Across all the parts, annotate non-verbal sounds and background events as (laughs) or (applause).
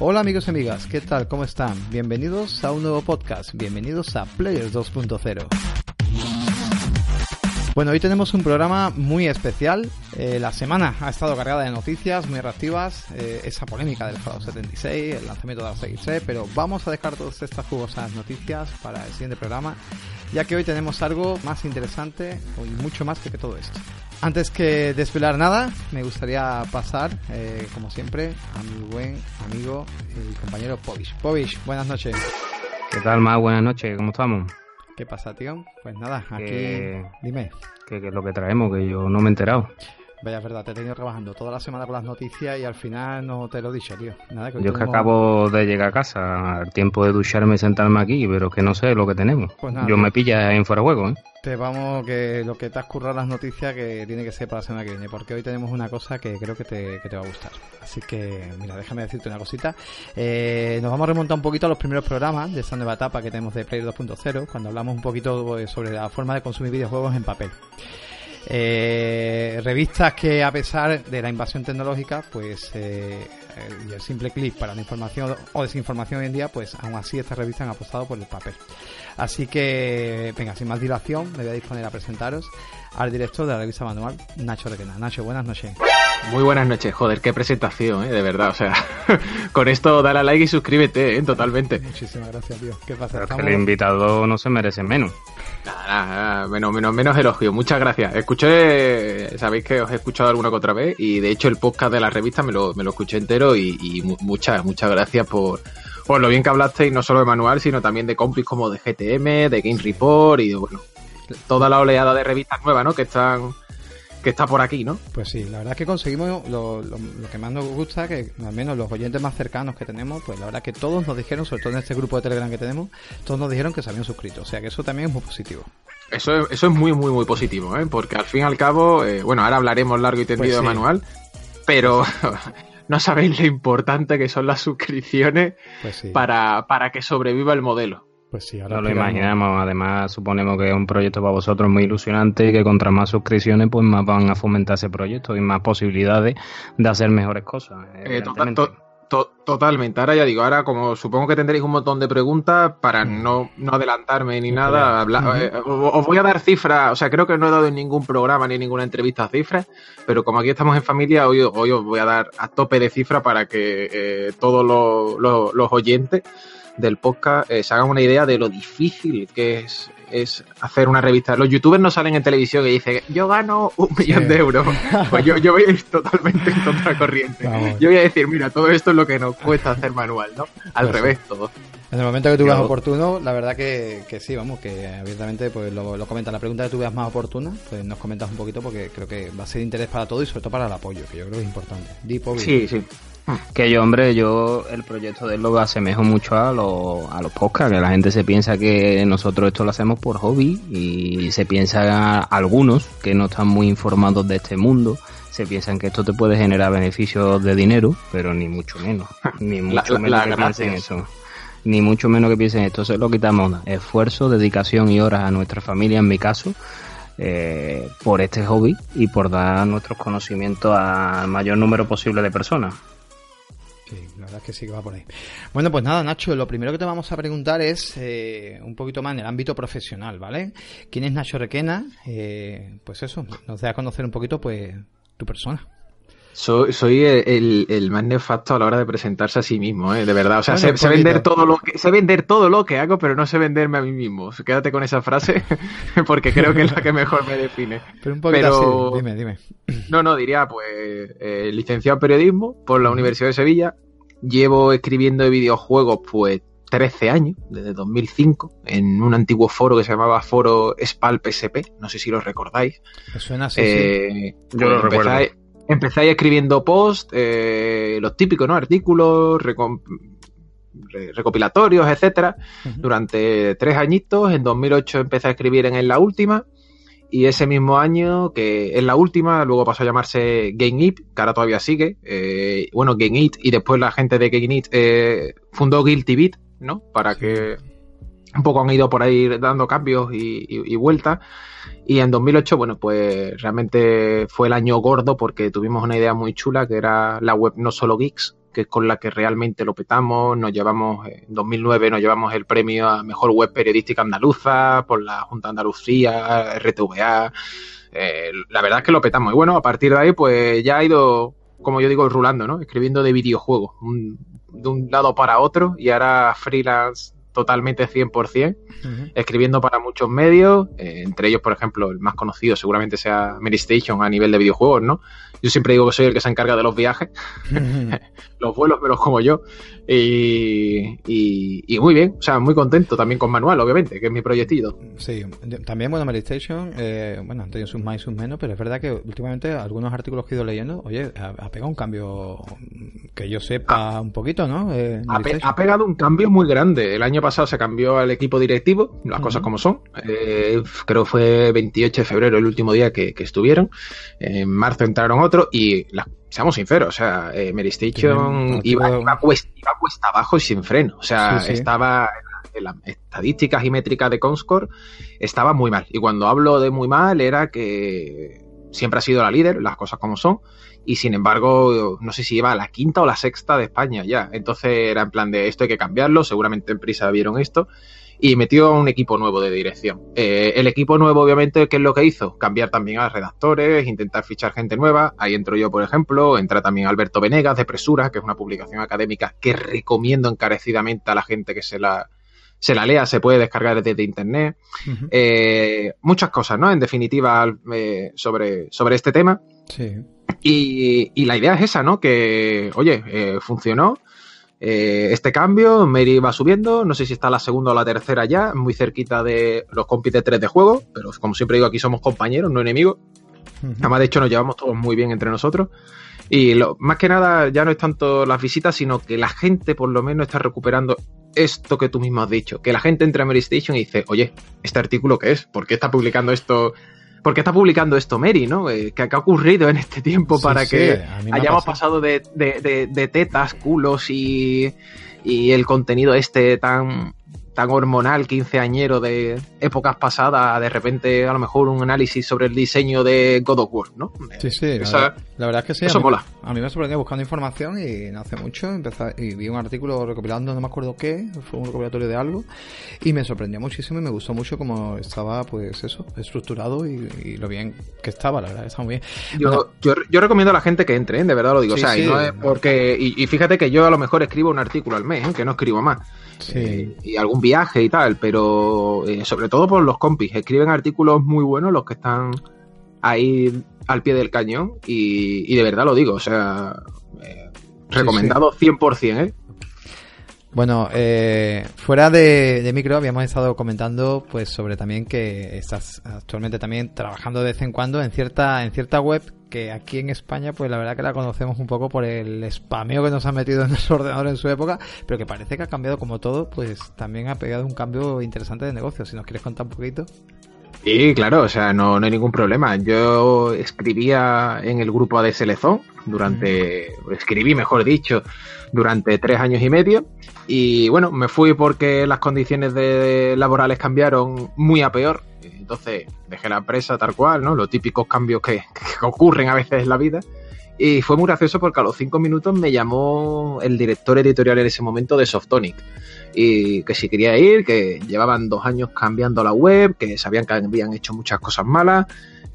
Hola amigos y amigas, ¿qué tal? ¿Cómo están? Bienvenidos a un nuevo podcast, bienvenidos a Players 2.0. Bueno, hoy tenemos un programa muy especial. Eh, la semana ha estado cargada de noticias muy reactivas, eh, esa polémica del Fallout 76, el lanzamiento de la XC, pero vamos a dejar todas estas jugosas noticias para el siguiente programa, ya que hoy tenemos algo más interesante y mucho más que, que todo esto. Antes que desvelar nada, me gustaría pasar, eh, como siempre, a mi buen amigo y compañero Povish. Povish, buenas noches. ¿Qué tal, más? Buenas noches, ¿cómo estamos? ¿Qué pasa, tío? Pues nada, aquí... Dime. ¿Qué, es lo que traemos? Que yo no me he enterado. Vaya, es verdad, te he tenido trabajando toda la semana con las noticias y al final no te lo he dicho, tío. Nada, que Yo es que acabo de llegar a casa, al tiempo de ducharme y sentarme aquí, pero que no sé lo que tenemos. Pues nada, Yo me pilla en fuera de juego, ¿eh? Te vamos, que lo que te has currado las noticias que tiene que ser para la semana que viene, porque hoy tenemos una cosa que creo que te, que te va a gustar. Así que, mira, déjame decirte una cosita. Eh, nos vamos a remontar un poquito a los primeros programas de esta nueva etapa que tenemos de Player 2.0, cuando hablamos un poquito pues, sobre la forma de consumir videojuegos en papel. Eh, revistas que a pesar de la invasión tecnológica, pues eh, y el simple clic para la información o desinformación hoy en día, pues aún así estas revistas han apostado por el papel. Así que, venga, sin más dilación, me voy a disponer a presentaros al director de la revista manual, Nacho Requena. Nacho, buenas noches. Muy buenas noches, joder, qué presentación, ¿eh? de verdad. O sea, (laughs) con esto dale a like y suscríbete, ¿eh? totalmente. Muchísimas gracias, tío. ¿Qué pasa? que el invitado no se merece menos. Nada, menos, menos, menos elogio. Muchas gracias. Escuché, sabéis que os he escuchado alguna que otra vez y de hecho el podcast de la revista me lo, me lo escuché entero y, muchas, muchas gracias por, por lo bien que hablasteis no solo de manual, sino también de compis como de GTM, de Game Report y bueno, toda la oleada de revistas nuevas, ¿no? Que están que está por aquí, ¿no? Pues sí, la verdad es que conseguimos lo, lo, que más nos gusta, que al menos los oyentes más cercanos que tenemos, pues la verdad es que todos nos dijeron, sobre todo en este grupo de Telegram que tenemos, todos nos dijeron que se habían suscrito, o sea que eso también es muy positivo. Eso es, eso es muy, muy, muy positivo, ¿eh? Porque al fin y al cabo, eh, bueno, ahora hablaremos largo y tendido pues de manual, pero (laughs) no sabéis lo importante que son las suscripciones pues para, para que sobreviva el modelo. Pues sí, ahora lo imaginamos. Además, suponemos que es un proyecto para vosotros muy ilusionante y que contra más suscripciones, pues más van a fomentar ese proyecto y más posibilidades de hacer mejores cosas. Eh, totalmente. Ahora ya digo, ahora como supongo que tendréis un montón de preguntas, para mm. no, no adelantarme ni nada, eh, os voy a dar cifras. O sea, creo que no he dado en ningún programa ni ninguna entrevista cifras, pero como aquí estamos en familia, hoy, hoy os voy a dar a tope de cifras para que eh, todos los oyentes del podcast eh, se hagan una idea de lo difícil que es, es hacer una revista. Los youtubers no salen en televisión y dicen, yo gano un millón de euros. (laughs) Pues yo, yo voy a ir totalmente en contracorriente. Yo voy a decir, mira, todo esto es lo que nos cuesta hacer manual, ¿no? Al revés, todo. En el momento que tú veas oportuno, la verdad que, que sí, vamos, que abiertamente pues lo, lo comentas. La pregunta que tú veas más oportuna, pues nos comentas un poquito porque creo que va a ser de interés para todo y sobre todo para el apoyo, que yo creo que es importante. sí, sí. Que yo, hombre, yo el proyecto de él lo asemejo mucho a, lo, a los podcasts, que la gente se piensa que nosotros esto lo hacemos por hobby y se piensa algunos que no están muy informados de este mundo, se piensan que esto te puede generar beneficios de dinero, pero ni mucho menos, ni mucho menos que piensen eso. Ni mucho menos que piensen esto, se lo quitamos esfuerzo, dedicación y horas a nuestra familia, en mi caso, eh, por este hobby y por dar nuestros conocimientos al mayor número posible de personas. Sí, la verdad es que sí que va por ahí. Bueno, pues nada, Nacho, lo primero que te vamos a preguntar es eh, un poquito más en el ámbito profesional, ¿vale? ¿Quién es Nacho Requena? Eh, pues eso, nos da a conocer un poquito, pues, tu persona. Soy, soy el, el, más nefasto a la hora de presentarse a sí mismo, ¿eh? de verdad. O sea, sé, vender todo lo que, sé vender todo lo que hago, pero no sé venderme a mí mismo. Quédate con esa frase, (laughs) porque creo que es la que mejor me define. Pero un poquito dime, dime. No, no, diría, pues, eh, licenciado en periodismo por la Universidad de Sevilla. Llevo escribiendo de videojuegos, pues, 13 años, desde 2005, en un antiguo foro que se llamaba Foro Spal PSP, no sé si lo recordáis. suena así, eh, Yo lo recuerdo empezáis escribiendo posts, eh, los típicos, ¿no? Artículos, recopilatorios, etcétera, durante tres añitos. En 2008 empecé a escribir en, La Última. Y ese mismo año, que en la última, luego pasó a llamarse Game It, que ahora todavía sigue. Eh, bueno, Game It, y después la gente de Game It eh, fundó Guilty Beat, ¿no? Para que un poco han ido por ahí dando cambios y, y vueltas. Y en 2008, bueno, pues realmente fue el año gordo porque tuvimos una idea muy chula que era la web No Solo Geeks, que es con la que realmente lo petamos. Nos llevamos, en 2009 nos llevamos el premio a Mejor Web Periodística Andaluza por la Junta Andalucía, RTVA. Eh, la verdad es que lo petamos. Y bueno, a partir de ahí, pues ya ha ido, como yo digo, rulando, ¿no? Escribiendo de videojuegos, de un lado para otro, y ahora freelance totalmente 100%, escribiendo para muchos medios, eh, entre ellos, por ejemplo, el más conocido seguramente sea Mary Station a nivel de videojuegos, ¿no? Yo siempre digo que soy el que se encarga de los viajes, (laughs) los vuelos los como yo, y, y, muy bien, o sea, muy contento también con Manual, obviamente, que es mi proyectito. Sí, también, bueno, Mary Station, eh, bueno, han tenido sus más y sus menos, pero es verdad que últimamente algunos artículos que he ido leyendo, oye, ha, pegado un cambio que yo sepa ah. un poquito, ¿no? Eh, ha, pegado un cambio muy grande. El año pasado se cambió al equipo directivo, las cosas como son. Eh, creo fue 28 de febrero el último día que, estuvieron. En marzo entraron otros y seamos sinceros, o sea, eh, Mary Station iba, cuesta, abajo y sin freno. O sea, estaba en, las estadísticas y métricas de Conscore, estaba muy mal. Y cuando hablo de muy mal era que siempre ha sido la líder, las cosas como son, y sin embargo, no sé si iba a la quinta o la sexta de España ya. Entonces era en plan de esto hay que cambiarlo, seguramente en prisa vieron esto, y metió un equipo nuevo de dirección. Eh, el equipo nuevo, obviamente, ¿qué es lo que hizo? Cambiar también a redactores, intentar fichar gente nueva. Ahí entro yo, por ejemplo, entra también Alberto Venegas de Presura, que es una publicación académica que recomiendo encarecidamente a la gente que se la, se la lea, se puede descargar desde internet. Eh, muchas cosas, ¿no? En definitiva, eh, sobre, sobre este tema. Sí. Y, la idea es esa, ¿no? Que, oye, eh, funcionó. este cambio, Mary va subiendo, no sé si está la segunda o la tercera ya, muy cerquita de los compis de 3 de juego, pero como siempre digo, aquí somos compañeros, no enemigos. Además, de hecho, nos llevamos todos muy bien entre nosotros. Y lo, más que nada ya no es tanto las visitas, sino que la gente por lo menos está recuperando esto que tú mismo has dicho. Que la gente entra a Mary Station y dice, oye, ¿este artículo qué es? ¿Por qué está publicando esto? ¿Por qué está publicando esto Mary, no? Eh, ¿Qué, ha ocurrido en este tiempo para que hayamos pasado de, de, tetas, culos y, y el contenido este tan tan hormonal, quinceañero de épocas pasadas, de repente a lo mejor un análisis sobre el diseño de God of War, ¿no? Sí, sí, la, verdad es que sí. Eso a mí, mola. A mí me sorprendió buscando información y no hace mucho empecé, y vi un artículo recopilando, no me acuerdo qué, fue un recopilatorio de algo, y me sorprendió muchísimo y me gustó mucho como estaba, pues eso, estructurado y, lo bien que estaba, la verdad, está muy bien. Yo, yo, recomiendo a la gente que entre, ¿eh? de verdad lo digo, o sea, y no es porque, y, fíjate que yo a lo mejor escribo un artículo al mes, ¿eh? que no escribo más. Eh, y algún viaje y tal, pero eh, sobre todo por los compis. Escriben artículos muy buenos los que están ahí al pie del cañón y, de verdad lo digo, o sea, eh, recomendado 100%, ¿eh? Bueno, fuera de, de, micro habíamos estado comentando pues sobre también que estás actualmente también trabajando de vez en cuando en cierta en cierta web que aquí en España, pues la verdad que la conocemos un poco por el spameo que nos ha metido en (laughs) nuestro ordenador en su época, pero que parece que ha cambiado como todo, pues también ha pegado un cambio interesante de negocio. Si nos quieres contar un poquito. Sí, claro, o sea, no, hay ningún problema. Yo escribía en el grupo de Selezón durante, escribí, mejor dicho, durante tres años y medio. Y bueno, me fui porque las condiciones de laborales cambiaron muy a peor entonces dejé la empresa tal cual, ¿no? Los típicos cambios (laughs) que, ocurren a veces en la vida. Y fue muy gracioso porque a los cinco minutos me llamó el director editorial en ese momento de Softonic. Y que si quería ir, que llevaban dos años cambiando la web, que sabían que habían hecho muchas cosas malas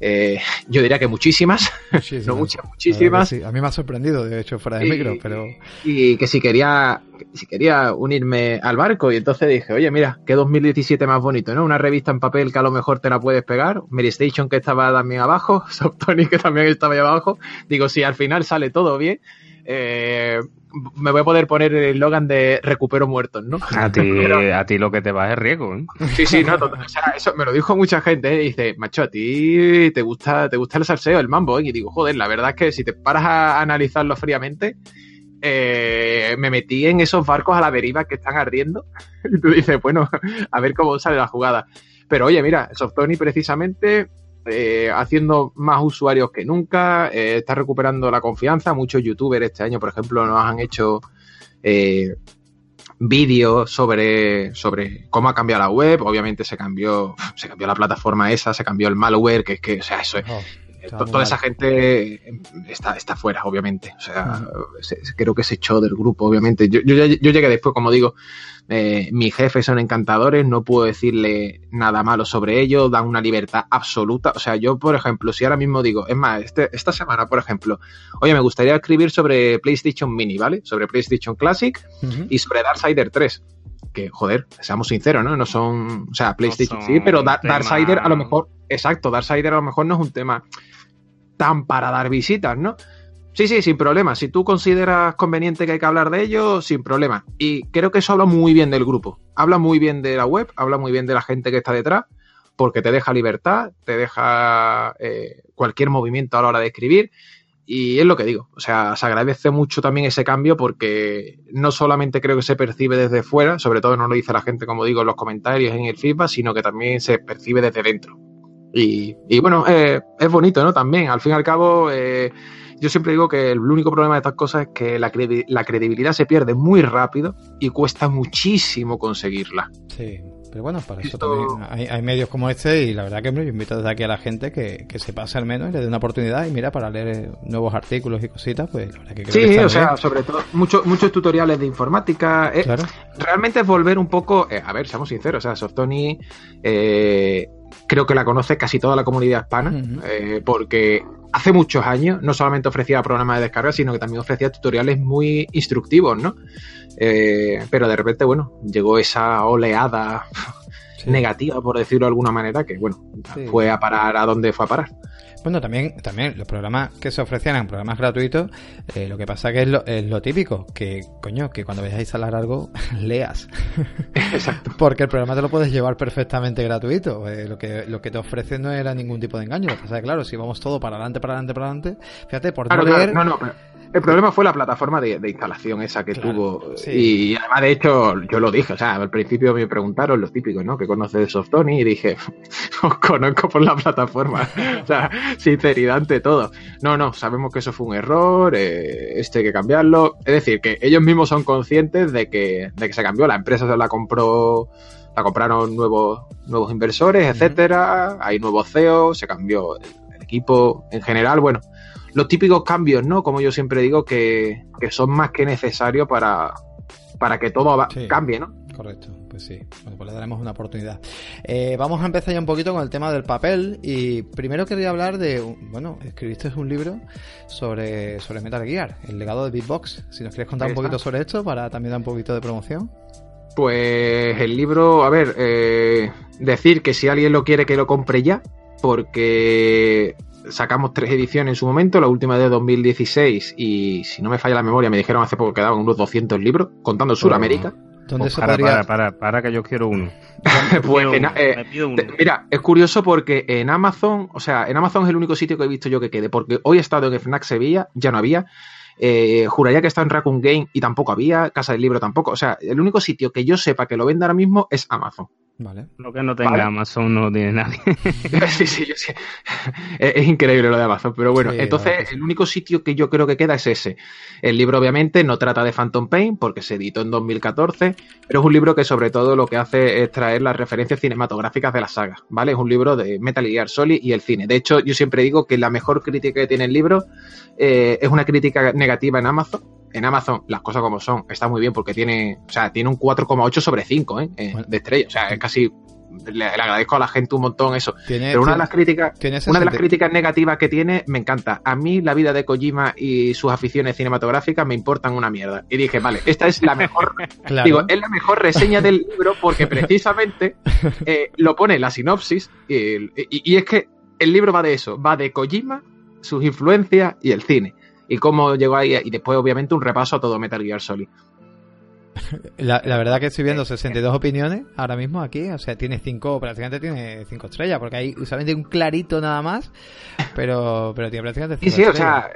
eh, yo diría que muchísimas, (laughs) no muchas, muchísimas. A, mí me ha sorprendido, de hecho, fuera de micro, pero... Y que si quería, si quería unirme al barco, y entonces dije, oye, mira, qué 2017 más bonito, ¿no? Una revista en papel que a lo mejor te la puedes pegar, Mary Station que estaba también abajo, (laughs) Softonic que también estaba ahí abajo, digo, si al final sale todo bien, eh, me voy a poder poner el eslogan de recupero muertos, ¿no? A ti, (laughs) a ti lo que te va es riesgo, ¿eh? Sí, sí, no, o sea, eso me lo dijo mucha gente, ¿eh? dice, macho, a ti te gusta, te gusta el salseo, el mambo, ¿eh? y digo, joder, la verdad es que si te paras a analizarlo fríamente, eh, me metí en esos barcos a la deriva que están ardiendo, (laughs) y tú dices, bueno, (laughs) a ver cómo sale la jugada. Pero oye, mira, Softony precisamente eh, haciendo más usuarios que nunca, eh, está recuperando la confianza. Muchos youtubers este año, por ejemplo, nos han hecho eh, vídeos sobre, sobre cómo ha cambiado la web. Obviamente se cambió, se cambió la plataforma esa, se cambió el malware, que es que, o sea, eso es, toda esa gente está, está fuera, obviamente. O sea, creo que se echó del grupo, obviamente. Yo, yo, yo llegué después, como digo, eh, mis jefes son encantadores, no puedo decirle nada malo sobre ellos, dan una libertad absoluta. O sea, yo, por ejemplo, si ahora mismo digo, es más, este, esta semana, por ejemplo, oye, me gustaría escribir sobre PlayStation Mini, ¿vale? Sobre PlayStation Classic y sobre Darksider 3 que, joder, seamos sinceros, ¿no? No son, o sea, PlayStation sí, pero Darksider a lo mejor, exacto, Darksider a lo mejor no es un tema tan para dar visitas, ¿no? Sí, sí, sin problema. Si tú consideras conveniente que hay que hablar de ello, sin problema. Y creo que eso habla muy bien del grupo. Habla muy bien de la web, habla muy bien de la gente que está detrás, porque te deja libertad, te deja eh, cualquier movimiento a la hora de escribir. Y es lo que digo. O sea, se agradece mucho también ese cambio porque no solamente creo que se percibe desde fuera, sobre todo no lo dice la gente, como digo, en los comentarios, en el feedback, sino que también se percibe desde dentro. Y, bueno, eh, es bonito, ¿no? También, al fin y al cabo, eh, yo siempre digo que el único problema de estas cosas es que la, credibilidad se pierde muy rápido y cuesta muchísimo conseguirla. Sí, pero bueno, para eso también hay, medios como este y la verdad que me invito desde aquí a la gente que, se pase al menos y le dé una oportunidad y mira, para leer nuevos artículos y cositas, pues la verdad que creo Sí, o sea, sobre todo muchos muchos tutoriales de informática. Eh, realmente es volver un poco, eh, a ver, seamos sinceros, o sea, Softoni eh, creo que la conoce casi toda la comunidad hispana, eh, porque hace muchos años no solamente ofrecía programas de descarga, sino que también ofrecía tutoriales muy instructivos, ¿no? Eh, pero de repente, bueno, llegó esa oleada negativa, por decirlo de alguna manera, que, bueno, fue a parar a donde fue a parar. Bueno, también, también los programas que se ofrecían en programas gratuitos, eh, lo que pasa que es lo, es lo típico, que coño, que cuando vayas a instalar algo, (laughs) leas. Exacto. (laughs) Porque el programa te lo puedes llevar perfectamente gratuito. Eh, lo, que, lo que te ofrece no era ningún tipo de engaño. O sea, claro, si vamos todo para adelante, para adelante, para adelante, fíjate, por no leer... no, no, el problema fue la plataforma de, instalación esa que tuvo. Y además, de hecho, yo lo dije. O sea, al principio me preguntaron los típicos, ¿no? Que conoce de Softony y dije, (laughs) os conozco por la plataforma. (laughs) o sea, sinceridad ante todo. No, no, sabemos que eso fue un error, eh, este hay que cambiarlo. Es decir, que ellos mismos son conscientes de que, de que se cambió. La empresa se la compró la compraron nuevos, nuevos inversores, etcétera, hay nuevos CEOs, se cambió el, equipo en general, bueno, los típicos cambios, ¿no? Como yo siempre digo, que, son más que necesarios para, para que todo cambie, ¿no? Correcto, pues sí. Bueno, pues le daremos una oportunidad. Eh, vamos a empezar ya un poquito con el tema del papel y primero quería hablar de, bueno, escribiste un libro sobre, sobre Metal Gear, el legado de Beatbox. Si nos quieres contar un poquito sobre esto para también dar un poquito de promoción. Pues el libro, a ver, eh, decir que si alguien lo quiere que lo compre ya, porque sacamos tres ediciones en su momento, la última de 2016 y si no me falla la memoria me dijeron hace poco que daban unos 200 libros contando Sudamérica. ¿Dónde pues se para, para, para, para, que yo quiero uno. (laughs) pues eh, mira, es curioso porque en Amazon, o sea, en Amazon es el único sitio que he visto yo que quede, porque hoy he estado en FNAC Sevilla, ya no había, eh, juraría que está en Raccoon Game y tampoco había, Casa del Libro tampoco. O sea, el único sitio que yo sepa que lo vende ahora mismo es Amazon. Vale. Lo que no tenga Amazon no lo tiene nadie. (laughs) sí, sí, yo sé. Es, increíble lo de Amazon, pero bueno, entonces el único sitio que yo creo que queda es ese. El libro obviamente no trata de Phantom Pain porque se editó en 2014, pero es un libro que sobre todo lo que hace es traer las referencias cinematográficas de la saga, ¿vale? Es un libro de Metal Gear Solid y el cine. De hecho, yo siempre digo que la mejor crítica que tiene el libro eh, es una crítica negativa en Amazon en Amazon, las cosas como son, está muy bien porque tiene, o sea, tiene un 4,8 sobre 5 ¿eh? eh de estrella. O sea, es casi. Le, agradezco a la gente un montón eso. Pero una de las críticas, una de las críticas negativas que tiene, me encanta. A mí la vida de Kojima y sus aficiones cinematográficas me importan una mierda. Y dije, vale, esta es la mejor, (laughs) digo, es la mejor reseña del libro porque precisamente (laughs) eh, lo pone en la sinopsis y es que el libro va de eso, va de Kojima, sus influencias y el cine y cómo llegó ahí. Y después, obviamente, un repaso a todo Metal Gear Solid. La, verdad que estoy viendo 62 opiniones ahora mismo aquí, o sea, tiene 5, prácticamente tiene 5 estrellas, porque hay solamente un clarito nada más, pero, pero tiene prácticamente 5 sí, sí, o sea,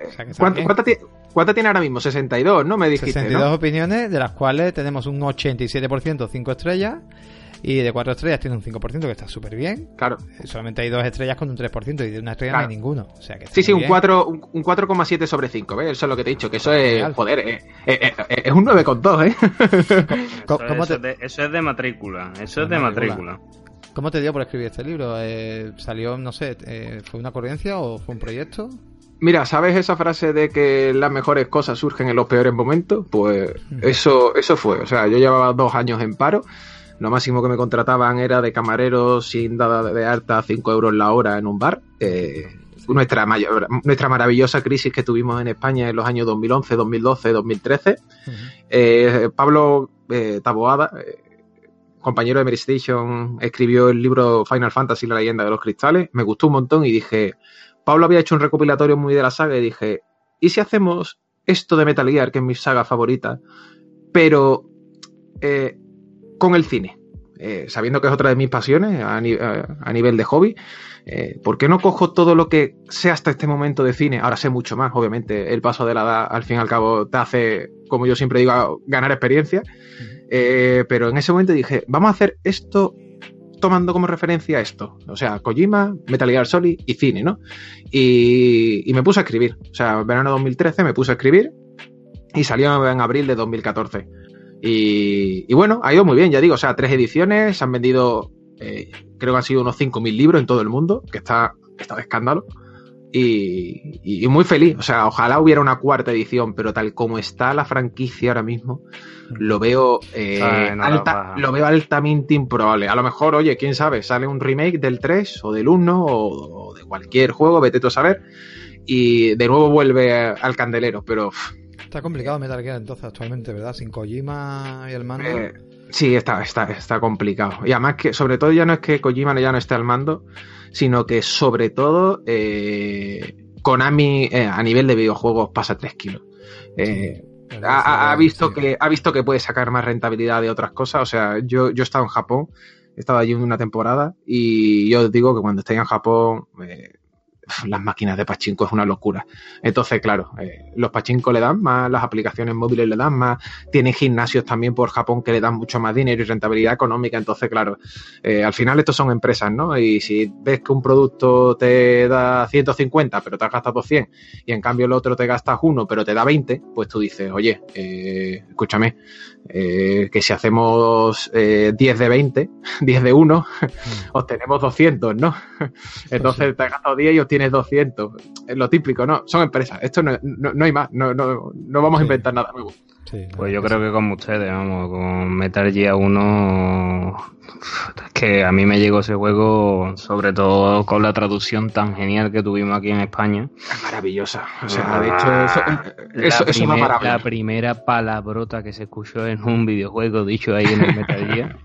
¿cuánta, tiene ahora mismo? 62, ¿no? Me dijiste, 62 opiniones, de las cuales tenemos un 87% 5 estrellas, y de 4 estrellas tiene un 5%, que está súper bien. Claro. Eh, solamente hay 2 estrellas con un 3%, y de una estrella no hay ninguno. O sea que sí, sí, un 4, un, 4,7 sobre 5, ¿ves? Eso es lo que te he dicho, que eso es, joder, eh, eh, es un 9,2, ¿eh? (laughs) Eso, eso, es de, eso, es de, matrícula, eso es de matrícula. ¿Cómo te dio por escribir este libro? Eh, ¿Salió, no sé, eh, fue una ocurrencia o fue un proyecto? Mira, ¿sabes esa frase de que las mejores cosas surgen en los peores momentos? Pues eso, eso fue. O sea, yo llevaba dos años en paro. Lo máximo que me contrataban era de camarero sin dada de alta 5 euros la hora en un bar. Eh, nuestra, nuestra maravillosa crisis que tuvimos en España en los años 2011, 2012, 2013. Pablo eh, Taboada, eh, compañero de Mary Station, escribió el libro Final Fantasy, la leyenda de los cristales. Me gustó un montón y dije, Pablo había hecho un recopilatorio muy de la saga y dije, ¿y si hacemos esto de Metal Gear, que es mi saga favorita, pero con el cine? Eh, sabiendo que es otra de mis pasiones a, nivel de hobby, eh, ¿por qué no cojo todo lo que sé hasta este momento de cine? Ahora sé mucho más, obviamente, el paso de la edad al fin y al cabo te hace, como yo siempre digo, ganar experiencia. Eh, pero en ese momento dije, vamos a hacer esto tomando como referencia esto. O sea, Kojima, Metal Gear Solid y cine, ¿no? Y, me puse a escribir. O sea, verano de 2013 me puse a escribir y salió en abril de 2014. Y, bueno, ha ido muy bien, ya digo. O sea, tres ediciones, se han vendido, eh, creo que han sido unos 5.000 libros en todo el mundo, que está, está de escándalo. Y, y, muy feliz. O sea, ojalá hubiera una cuarta edición, pero tal como está la franquicia ahora mismo, lo veo, eh, lo veo altamente improbable. A lo mejor, oye, quién sabe, sale un remake del 3 o del 1 o, de cualquier juego, vete tú a saber, y de nuevo vuelve al candelero, pero... Está complicado Metal Gear entonces actualmente, ¿verdad? Sin Kojima y el mando. Eh, sí, está, está, está complicado. Y además que, sobre todo, ya no es que Kojima ya no esté al mando, sino que sobre todo eh, Konami a nivel de videojuegos pasa 3 kilos. Eh, ha, visto que, ha visto que puede sacar más rentabilidad de otras cosas. O sea, yo, yo he estado en Japón, he estado allí una temporada y yo digo que cuando esté en Japón, eh, las máquinas de pachinko es una locura. Entonces, claro, eh, los pachinko le dan más, las aplicaciones móviles le dan más, tienen gimnasios también por Japón que le dan mucho más dinero y rentabilidad económica. Entonces, claro, eh, al final estos son empresas, ¿no? Y si ves que un producto te da 150, pero te has gastado 100, y en cambio el otro te gastas uno, pero te da 20, pues tú dices, oye, eh, escúchame, que si hacemos 10 de 20, 10 (laughs) de 1, mm. obtenemos 200, ¿no? Entonces te has gastado 10 y obtienes tienes 200. Es lo típico, ¿no? Son empresas. Esto no, no, hay más. No, no, no vamos a inventar nada nuevo. pues yo creo que como ustedes, vamos, con Metal Gear 1, es que a mí me llegó ese juego, sobre todo con la traducción tan genial que tuvimos aquí en España. Es maravillosa. O sea, de hecho, eso, eso, la, la primera palabrota que se escuchó en un videojuego dicho ahí en el Metal Gear.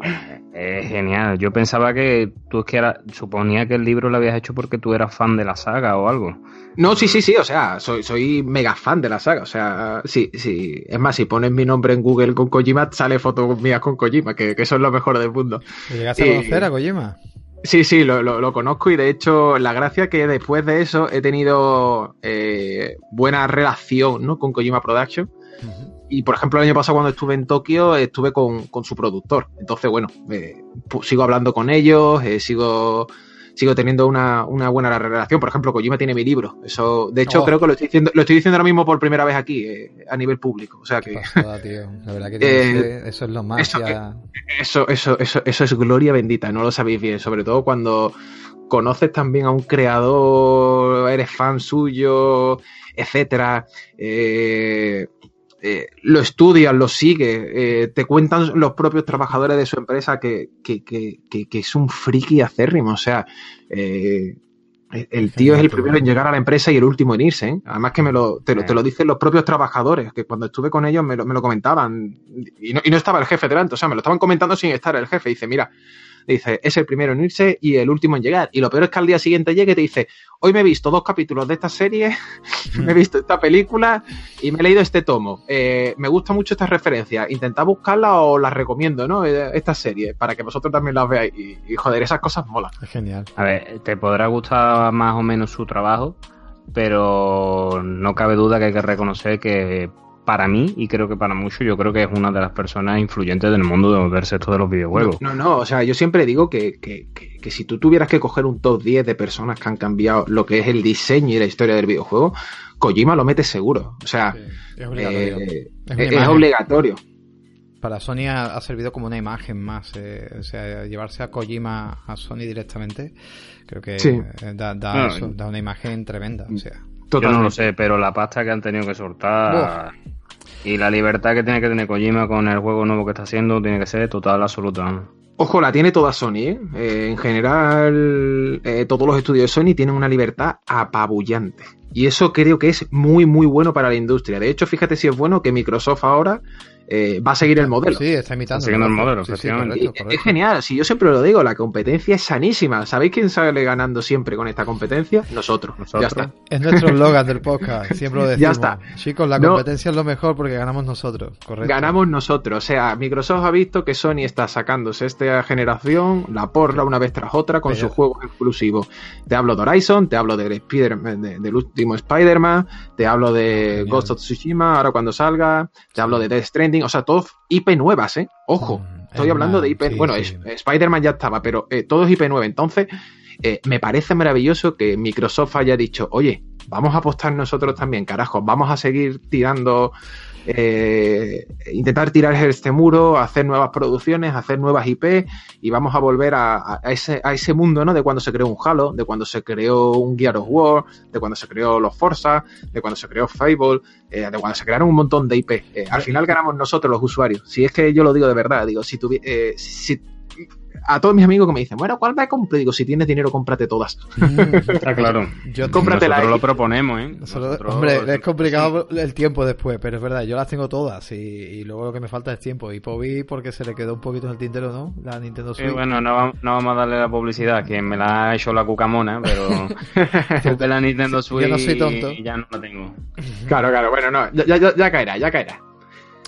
(laughs) Es genial. Yo pensaba que tú es que era, suponía que el libro lo habías hecho porque tú eras fan de la saga o algo. No, sí, sí, sí, o sea, soy, soy mega fan de la saga, o sea, sí, sí. Es más, si pones mi nombre en Google con Kojima, sale fotos mías con Kojima, que, que eso es lo mejor del mundo. ¿Llegaste a conocer a Kojima? Sí, sí, lo, lo, conozco y de hecho la gracia que después de eso he tenido eh, buena relación ¿no? con Kojima Production. Y por ejemplo, el año pasado cuando estuve en Tokio, estuve con, su productor. Entonces, bueno, eh, sigo hablando con ellos, eh, sigo sigo teniendo una, buena relación. Por ejemplo, Kojima tiene mi libro. Eso, de hecho, oh. creo que lo estoy diciendo, lo estoy diciendo ahora mismo por primera vez aquí, eh, a nivel público. O sea que. La verdad que (laughs) eso es lo más. Eso, eso, eso, eso, eso es gloria bendita, no lo sabéis bien. Sobre todo cuando conoces también a un creador, eres fan suyo, etcétera. Eh, eh, lo estudias, lo sigues, eh, te cuentan los propios trabajadores de su empresa que, que, que, que es un friki acérrimo. O sea, eh, el tío es el primero en llegar a la empresa y el último en irse. Además que me lo, te, lo, te lo dicen los propios trabajadores, que cuando estuve con ellos me lo, me lo comentaban. Y no, y no estaba el jefe delante, o sea, me lo estaban comentando sin estar el jefe. dice, mira, dice, es el primero en irse y el último en llegar. Y lo peor es que al día siguiente llegue y te dice, hoy me he visto dos capítulos de esta serie, (laughs) me he visto esta película y me he leído este tomo. Eh, me gusta mucho esta referencia. Intentad buscarla o las recomiendo, ¿no? Eh, esta serie, para que vosotros también las veáis. Y, joder, esas cosas molan. Es genial. A ver, te podrá gustar más o menos su trabajo, pero no cabe duda que hay que reconocer que para mí, y creo que para muchos, yo creo que es una de las personas influyentes del mundo del sector de los videojuegos. No, no, o sea, yo siempre digo que, que, que, si tú tuvieras que coger un top 10 de personas que han cambiado lo que es el diseño y la historia del videojuego, Kojima lo mete seguro. O sea, es obligatorio. Eh, es, obligatorio. para Sony ha, servido como una imagen más. Eh, o sea, llevarse a Kojima a Sony directamente, creo que da, da, una imagen tremenda. O sea. Yo no lo sé, pero la pasta que han tenido que soltar y la libertad que tiene que tener Kojima con el juego nuevo que está haciendo tiene que ser total, absoluta. Ojo, la tiene toda Sony, ¿eh? eh en general, eh, todos los estudios de Sony tienen una libertad apabullante. Y eso creo que es muy, muy bueno para la industria. De hecho, fíjate si es bueno que Microsoft ahora eh, va a seguir el modelo. Sí, está imitando. siguiendo el modelo, Es genial, si yo siempre lo digo, la competencia es sanísima. ¿Sabéis quién sale ganando siempre con esta competencia? Nosotros. Ya está. Es nuestro slogan del podcast, siempre lo (laughs) decimos. Ya está. Chicos, la competencia es lo mejor porque ganamos nosotros, correcto. Ganamos nosotros. O sea, Microsoft ha visto que Sony está sacándose esta generación, la porra una vez tras otra con sus juegos exclusivos. Te hablo de Horizon, te hablo de Spider del último Spider-Man, te hablo de Ghost of Tsushima, ahora cuando salga, te hablo de Death Stranding o sea, todos IP nuevas, ¿eh? Ojo, mm, estoy hablando de IP. bueno, Spider-Man ya estaba, pero eh, todo es IP nueva. Entonces, eh, me parece maravilloso que Microsoft haya dicho, oye, vamos a apostar nosotros también, carajo, vamos a seguir tirando eh, intentar tirar este muro, hacer nuevas producciones, hacer nuevas IP y vamos a volver a, ese, mundo, ¿no? De cuando se creó un Halo, de cuando se creó un Gear of War, de cuando se creó los Forza, de cuando se creó Fable, eh, de cuando se crearon un montón de IP. Eh, al final ganamos nosotros los usuarios. Si es que yo lo digo de verdad, digo, si, tuviera si a todos mis amigos que me dicen, bueno, ¿cuál me compro? Digo, si tienes dinero, cómprate todas. Está (laughs) claro. Yo, Cómprate nosotros lo proponemos, ¿eh? Hombre, es complicado el tiempo después, pero es verdad, yo las tengo todas y, luego lo que me falta es tiempo. Y Pobi, porque se le quedó un poquito en el tintero, ¿no? La Nintendo Switch. Sí, bueno, no, vamos a darle la publicidad, que me la ha hecho la cucamona, pero (laughs) de la Nintendo Switch yo no soy tonto. y ya no la tengo. Claro, claro, bueno, no, ya, ya, ya caerá, ya caerá.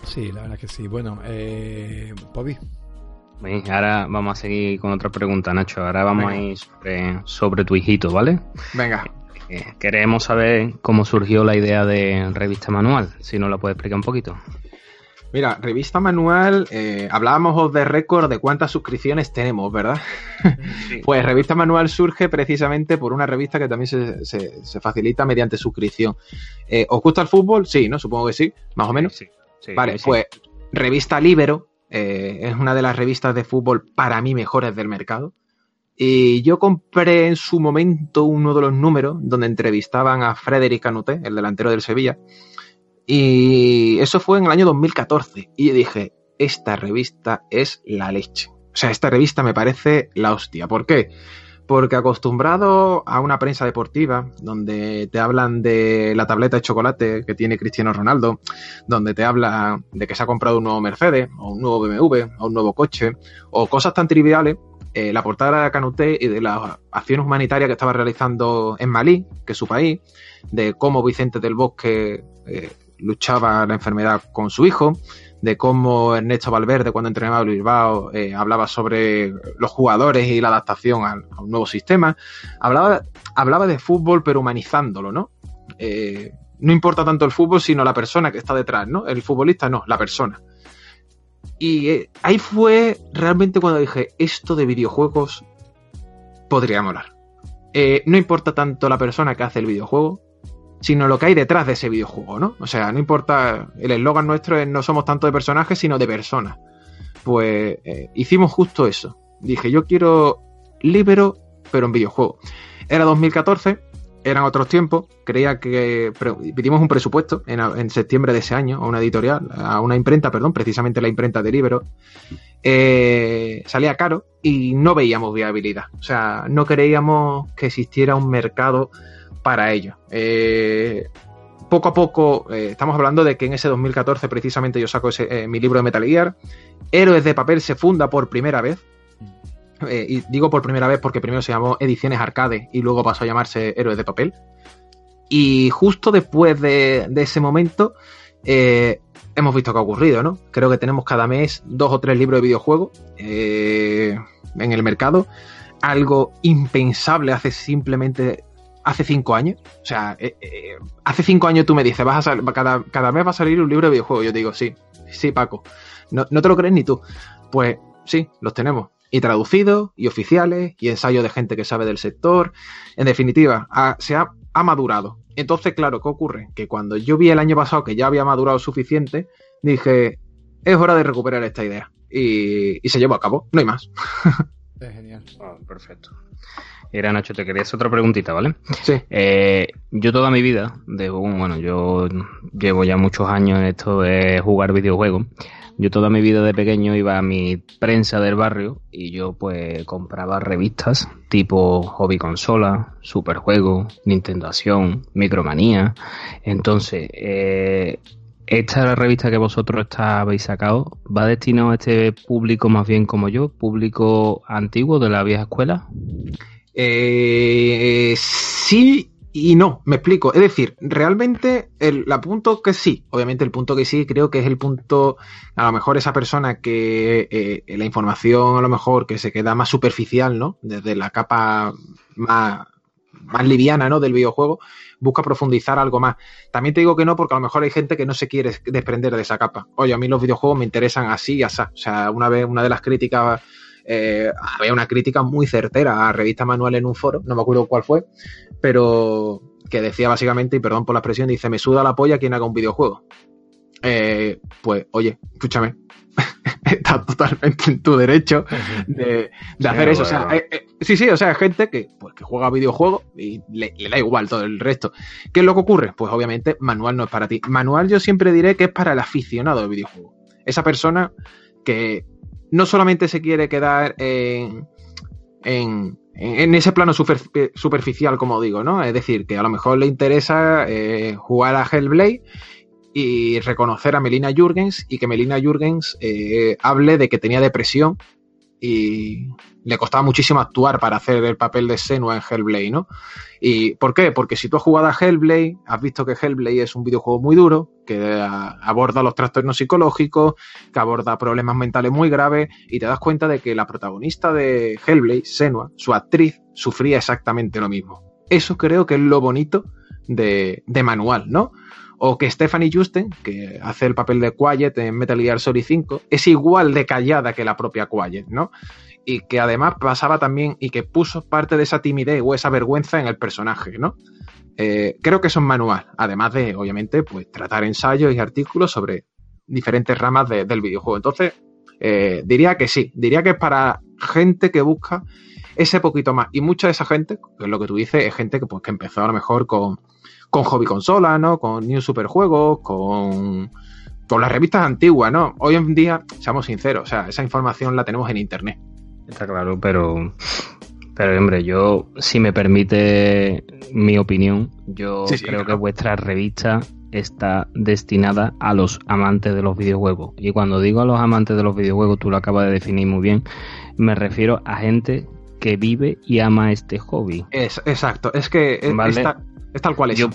Sí, la verdad que sí. Bueno, eh, Pobi ahora vamos a seguir con otra pregunta, Nacho. Ahora vamos a ir sobre, tu hijito, ¿vale? Venga. Eh, queremos saber cómo surgió la idea de revista manual, si nos la puedes explicar un poquito. Mira, revista manual, eh, hablábamos de récord de cuántas suscripciones tenemos, ¿verdad? (laughs) pues revista manual surge precisamente por una revista que también se, facilita mediante suscripción. Eh, ¿Os gusta el fútbol? Sí, ¿no? Supongo que sí, más o menos. Sí, vale, pues revista Libero eh, es una de las revistas de fútbol para mí mejores del mercado. Y yo compré en su momento uno de los números donde entrevistaban a Frédéric Canuté, el delantero del Sevilla. Y eso fue en el año 2014. Y dije, esta revista es la leche. O sea, esta revista me parece la hostia. ¿Por qué? Porque acostumbrado a una prensa deportiva, donde te hablan de la tableta de chocolate que tiene Cristiano Ronaldo, donde te habla de que se ha comprado un nuevo Mercedes, o un nuevo BMW, o un nuevo coche, o cosas tan triviales, eh, la portada de Canuté y de las acciones humanitarias que estaba realizando en Malí, que es su país, de cómo Vicente del Bosque eh, luchaba la enfermedad con su hijo, de cómo Ernesto Valverde, cuando entrenaba a Bilbao, eh, hablaba sobre los jugadores y la adaptación a, un nuevo sistema. Hablaba, hablaba de fútbol, pero humanizándolo, ¿no? Eh, no importa tanto el fútbol, sino la persona que está detrás, ¿no? El futbolista no, la persona. Y eh, ahí fue realmente cuando dije, esto de videojuegos podría molar. no importa tanto la persona que hace el videojuego, sino lo que hay detrás de ese videojuego, ¿no? O sea, no importa, el eslogan nuestro es no somos tanto de personajes, sino de personas. Pues eh, hicimos justo eso. Dije, yo quiero Libero, pero en videojuego. Era 2014, eran otros tiempos, creía que pedimos un presupuesto en, septiembre de ese año a una editorial, a una imprenta, perdón, precisamente la imprenta de Libero. Eh, salía caro y no veíamos viabilidad. O sea, no creíamos que existiera un mercado para ello. Eh, poco a poco, eh, estamos hablando de que en ese 2014 precisamente yo saco ese, eh, mi libro de Metal Gear. Héroes de Papel se funda por primera vez. y digo por primera vez porque primero se llamó Ediciones Arcade y luego pasó a llamarse Héroes de Papel. Y justo después de, ese momento hemos visto que ha ocurrido, ¿no? Creo que tenemos cada mes dos o tres libros de videojuegos en el mercado. Algo impensable hace simplemente hace cinco años. O sea, eh, eh, hace cinco años tú me dices, vas a cada, cada mes va a salir un libro de videojuego. Yo digo, sí, sí, Paco. No, te lo crees ni tú. Pues sí, los tenemos. Y traducidos, y oficiales, y ensayos de gente que sabe del sector. En definitiva, se ha, ha madurado. Entonces, claro, ¿qué ocurre? Que cuando yo vi el año pasado que ya había madurado suficiente, dije, es hora de recuperar esta idea. Y, se llevó a cabo, no hay más. (laughs) Ah, perfecto. Era Nacho, te quería hacer otra preguntita, ¿vale? Sí. Eh, yo toda mi vida, de, bueno, yo llevo ya muchos años en esto de jugar videojuegos. Yo toda mi vida de pequeño iba a mi prensa del barrio y yo pues compraba revistas tipo Hobby Consola, Superjuego, Nintendo Acción, Micromanía. Entonces, eh, esta revista que vosotros habéis sacado va destinado a este público más bien como yo, público antiguo de la vieja escuela. Eh, sí y no, me explico. Es decir, realmente el punto que sí, obviamente el punto que sí creo que es el punto, a lo mejor esa persona que eh, la información a lo mejor que se queda más superficial, ¿no? Desde la capa más, más liviana, ¿no? Del videojuego, busca profundizar algo más. También te digo que no, porque a lo mejor hay gente que no se quiere desprender de esa capa. Oye, a mí los videojuegos me interesan así y así. O sea, una vez, una de las críticas eh, había una crítica muy certera a Revista Manual en un foro, no me acuerdo cuál fue, pero que decía básicamente, y perdón por la expresión, dice, me suda la polla quien haga un videojuego. Eh, pues, oye, escúchame, (laughs) está totalmente en tu derecho de, hacer eso. O sea, eh, sí, sí, o sea, gente que, pues, que juega videojuegos y le, le, da igual todo el resto. ¿Qué es lo que ocurre? Pues obviamente, manual no es para ti. Manual yo siempre diré que es para el aficionado de videojuego. Esa persona que no solamente se quiere quedar en, en, ese plano superficial, como digo, ¿no? Es decir, que a lo mejor le interesa eh, jugar a Hellblade y reconocer a Melina Jurgens y que Melina Jurgens eh, hable de que tenía depresión y le costaba muchísimo actuar para hacer el papel de Senua en Hellblade, ¿no? ¿Y por qué? Porque si tú has jugado a Hellblade, has visto que Hellblade es un videojuego muy duro, que aborda los trastornos psicológicos, que aborda problemas mentales muy graves, y te das cuenta de que la protagonista de Hellblade, Senua, su actriz, sufría exactamente lo mismo. Eso creo que es lo bonito de, de manual, ¿no? O que Stephanie Justen, que hace el papel de Quiet en Metal Gear Solid 5, es igual de callada que la propia Quiet, ¿no? y que además pasaba también y que puso parte de esa timidez o esa vergüenza en el personaje, ¿no? Eh, creo que eso es manual, además de, obviamente, pues tratar ensayos y artículos sobre diferentes ramas del videojuego. Entonces, eh, diría que sí, diría que es para gente que busca ese poquito más. Y mucha de esa gente, que es lo que tú dices, es gente que, pues, que empezó a lo mejor con, con hobby consola, ¿no? Con New Superjuegos, con, con las revistas antiguas, ¿no? Hoy en día, seamos sinceros, o sea, esa información la tenemos en internet. Está claro, pero, pero hombre, yo, si me permite mi opinión, yo creo que vuestra revista está destinada a los amantes de los videojuegos. Y cuando digo a los amantes de los videojuegos, tú lo acabas de definir muy bien, me refiero a gente que vive y ama este hobby. Es, exacto, es que es, tal cual es. Yo,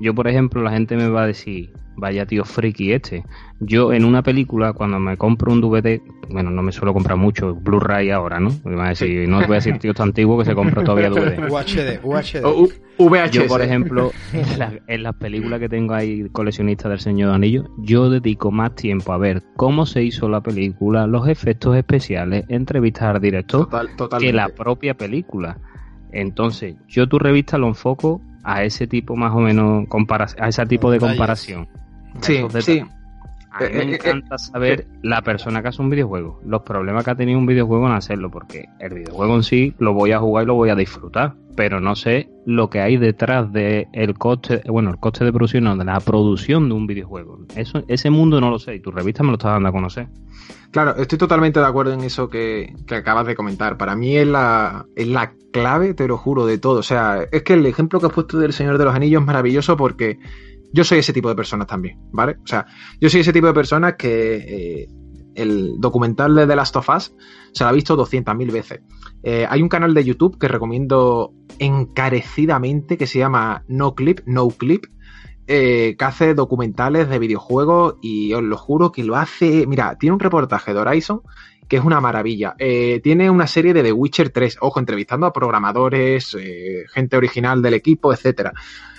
yo, por ejemplo, la gente me va a decir, vaya tío friki este. Yo en una película, cuando me compro un DVD, bueno, no me suelo comprar mucho, Blu-ray ahora, ¿no? Me va a decir, no os voy a decir tío tan antiguo que se compra todavía DVD. (laughs) UHD, UHD. Yo, por ejemplo, en las películas que tengo ahí coleccionistas del Señor de Anillos, yo dedico más tiempo a ver cómo se hizo la película, los efectos especiales, entrevistas al director, que la propia película. Entonces, yo tu revista lo enfoco a ese tipo más o menos, a ese tipo de comparación. Sí, sí. A mí me eh, eh, encanta eh, saber la persona que hace un videojuego, los problemas que ha tenido un videojuego en hacerlo, porque el videojuego en sí lo voy a jugar y lo voy a disfrutar, pero no sé lo que hay detrás de el coste, bueno, el coste de producción, no, de la producción de un videojuego. Eso, ese mundo no lo sé y tu revista me lo estás dando a conocer. Claro, estoy totalmente de acuerdo en eso que, que acabas de comentar. Para mí es la, es la clave, te lo juro, de todo. O sea, es que el ejemplo que has puesto del Señor de los Anillos es maravilloso porque yo soy ese tipo de personas también, ¿vale? O sea, yo soy ese tipo de personas que eh, el documental de The Last of Us se lo ha visto 200.000 veces. Eh, hay un canal de YouTube que recomiendo encarecidamente que se llama No Clip, No Clip, eh, que hace documentales de videojuegos y os lo juro que lo hace. Mira, tiene un reportaje de Horizon que es una maravilla. tiene una serie de The Witcher 3, ojo, entrevistando a programadores, gente original del equipo, etcétera.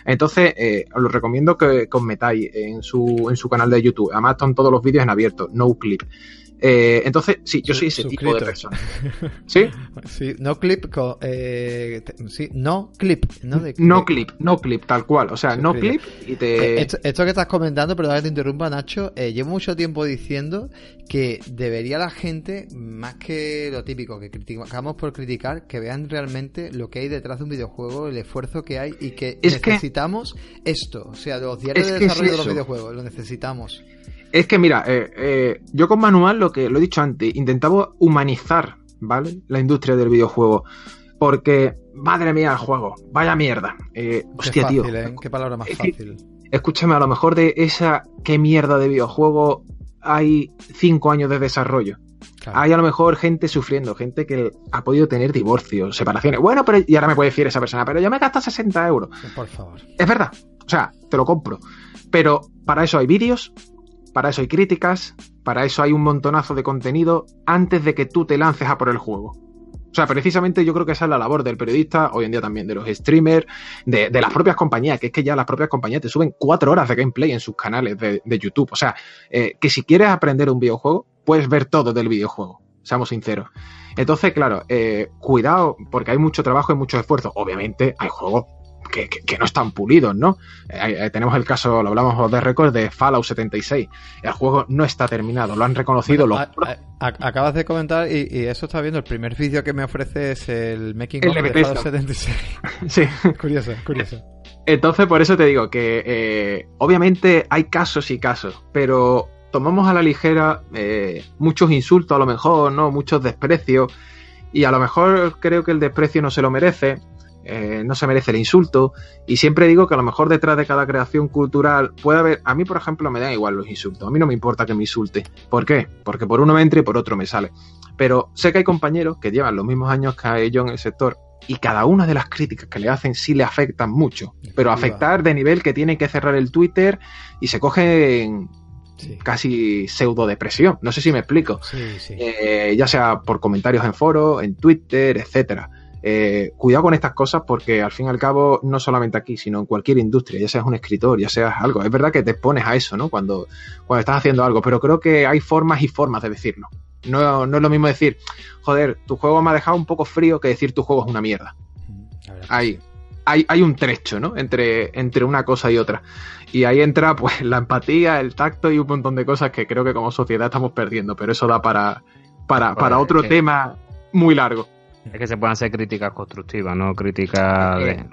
Entonces, eh, os lo recomiendo que, os metáis en su, en su canal de YouTube. Además, están todos los vídeos en abierto, no clip. Eh, entonces, sí, yo soy ese tipo de persona. (laughs) ¿Sí? Sí, no clip, eh, sí, no clip, no, no clip, no clip, tal cual. O sea, no clip y te. Eh, esto, que estás comentando, perdón que te interrumpa, Nacho, llevo mucho tiempo diciendo que debería la gente, más que lo típico que criticamos por criticar, que vean realmente lo que hay detrás de un videojuego, el esfuerzo que hay y que necesitamos esto. O sea, los diarios de desarrollo de los videojuegos, lo necesitamos. Es que mira, eh, eh, yo con Manual lo que lo he dicho antes, intentaba humanizar, ¿vale? La industria del videojuego. Porque, madre mía, el juego, vaya mierda. Eh, hostia, tío. ¿eh? Qué palabra más fácil. Escúchame, a lo mejor de esa qué mierda de videojuego hay cinco años de desarrollo. Hay a lo mejor gente sufriendo, gente que ha podido tener divorcios, separaciones. Bueno, pero y ahora me puede decir esa persona, pero yo me gasta 60 euros. Por favor. Es verdad. O sea, te lo compro. Pero para eso hay vídeos, para eso hay críticas, para eso hay un montonazo de contenido antes de que tú te lances a por el juego. O sea, precisamente yo creo que esa es la labor del periodista, hoy en día también de los streamers, de, las propias compañías, que es que ya las propias compañías te suben cuatro horas de gameplay en sus canales de, YouTube. O sea, eh, que si quieres aprender un videojuego, puedes ver todo del videojuego, seamos sinceros. Entonces, claro, eh, cuidado, porque hay mucho trabajo y mucho esfuerzo. Obviamente, hay juegos que, no están pulidos, ¿no? Eh, tenemos el caso, lo hablamos de récord, de Fallout 76. El juego no está terminado, lo han reconocido los... acabas de comentar, y, eso está viendo, el primer vídeo que me ofrece es el Making of de Fallout 76. sí. (laughs) curioso, curioso. Entonces, por eso te digo que eh, obviamente hay casos y casos, pero tomamos a la ligera eh, muchos insultos a lo mejor, ¿no? Muchos desprecios. Y a lo mejor creo que el desprecio no se lo merece. Eh, no se merece el insulto. Y siempre digo que a lo mejor detrás de cada creación cultural puede haber. A mí, por ejemplo, me dan igual los insultos. A mí no me importa que me insulte. ¿Por qué? Porque por uno me entre y por otro me sale. Pero sé que hay compañeros que llevan los mismos años que ellos en el sector y cada una de las críticas que le hacen sí le afectan mucho. Pero afectar de nivel que tienen que cerrar el Twitter y se cogen casi pseudo depresión. No sé si me explico. Eh, ya sea por comentarios en foros, en Twitter, etcétera. Eh, cuidado con estas cosas porque al fin y al cabo, no solamente aquí, sino en cualquier industria, ya seas un escritor, ya seas algo, es verdad que te expones a eso, ¿no? Cuando, cuando estás haciendo algo, pero creo que hay formas y formas de decirlo. No, no es lo mismo decir, joder, tu juego me ha dejado un poco frío que decir tu juego es una mierda. Hay, hay, hay, un trecho, ¿no? Entre, entre una cosa y otra. Y ahí entra, (laughs) pues, la empatía, el tacto y un montón de cosas que creo que como sociedad estamos perdiendo, pero eso da para, para, para otro tema muy largo. Es que se pueden hacer críticas constructivas, no críticas de...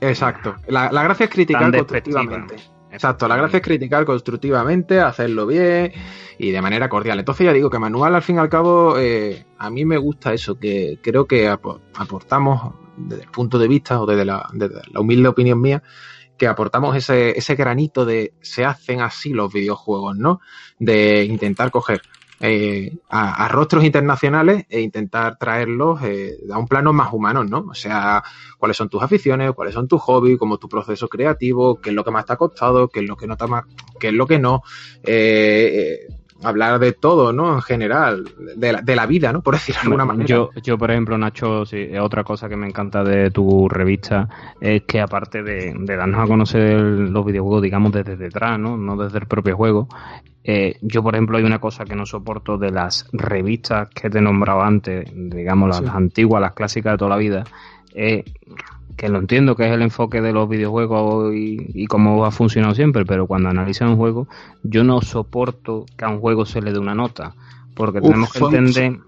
Exacto. La, gracia es criticar constructivamente. Exacto, la gracia es criticar constructivamente, hacerlo bien y de manera cordial. Entonces ya digo que Manual al fin y al cabo eh, a mí me gusta eso, que creo que aportamos desde el punto de vista o desde la, desde la humilde opinión mía, que aportamos ese, ese granito de se hacen así los videojuegos, ¿no? De intentar coger eh, a, rostros internacionales e intentar traerlos eh, a un plano más humano, ¿no? O sea, cuáles son tus aficiones, cuáles son tus hobbies, cómo es tu proceso creativo, qué es lo que más te ha costado, qué es lo que no te más, qué es lo que no. Eh, hablar de todo, ¿no? En general, de la, de la vida, ¿no? Por decirlo de alguna manera. Yo, yo, por ejemplo, Nacho, sí, otra cosa que me encanta de tu revista es que aparte de, darnos a conocer los videojuegos, digamos, desde detrás, ¿no? No desde el propio juego, eh, yo, por ejemplo, hay una cosa que no soporto de las revistas que te nombraba antes, digamos, las, antiguas, las clásicas de toda la vida, eh, que lo entiendo que es el enfoque de los videojuegos y, cómo ha funcionado siempre, pero cuando analizan un juego, yo no soporto que a un juego se le dé una nota, porque tenemos que entender,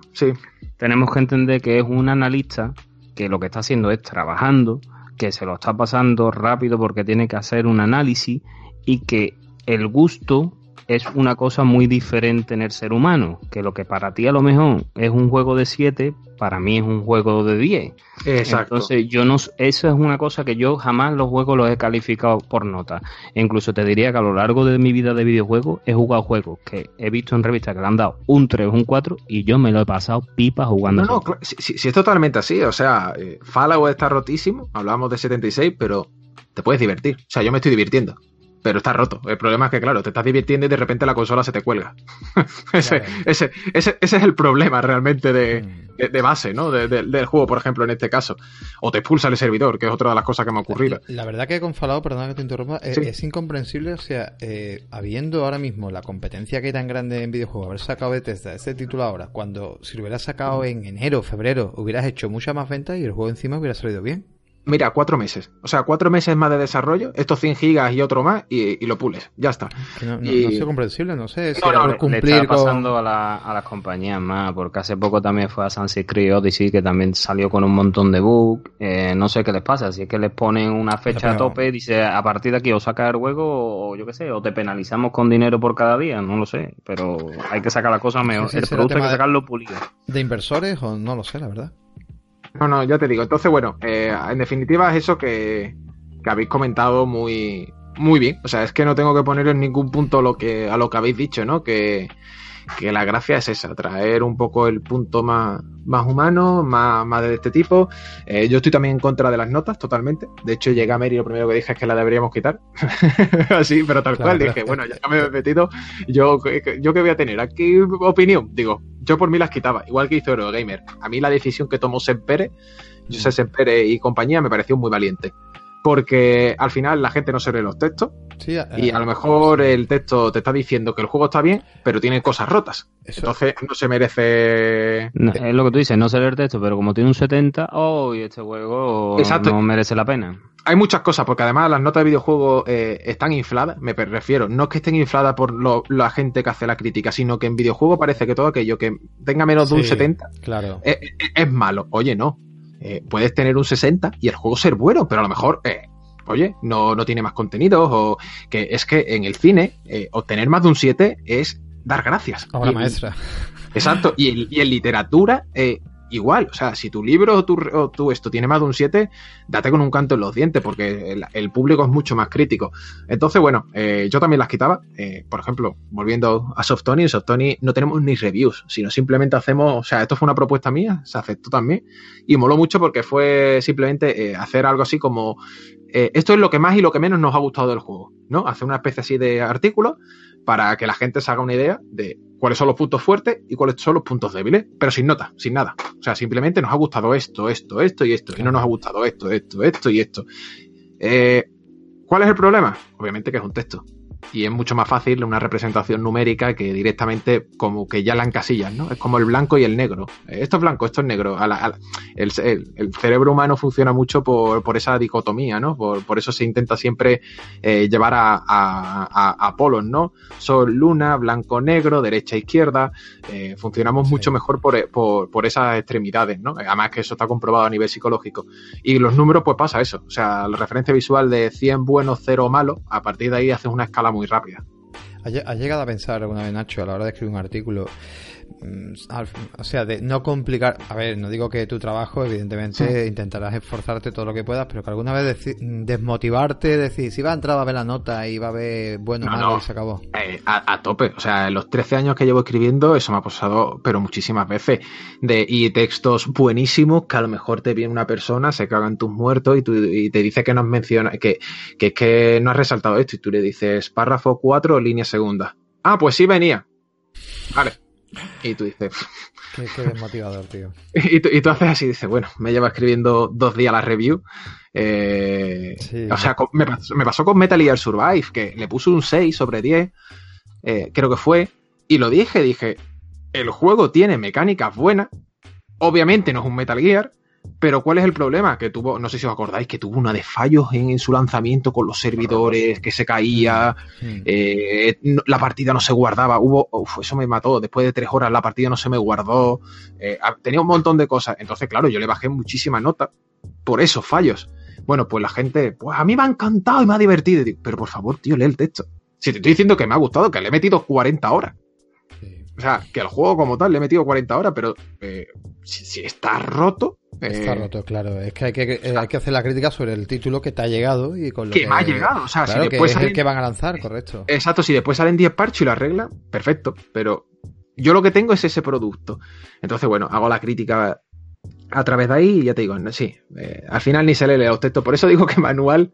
tenemos que entender que es un analista que lo que está haciendo es trabajando, que se lo está pasando rápido porque tiene que hacer un análisis y que el gusto es una cosa muy diferente en el ser humano, que lo que para ti a lo mejor es un juego de 7, para mí es un juego de 10. Exacto. Entonces, yo no, eso es una cosa que yo jamás los juegos los he calificado por nota. E incluso te diría que a lo largo de mi vida de videojuegos he jugado juegos que he visto en revistas que le han dado un 3 o un 4 y yo me lo he pasado pipa jugando. No, no, si, es totalmente así. O sea, eh, Fallout está rotísimo, hablábamos de 76, pero te puedes divertir. O sea, yo me estoy divirtiendo pero está roto. El problema es que, claro, te estás divirtiendo y de repente la consola se te cuelga. (laughs) ese, ese, ese, ese, es el problema realmente de, mm. de, base, ¿no? del juego, por ejemplo, en este caso. O te expulsa el servidor, que es otra de las cosas que me ha ocurrido. La, verdad que con Fallout, perdona que te interrumpa, es, incomprensible, o sea, eh, habiendo ahora mismo la competencia que hay tan grande en videojuegos, haber sacado Bethesda ese título ahora, cuando si lo hubieras sacado en enero, febrero, hubieras hecho mucha más ventas y el juego encima hubiera salido bien. Mira, cuatro meses. O sea, cuatro meses más de desarrollo, estos 100 gigas y otro más, y, lo pules. Ya está. No, sé comprensible, no sé si no, cumplir le está pasando a, las compañías más, porque hace poco también fue a Sunset Creek Odyssey, que también salió con un montón de bugs. Eh, no sé qué les pasa, si es que les ponen una fecha a tope, dice a partir de aquí o saca el juego, o yo qué sé, o te penalizamos con dinero por cada día, no lo sé. Pero hay que sacar las cosas mejor. el producto hay que sacarlo pulido. ¿De inversores o no lo sé, la verdad? No, no, ya te digo. Entonces, bueno, eh, en definitiva es eso que, habéis comentado muy, muy bien. O sea, es que no tengo que poner en ningún punto lo que, a lo que habéis dicho, ¿no? Que, que la gracia es esa, traer un poco el punto más, más humano, más, más de este tipo. Eh, yo estoy también en contra de las notas, totalmente. De hecho, llegué a Mary y lo primero que dije es que la deberíamos quitar. (laughs) Así, pero tal cual. Dije, bueno, ya me he metido. Yo, ¿Yo qué voy a tener? Aquí opinión. Digo, yo por mí las quitaba, igual que hizo Eurogamer. A mí la decisión que tomó Sempere, José Sempere y compañía, me pareció muy valiente porque al final la gente no se lee los textos y a lo mejor el texto te está diciendo que el juego está bien, pero tiene cosas rotas. Entonces no se merece... es lo que tú dices, no se lee el texto, pero como tiene un 70, oh, este juego no merece la pena. Hay muchas cosas, porque además las notas de videojuego eh, están infladas, me refiero, no es que estén infladas por la gente que hace la crítica, sino que en videojuego parece que todo aquello que tenga menos de un 70 claro. es malo. Oye, no, eh, puedes tener un 60 y el juego ser bueno, pero a lo mejor, eh, oye, no, no tiene más contenidos o que es que en el cine eh, obtener más de un 7 es dar gracias. Obra maestra. Exacto, y, y en literatura igual. O sea, si tu libro o tu, esto tiene más de un 7, date con un canto en los dientes, porque el, público es mucho más crítico. Entonces, bueno, eh, yo también las quitaba. Eh, por ejemplo, volviendo a Softony, en Softony no tenemos ni reviews, sino simplemente hacemos, o sea, esto fue una propuesta mía, se aceptó también, y moló mucho porque fue simplemente eh, hacer algo así como, esto es lo que más y lo que menos nos ha gustado del juego, ¿no? Hacer una especie así de artículo para que la gente se haga una idea de cuáles son los puntos fuertes y cuáles son los puntos débiles, pero sin nota, sin nada. O sea, simplemente nos ha gustado esto, esto, esto y esto, y no nos ha gustado esto, esto, esto y esto. Eh, ¿Cuál es el problema? Obviamente que es un texto y es mucho más fácil una representación numérica que directamente como que ya la encasillas, ¿no? Es como el blanco y el negro. Esto es blanco, esto es negro. el, cerebro humano funciona mucho por, esa dicotomía, ¿no? Por, eso se intenta siempre eh, llevar a, a, polos, ¿no? Sol, luna, blanco, negro, derecha, izquierda. Eh, funcionamos mucho mejor por, por, esas extremidades, ¿no? Además que eso está comprobado a nivel psicológico. Y los números, pues pasa eso. O sea, la referencia visual de 100 buenos, 0 malos, a partir de ahí haces una escala muy rápida. ¿Has llegado a pensar alguna vez, Nacho, a la hora de escribir un artículo, mm, o sea, de no complicar, a ver, no digo que tu trabajo, evidentemente, intentarás esforzarte todo lo que puedas, pero que alguna vez desmotivarte, decir, si va a entrar a ver la nota y va a ver bueno, malo y se acabó. Eh, a, tope, o sea, en los 13 años que llevo escribiendo, eso me ha pasado, pero muchísimas veces, de, y textos buenísimos que a lo mejor te viene una persona, se cagan tus muertos y, tú, y te dice que no has mencionado, que, que es que no has resaltado esto, y tú le dices párrafo 4, línea segunda. Ah, pues sí venía. Vale. Y tú dices. Qué, desmotivador, tío. (laughs) Y tú, y tú, haces así, dices, bueno, me lleva escribiendo dos días la review. Eh, o sea, me pasó, con Metal Gear Survive, que le puse un 6 sobre 10, eh, creo que fue, y lo dije, dije, el juego tiene mecánicas buenas, obviamente no es un Metal Gear, pero ¿cuál es el problema? Que tuvo, no sé si os acordáis, que tuvo una de fallos en, su lanzamiento con los servidores, que se caía, eh, la partida no se guardaba, hubo, eso me mató, después de tres horas la partida no se me guardó, eh, tenía un montón de cosas. Entonces, claro, yo le bajé muchísima nota por esos fallos. Bueno, pues la gente, pues a mí me ha encantado y me ha divertido. Pero por favor, tío, lee el texto. Si te estoy diciendo que me ha gustado, que le he metido 40 horas. O sea, que el juego como tal le he metido 40 horas, pero eh, si, está roto. Está eh, roto, claro. Es que hay, que hay que hacer la crítica sobre el título que te ha llegado y con lo que, me ha llegado. O sea, si después que es el que van a lanzar, correcto. Exacto, si después salen 10 parches y lo arreglan, perfecto. Pero yo lo que tengo es ese producto. Entonces, bueno, hago la crítica a través de ahí, ya te digo, sí, eh, al final ni se lee los textos. Por eso digo que manual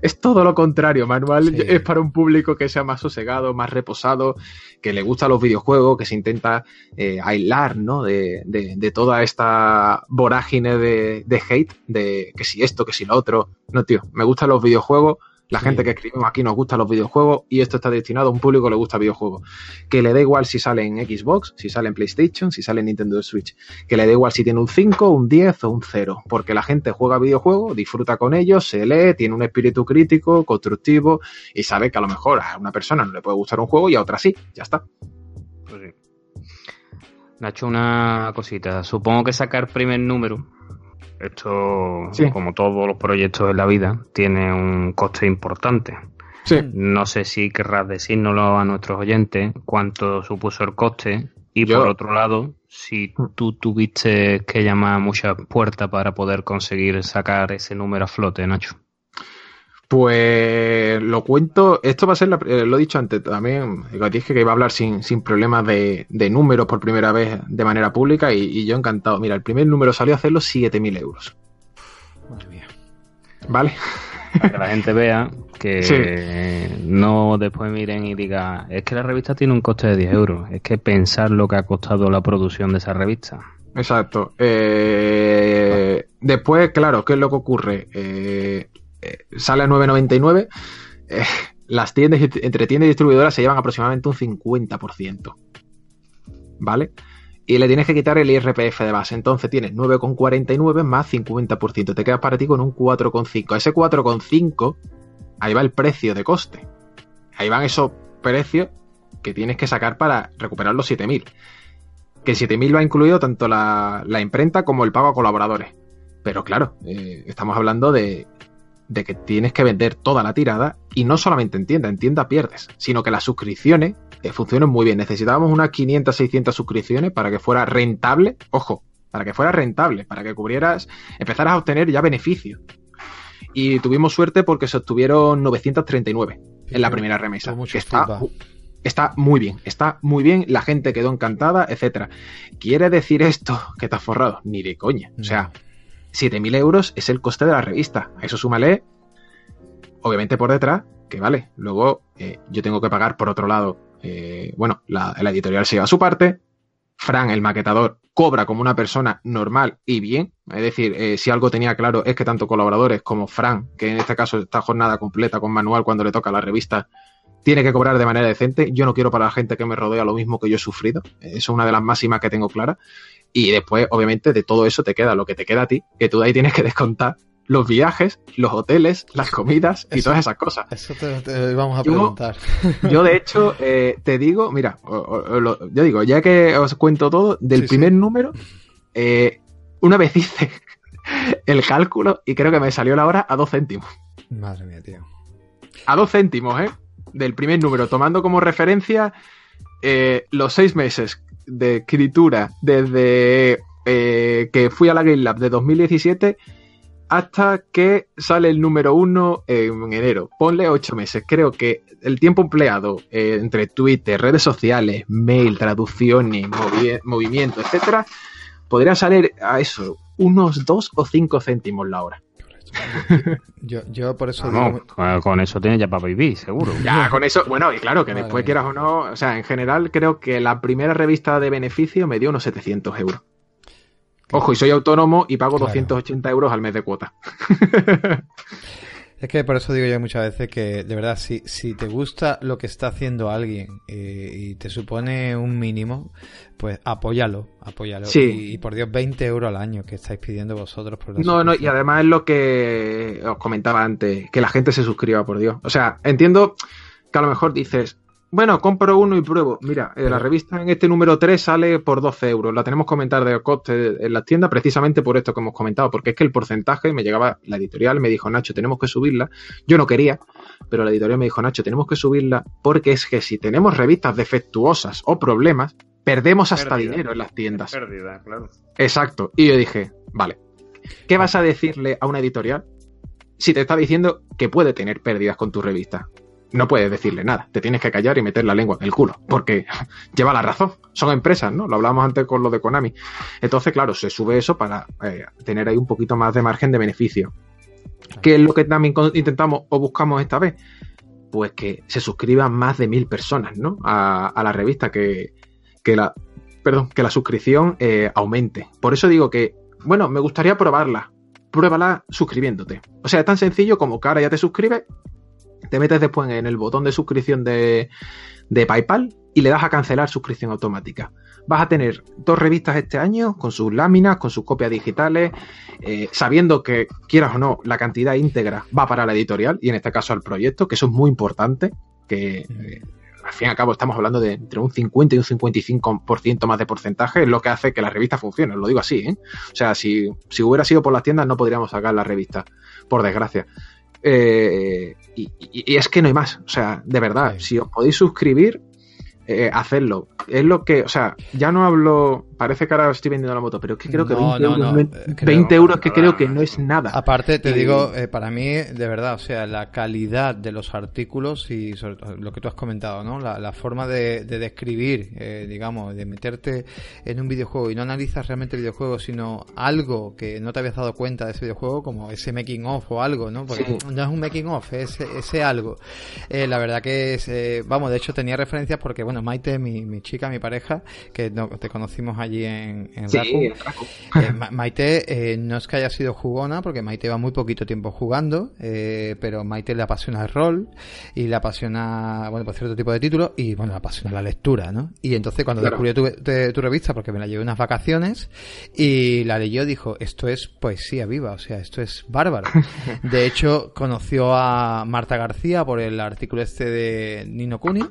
es todo lo contrario. Manual es para un público que sea más sosegado, más reposado, que le gusta los videojuegos, que se intenta eh, aislar, ¿no? De, de, toda esta vorágine de, de hate, de que si esto, que si lo otro. No, tío, me gustan los videojuegos la gente que escribimos aquí nos gusta los videojuegos y esto está destinado a un público que le gusta videojuegos. Que le da igual si sale en Xbox, si sale en PlayStation, si sale en Nintendo Switch. Que le da igual si tiene un 5, un 10 o un 0. Porque la gente juega videojuegos, disfruta con ellos, se lee, tiene un espíritu crítico, constructivo y sabe que a lo mejor a una persona no le puede gustar un juego y a otra sí. Ya está. Pues sí. Nacho, una cosita. Supongo que sacar primer número esto, como todos los proyectos en la vida, tiene un coste importante. No sé si querrás decírnoslo a nuestros oyentes cuánto supuso el coste y por otro lado, si tú tuviste que llamar muchas puertas para poder conseguir sacar ese número a flote, Nacho. Pues lo cuento, esto va a ser, eh, lo he dicho antes también, dije que iba a hablar sin, sin problemas de, números por primera vez de manera pública y, yo encantado. Mira, el primer número salió a hacerlo 7.000 euros. Madre mía. ¿Vale? Para que la gente vea que no después miren y digan, es que la revista tiene un coste de 10 euros, es que pensar lo que ha costado la producción de esa revista. Exacto. Eh, después, claro, ¿qué es lo que ocurre? Eh, eh, sale a 9,99, eh, las tiendas, entre tiendas y distribuidoras se llevan aproximadamente un 50%. ¿Vale? Y le tienes que quitar el IRPF de base. Entonces tienes 9,49 más 50%. Te quedas para ti con un 4,5. Ese 4,5, ahí va el precio de coste. Ahí van esos precios que tienes que sacar para recuperar los 7.000. Que 7.000 lo ha incluido tanto la, imprenta como el pago a colaboradores. Pero claro, eh, estamos hablando de de que tienes que vender toda la tirada y no solamente en tienda, en tienda pierdes, sino que las suscripciones eh, funcionan muy bien. Necesitábamos unas 500, 600 suscripciones para que fuera rentable, ojo, para que fuera rentable, para que cubrieras, empezaras a obtener ya beneficios. Y tuvimos suerte porque se obtuvieron 939 en la primera remesa. Que está, está muy bien, está muy bien, la gente quedó encantada, etcétera. ¿Quiere decir esto que te has forrado? Ni de coña. O sea, 7.000 euros es el coste de la revista. A eso súmale, obviamente por detrás, que vale. Luego eh, yo tengo que pagar por otro lado. Eh, bueno, la, editorial se lleva su parte. Fran, el maquetador, cobra como una persona normal y bien. Es decir, eh, si algo tenía claro es que tanto colaboradores como Fran, que en este caso está jornada completa con manual cuando le toca la revista, tiene que cobrar de manera decente. Yo no quiero para la gente que me rodea lo mismo que yo he sufrido. Eso es una de las máximas que tengo clara. Y después, obviamente, de todo eso te queda lo que te queda a ti, que tú de ahí tienes que descontar los viajes, los hoteles, las comidas y todas esas cosas. Eso te, vamos a preguntar. (laughs) Yo, de hecho, eh, te digo, mira, yo digo, ya que os cuento todo, del primer número, eh, una vez hice (laughs) el cálculo y creo que me salió la hora a dos céntimos. Madre mía, tío. A dos céntimos, ¿eh? Del primer número, tomando como referencia eh, los seis meses de escritura desde eh, que fui a la Game Lab de 2017 hasta que sale el número uno en enero. Ponle ocho meses. Creo que el tiempo empleado eh, entre Twitter, redes sociales, mail, traducciones, movimiento, etcétera, podría salir a eso, unos dos o cinco céntimos la hora. Yo, yo por eso. con eso tienes ya para vivir, seguro. Ya, con eso. Bueno, y claro, que después quieras o no. O sea, en general, creo que la primera revista de beneficio me dio unos 700 euros. Ojo, y soy autónomo y pago 280 euros al mes de cuota. (laughs) Es que por eso digo yo muchas veces que, de verdad, si, si te gusta lo que está haciendo alguien eh, y te supone un mínimo, pues apóyalo, apóyalo. Sí. Y, por Dios, 20 euros al año que estáis pidiendo vosotros. Por no, no, y además es lo que os comentaba antes, que la gente se suscriba, por Dios. O sea, entiendo que a lo mejor dices, bueno, compro uno y pruebo. Mira, eh, la revista en este número 3 sale por 12 euros. La tenemos comentar de coste en las tiendas precisamente por esto que hemos comentado, porque es que el porcentaje me llegaba, la editorial me dijo, Nacho, tenemos que subirla. Yo no quería, pero la editorial me dijo, Nacho, tenemos que subirla porque es que si tenemos revistas defectuosas o problemas, perdemos hasta dinero en las tiendas. Pérdida, claro. Exacto. Y yo dije, vale, ¿qué vas a decirle a una editorial si te está diciendo que puede tener pérdidas con tu revista? No puedes decirle nada, te tienes que callar y meter la lengua en el culo, porque (laughs) lleva la razón, son empresas, ¿no? Lo hablábamos antes con lo de Konami. Entonces, claro, se sube eso para eh, tener ahí un poquito más de margen de beneficio. ¿Qué es lo que también intentamos o buscamos esta vez? Pues que se suscriban más de mil personas, ¿no? A, la revista, que, la, perdón, que la suscripción eh, aumente. Por eso digo que, bueno, me gustaría probarla. Pruébala suscribiéndote. O sea, es tan sencillo como que ahora ya te suscribes te metes después en el botón de suscripción de, PayPal y le das a cancelar suscripción automática. Vas a tener dos revistas este año con sus láminas, con sus copias digitales, eh, sabiendo que, quieras o no, la cantidad íntegra va para la editorial y en este caso al proyecto, que eso es muy importante, que eh, al fin y al cabo estamos hablando de entre un 50 y un 55% más de porcentaje, es lo que hace que la revista funcione, lo digo así. ¿eh? O sea, si hubiera sido por las tiendas no podríamos sacar la revista, por desgracia. Eh, y, es que no hay más. O sea, de verdad, si os podéis suscribir, eh, hacerlo. Es lo que, o sea, ya no hablo, parece que ahora estoy vendiendo la moto, pero es que creo que 20, euros, que creo que no es nada. Aparte, te digo, eh, para mí, de verdad, o sea, la calidad de los artículos y lo que tú has comentado, ¿no? La, forma de, describir, eh, digamos, de meterte en un videojuego y no analizas realmente el videojuego, sino algo que no te habías dado cuenta de ese videojuego, como ese making of o algo, ¿no? Porque no es un making of, es ese algo. la verdad que es, vamos, de hecho tenía referencias porque, bueno, Maite, mi, chica, mi pareja, que te conocimos allí en, en eh, Maite eh, no es que haya sido jugona, porque Maite va muy poquito tiempo jugando, eh, pero Maite le apasiona el rol y le apasiona, bueno, por cierto tipo de títulos y, bueno, le apasiona la lectura, ¿no? Y entonces cuando descubrió tu, revista, porque me la llevé unas vacaciones y la leyó, dijo, esto es poesía viva, o sea, esto es bárbaro. (laughs) De hecho, conoció a Marta García por el artículo este de Nino Kuni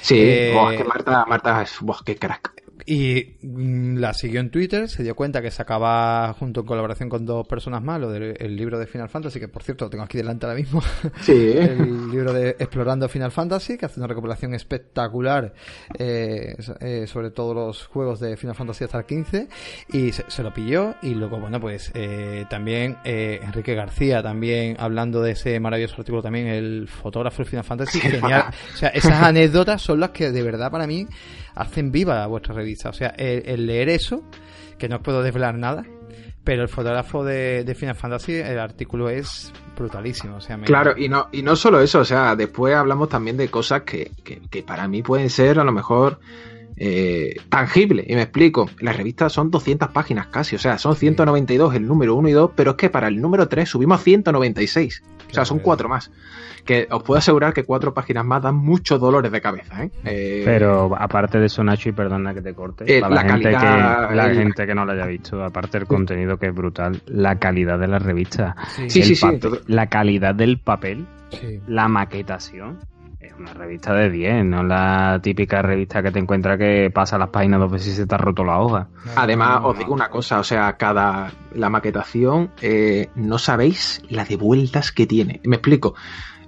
Sí, eh, que Marta, Marta es, qué crack. Y mm, la siguió en Twitter, se dio cuenta que sacaba junto en colaboración con dos personas más lo del libro de Final Fantasy, que por cierto lo tengo aquí delante ahora mismo. (laughs) Sí. (laughs) el libro de Explorando Final Fantasy, que hace una recopilación espectacular eh, eh, sobre todos los juegos de Final Fantasy hasta el 15. Y se, lo pilló. Y luego, bueno, pues eh, también Enrique García, también hablando de ese maravilloso artículo, también el fotógrafo de Final Fantasy. Genial. O sea, esas anécdotas son las que de verdad para mí hacen viva vuestra revista. O sea, el, leer eso, que no puedo desvelar nada, pero el fotógrafo de, Final Fantasy, el artículo es brutalísimo. O sea, Claro, y no, y no solo eso, o sea, después hablamos también de cosas que, que, para mí pueden ser a lo mejor eh, tangibles. Y me explico, las revistas son 200 páginas casi, o sea, son 192 el número 1 y 2, pero es que para el número 3 subimos 196. O sea, son cuatro más que os puedo asegurar que cuatro páginas más dan muchos dolores de cabeza. ¿eh? eh Pero aparte de eso, Nacho, y perdona que te corte, eh, la, gente, que, la gente que no lo haya visto, aparte del contenido que es brutal, la calidad de la revista, sí, sí, sí, la calidad del papel, la maquetación. Es una revista de 10, no la típica revista que te encuentra que pasa las páginas dos veces y se te ha roto la hoja. Además, os digo una cosa, o sea, cada la maquetación, eh, no sabéis la de vueltas que tiene. Me explico.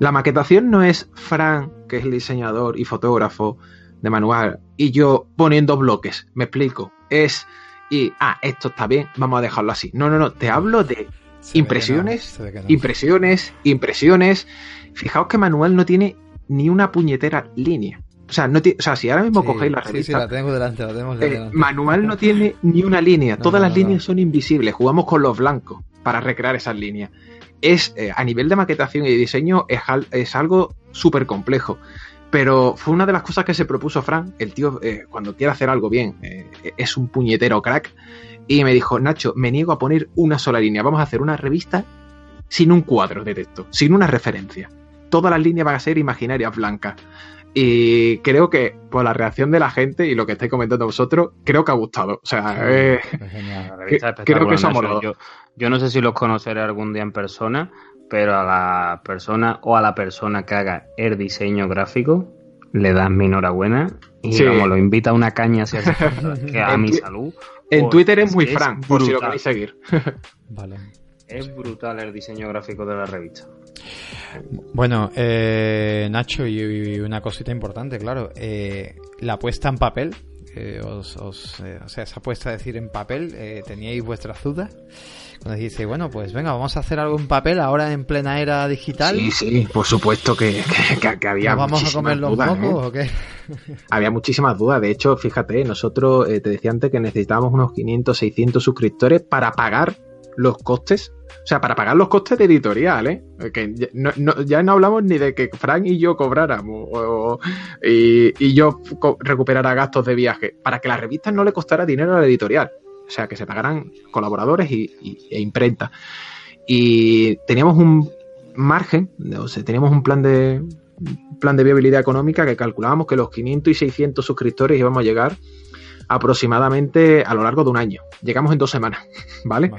La maquetación no es Fran, que es el diseñador y fotógrafo de manual, y yo poniendo bloques, me explico. Es, y, ah, esto está bien, vamos a dejarlo así. No, no, no, te hablo de impresiones, impresiones, impresiones. Fijaos que Manual no tiene ni una puñetera línea. O sea, no o sea, si ahora mismo cogéis la revista. Sí, sí, la tengo delante, la tenemos eh, Manual no tiene (laughs) ni una línea. Todas las líneas son invisibles. Jugamos con los blancos para recrear esas líneas es eh, a nivel de maquetación y diseño es, algo súper complejo. Pero fue una de las cosas que se propuso Frank. El tío, eh, cuando quiere hacer algo bien, eh, es un puñetero crack. Y me dijo, Nacho, me niego a poner una sola línea. Vamos a hacer una revista sin un cuadro de texto, sin una referencia. Todas las líneas van a ser imaginarias blancas. Y creo que por la reacción de la gente y lo que estáis comentando vosotros, creo que ha gustado. O sea, (laughs) creo que somos yo, yo no sé si los conoceré algún día en persona, pero a la persona o a la persona que haga el diseño gráfico le das mi enhorabuena y vamos, lo invita a una caña hacia (laughs) que a mi salud. En Twitter es muy frank, por si lo queréis seguir. vale. Es brutal el diseño gráfico de la revista. Bueno, eh, Nacho, y, una cosita importante, claro, eh, la puesta en papel eh, os, os eh, o sea, esa puesta a decir en papel, eh, teníais vuestras dudas. Cuando dijiste, bueno, pues venga, vamos a hacer algo en papel ahora en plena era digital. Sí, sí, por supuesto que, que, que había ¿Nos vamos a comer los dudas, mocos o qué? Había muchísimas dudas. De hecho, fíjate, nosotros te decía antes que necesitábamos unos 500, 600 suscriptores para pagar los costes o sea, para pagar los costes de editorial, ¿eh? Que ya no, hablamos ni de que Frank y yo cobráramos y, yo recuperara gastos de viaje. Para que la revista no le costara dinero a la editorial. O sea, que se pagaran colaboradores y, y, e imprenta. Y teníamos un margen, o sea, teníamos un plan de plan de viabilidad económica que calculábamos que los 500 y 600 suscriptores íbamos a llegar aproximadamente a lo largo de un año. Llegamos en dos semanas, (laughs) ¿vale?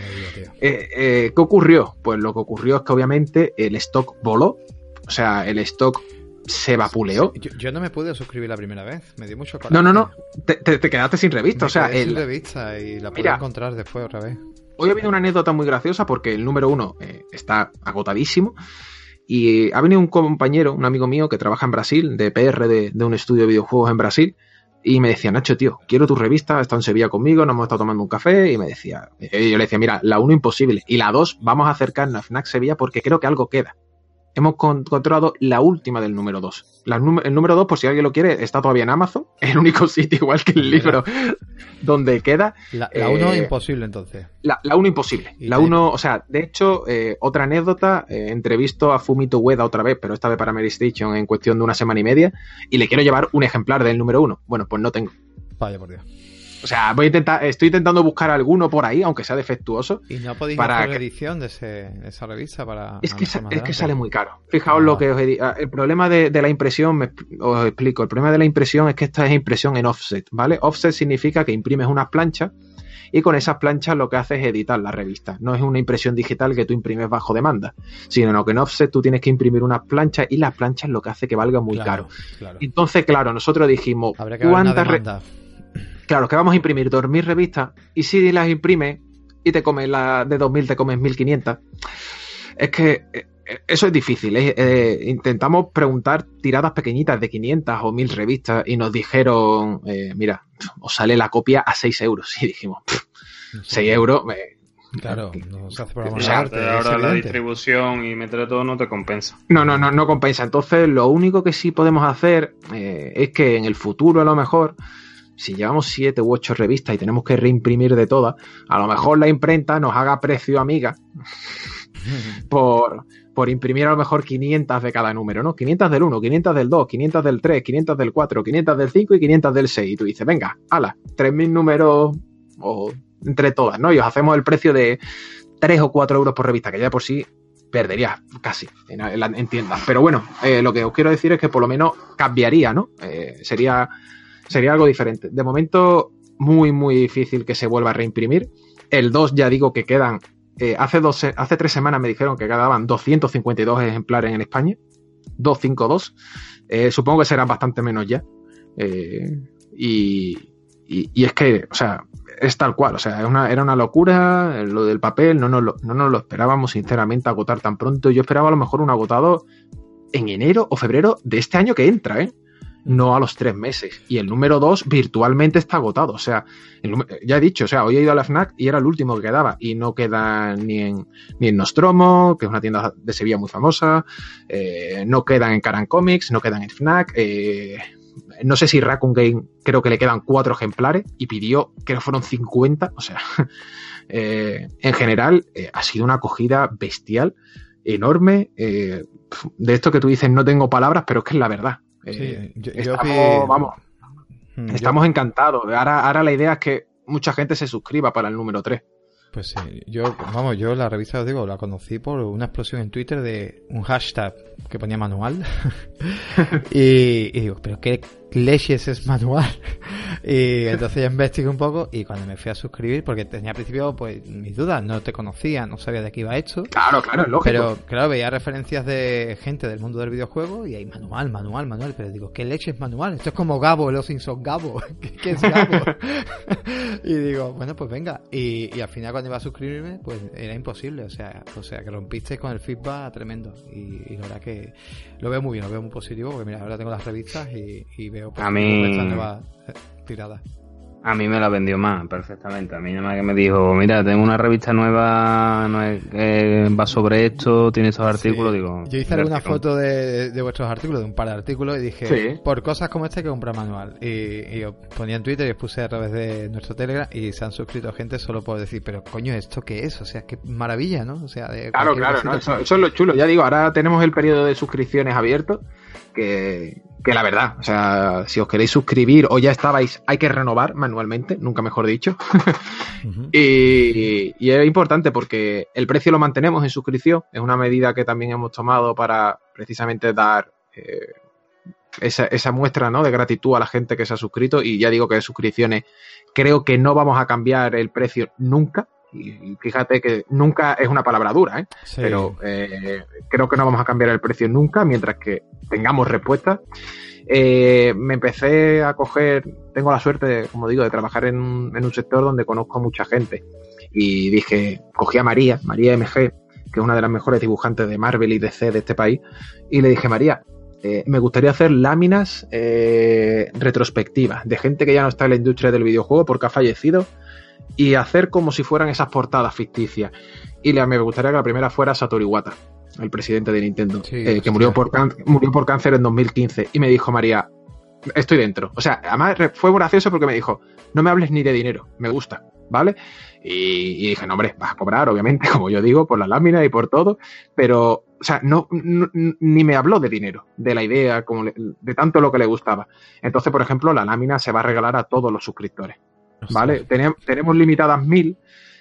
Eh, eh, ¿Qué ocurrió? Pues lo que ocurrió es que obviamente el stock voló, o sea, el stock se vapuleó. Yo, yo, no me pude suscribir la primera vez, me dio mucho coraje. No, no, no, te, te, te quedaste sin revista, me o sea, quedé el... sin revista y la pude Mira. encontrar después otra vez. Hoy ha habido una anécdota muy graciosa porque el número uno eh, está agotadísimo y ha venido un compañero, un amigo mío que trabaja en Brasil, de PR de, de un estudio de videojuegos en Brasil, y me decía, Nacho, tío, quiero tu revista, estado en Sevilla conmigo, nos hemos estado tomando un café, y me decía, yo le decía, mira, la uno imposible, y la dos vamos a acercarnos a FNAC Sevilla porque creo que algo queda. Hemos encontrado la última del número 2. el número 2, por si alguien lo quiere, está todavía en Amazon, (laughs) el único sitio igual que el libro donde queda. La 1 eh, imposible entonces. La 1 imposible. La 1, o sea, de hecho, eh, otra anécdota, eh, entrevisto a Fumito Ueda otra vez, pero esta vez para Mary Station en cuestión de una semana y media, y le quiero llevar un ejemplar del número 1. Bueno, pues no tengo. Vaya por Dios. O sea, voy a intentar, estoy intentando buscar alguno por ahí, aunque sea defectuoso. ¿Y no podéis para hacer que... edición de, ese, de, esa revista para.? Es que, es que sale muy caro. Fijaos ah. lo que os he dicho. El problema de, de la impresión, me, os explico. El problema de la impresión es que esta es impresión en offset, ¿vale? Offset significa que imprimes unas planchas y con esas planchas lo que haces es editar la revista. No es una impresión digital que tú imprimes bajo demanda, sino que en offset tú tienes que imprimir unas planchas y las planchas lo que hace que valga muy claro, caro. Claro. Entonces, claro, nosotros dijimos, ¿cuántas Claro, que vamos a imprimir 2.000 revistas y si las imprimes y te comes la de 2.000, te comes 1.500. Es que eh, eso es difícil. ¿eh? Eh, intentamos preguntar tiradas pequeñitas de 500 o 1.000 revistas y nos dijeron, eh, mira, os sale la copia a 6 euros. Y dijimos, 6 euros. Claro, no se hace por o sea, arte, ahora la distribución y meter todo no te compensa. No, no, no, no compensa. Entonces, lo único que sí podemos hacer es que en el futuro, a lo mejor, si llevamos siete u ocho revistas y tenemos que reimprimir de todas, a lo mejor la imprenta nos haga precio amiga (laughs) por, por imprimir a lo mejor 500 de cada número, ¿no? 500 del 1, 500 del 2, 500 del 3, 500 del 4, 500 del 5 y 500 del 6. Y tú dices, venga, ala, 3.000 números o entre todas, ¿no? Y os hacemos el precio de 3 o 4 euros por revista, que ya por sí perdería casi en, en, en tiendas. Pero bueno, eh, lo que os quiero decir es que por lo menos cambiaría, ¿no? Eh, sería sería algo diferente. De momento, muy, muy difícil que se vuelva a reimprimir. El 2 ya digo que quedan, eh, hace, dos, hace tres semanas me dijeron que quedaban 252 ejemplares en España. 252. Eh, supongo que serán bastante menos ya. Eh, y, y, es que, o sea, es tal cual. O sea, era una locura lo del papel. No nos lo, no nos lo esperábamos, sinceramente, agotar tan pronto. Yo esperaba a lo mejor un agotado en enero o febrero de este año que entra, ¿eh? No a los tres meses. Y el número dos virtualmente está agotado. O sea, el, ya he dicho, o sea, hoy he ido a la FNAC y era el último que quedaba. Y no queda ni en, ni en Nostromo, que es una tienda de Sevilla muy famosa. Eh, no quedan en Caran Comics, no quedan en FNAC. Eh, no sé si Raccoon Game creo que le quedan cuatro ejemplares y pidió, creo que fueron 50. O sea, (laughs) eh, en general ha sido una acogida bestial, enorme. de esto que tú dices, no tengo palabras, pero es que es la verdad. Sí, eh, yo, estamos, yo, vamos, Hmm, estamos yo, encantados. Ahora, ahora la idea es que mucha gente se suscriba para el número 3. Pues sí, yo, vamos, yo la revista, os digo, la conocí por una explosión en Twitter de un hashtag que ponía manual. (laughs) y, y, digo, ¿pero qué leches es manual? (laughs) y entonces ya investigué un poco y cuando me fui a suscribir, porque tenía al principio pues mis dudas, no te conocía, no sabía de qué iba hecho. Claro, claro, es lógico. Pero claro, veía referencias de gente del mundo del videojuego y hay manual, manual, manual. Pero digo, ¿qué leche es manual? Esto es como Gabo, los Simpsons Gabo. (laughs) ¿Qué, qué es Gabo? (laughs) y digo, bueno, pues venga. Y, y al final cuando iba a suscribirme, pues era imposible. O sea, o sea que rompiste con el feedback tremendo. Y, y la verdad que lo veo muy bien, lo veo muy positivo. Porque mira, ahora tengo las revistas y, y veo a mí... esta nueva tirada. A mí me la vendió más, perfectamente. A mí nada más que me dijo, mira, tengo una revista nueva, no va sobre esto, tiene estos artículos, digo... Yo hice alguna foto de, vuestros artículos, de un par de artículos, y dije, por cosas como esta hay que comprar manual. Y, yo ponía en Twitter y puse a través de nuestro Telegram y se han suscrito gente solo por decir, pero coño, ¿esto qué es? O sea, qué maravilla, ¿no? O sea, de Claro, claro, eso, eso es lo chulo. Ya digo, ahora tenemos el periodo de suscripciones abierto, que que la verdad, o sea, si os queréis suscribir o ya estabais, hay que renovar manualmente, nunca mejor dicho. (laughs) y, es importante porque el precio lo mantenemos en suscripción, es una medida que también hemos tomado para precisamente dar eh, esa, muestra ¿no? de gratitud a la gente que se ha suscrito y ya digo que de suscripciones creo que no vamos a cambiar el precio nunca. Y fíjate que nunca es una palabra dura, ¿eh? pero eh, creo que no vamos a cambiar el precio nunca mientras que tengamos respuestas. Eh, me empecé a coger, tengo la suerte, como digo, de trabajar en, un sector donde conozco a mucha gente. Y dije, cogí a María, María MG, que es una de las mejores dibujantes de Marvel y DC de este país, y le dije, María, eh, me gustaría hacer láminas eh, retrospectivas de gente que ya no está en la industria del videojuego porque ha fallecido y hacer como si fueran esas portadas ficticias. Y le, me gustaría que la primera fuera Satoru Iwata el presidente de Nintendo, eh, que murió por, murió por cáncer en 2015. Y me dijo, María, estoy dentro. O sea, además fue gracioso porque me dijo, no me hables ni de dinero, me gusta, ¿vale? Y, dije, no, hombre, vas a cobrar, obviamente, (laughs) como yo digo, por la lámina y por todo, pero, o sea, no, ni me habló de dinero, de la idea, como de tanto lo que le gustaba. Entonces, por ejemplo, la lámina se va a regalar a todos los suscriptores, ¿vale? Tenemos, limitadas mil.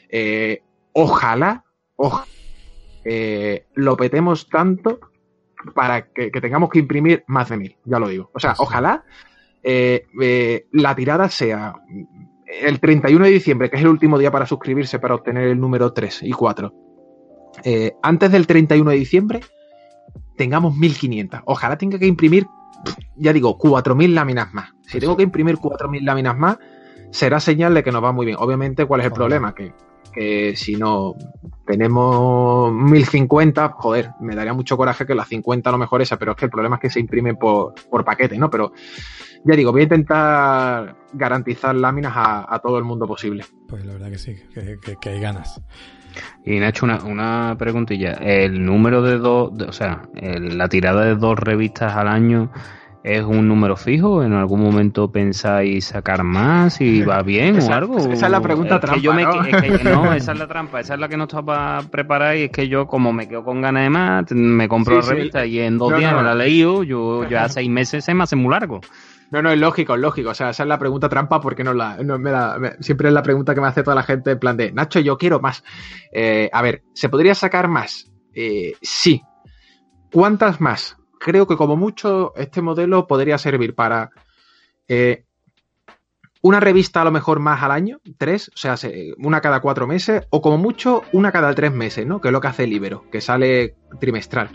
Eh, ojalá, ojalá eh, lo petemos tanto para que, tengamos que imprimir más de mil, ya lo digo. O sea, ojalá eh, eh, la tirada sea el 31 de diciembre, que es el último día para suscribirse para obtener el número 3 y 4. antes del 31 de diciembre tengamos 1500. Ojalá tenga que imprimir, ya digo, 4000 láminas más. Si tengo que imprimir 4000 láminas más, será señal de que nos va muy bien. Obviamente, ¿cuál es el problema? Que que si no tenemos 1050, joder, me daría mucho coraje que las 50 a lo mejor esa, pero es que el problema es que se imprime por, paquete, ¿no? Pero ya digo, voy a intentar garantizar láminas a, todo el mundo posible. Pues la verdad que sí, que, hay ganas. Y Nacho, una, una preguntilla. El número de dos, o sea, la tirada de dos revistas al año ¿Es un número fijo? ¿En algún momento pensáis sacar más y va bien o algo? Esa es la pregunta trampa. ¿no? esa es la trampa, esa es la que no estaba preparada y es que yo, como me quedo con ganas de más, me compro la revista y en dos días me la he leído, yo ya seis meses se me hace muy largo. No, no, es lógico, es lógico. O sea, esa es la pregunta trampa porque no la, me siempre es la pregunta que me hace toda la gente en plan de, Nacho, yo quiero más. Eh, a ver, ¿se podría sacar más? Eh, sí. ¿Cuántas más? Creo que como mucho este modelo podría servir para eh, una revista a lo mejor más al año, tres, o sea, una cada cuatro meses, o como mucho una cada tres meses, ¿no? Que es lo que hace el Libero, que sale trimestral.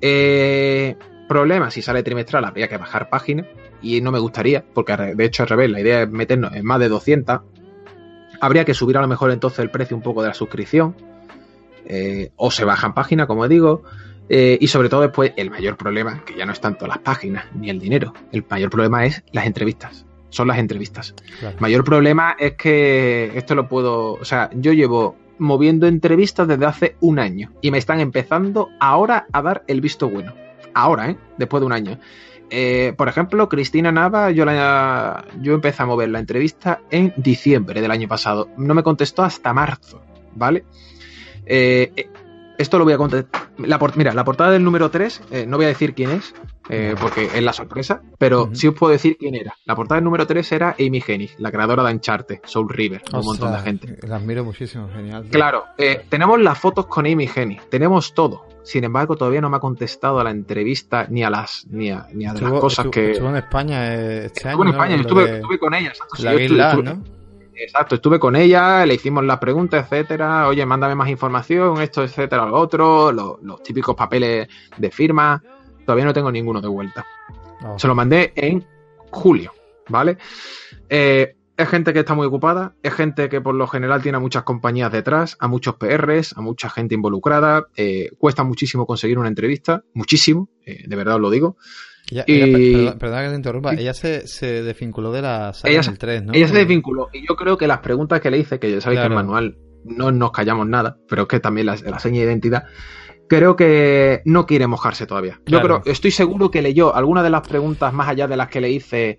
Eh, problema, si sale trimestral habría que bajar páginas, y no me gustaría, porque de hecho al revés, la idea es meternos en más de 200. Habría que subir a lo mejor entonces el precio un poco de la suscripción, eh, o se bajan páginas, como digo. Eh, y sobre todo después, el mayor problema, que ya no es tanto las páginas ni el dinero, el mayor problema es las entrevistas. Son las entrevistas. El mayor problema es que esto lo puedo. O sea, yo llevo moviendo entrevistas desde hace un año y me están empezando ahora a dar el visto bueno. Ahora, ¿eh? Después de un año. Eh, por ejemplo, Cristina Nava, yo, la, yo empecé a mover la entrevista en diciembre del año pasado. No me contestó hasta marzo, ¿vale? Eh, esto lo voy a contar. mira, la portada del número 3, eh, no voy a decir quién es, eh, porque es la sorpresa, pero sí os puedo decir quién era. La portada del número 3 era Amy Hennig, la creadora de Uncharted, Soul River, un montón de gente. La admiro muchísimo, genial. Claro, eh, tenemos las fotos con Amy Hennig, tenemos todo. Sin embargo, todavía no me ha contestado a la entrevista ni a las ni a, ni a las cosas que. Estuvo en España este estuvo en España, yo estuve, con ella. La ¿no? Exacto, estuve con ella, le hicimos las preguntas, etcétera. Oye, mándame más información, esto, etcétera, lo otro, los, típicos papeles de firma. Todavía no tengo ninguno de vuelta. Se lo mandé en julio, ¿vale? Eh, es gente que está muy ocupada, es gente que por lo general tiene a muchas compañías detrás, a muchos PRs, a mucha gente involucrada. Eh, cuesta muchísimo conseguir una entrevista, muchísimo, eh, de verdad os lo digo. Y... perdona, que te interrumpa, ella se, se desvinculó de la saga del 3, ¿no? Ella se desvinculó y yo creo que las preguntas que le hice, que ya sabéis que en manual no nos callamos nada, pero es que también la, la seña de identidad, creo que no quiere mojarse todavía. Yo creo, estoy seguro que leyó algunas de las preguntas más allá de las que le hice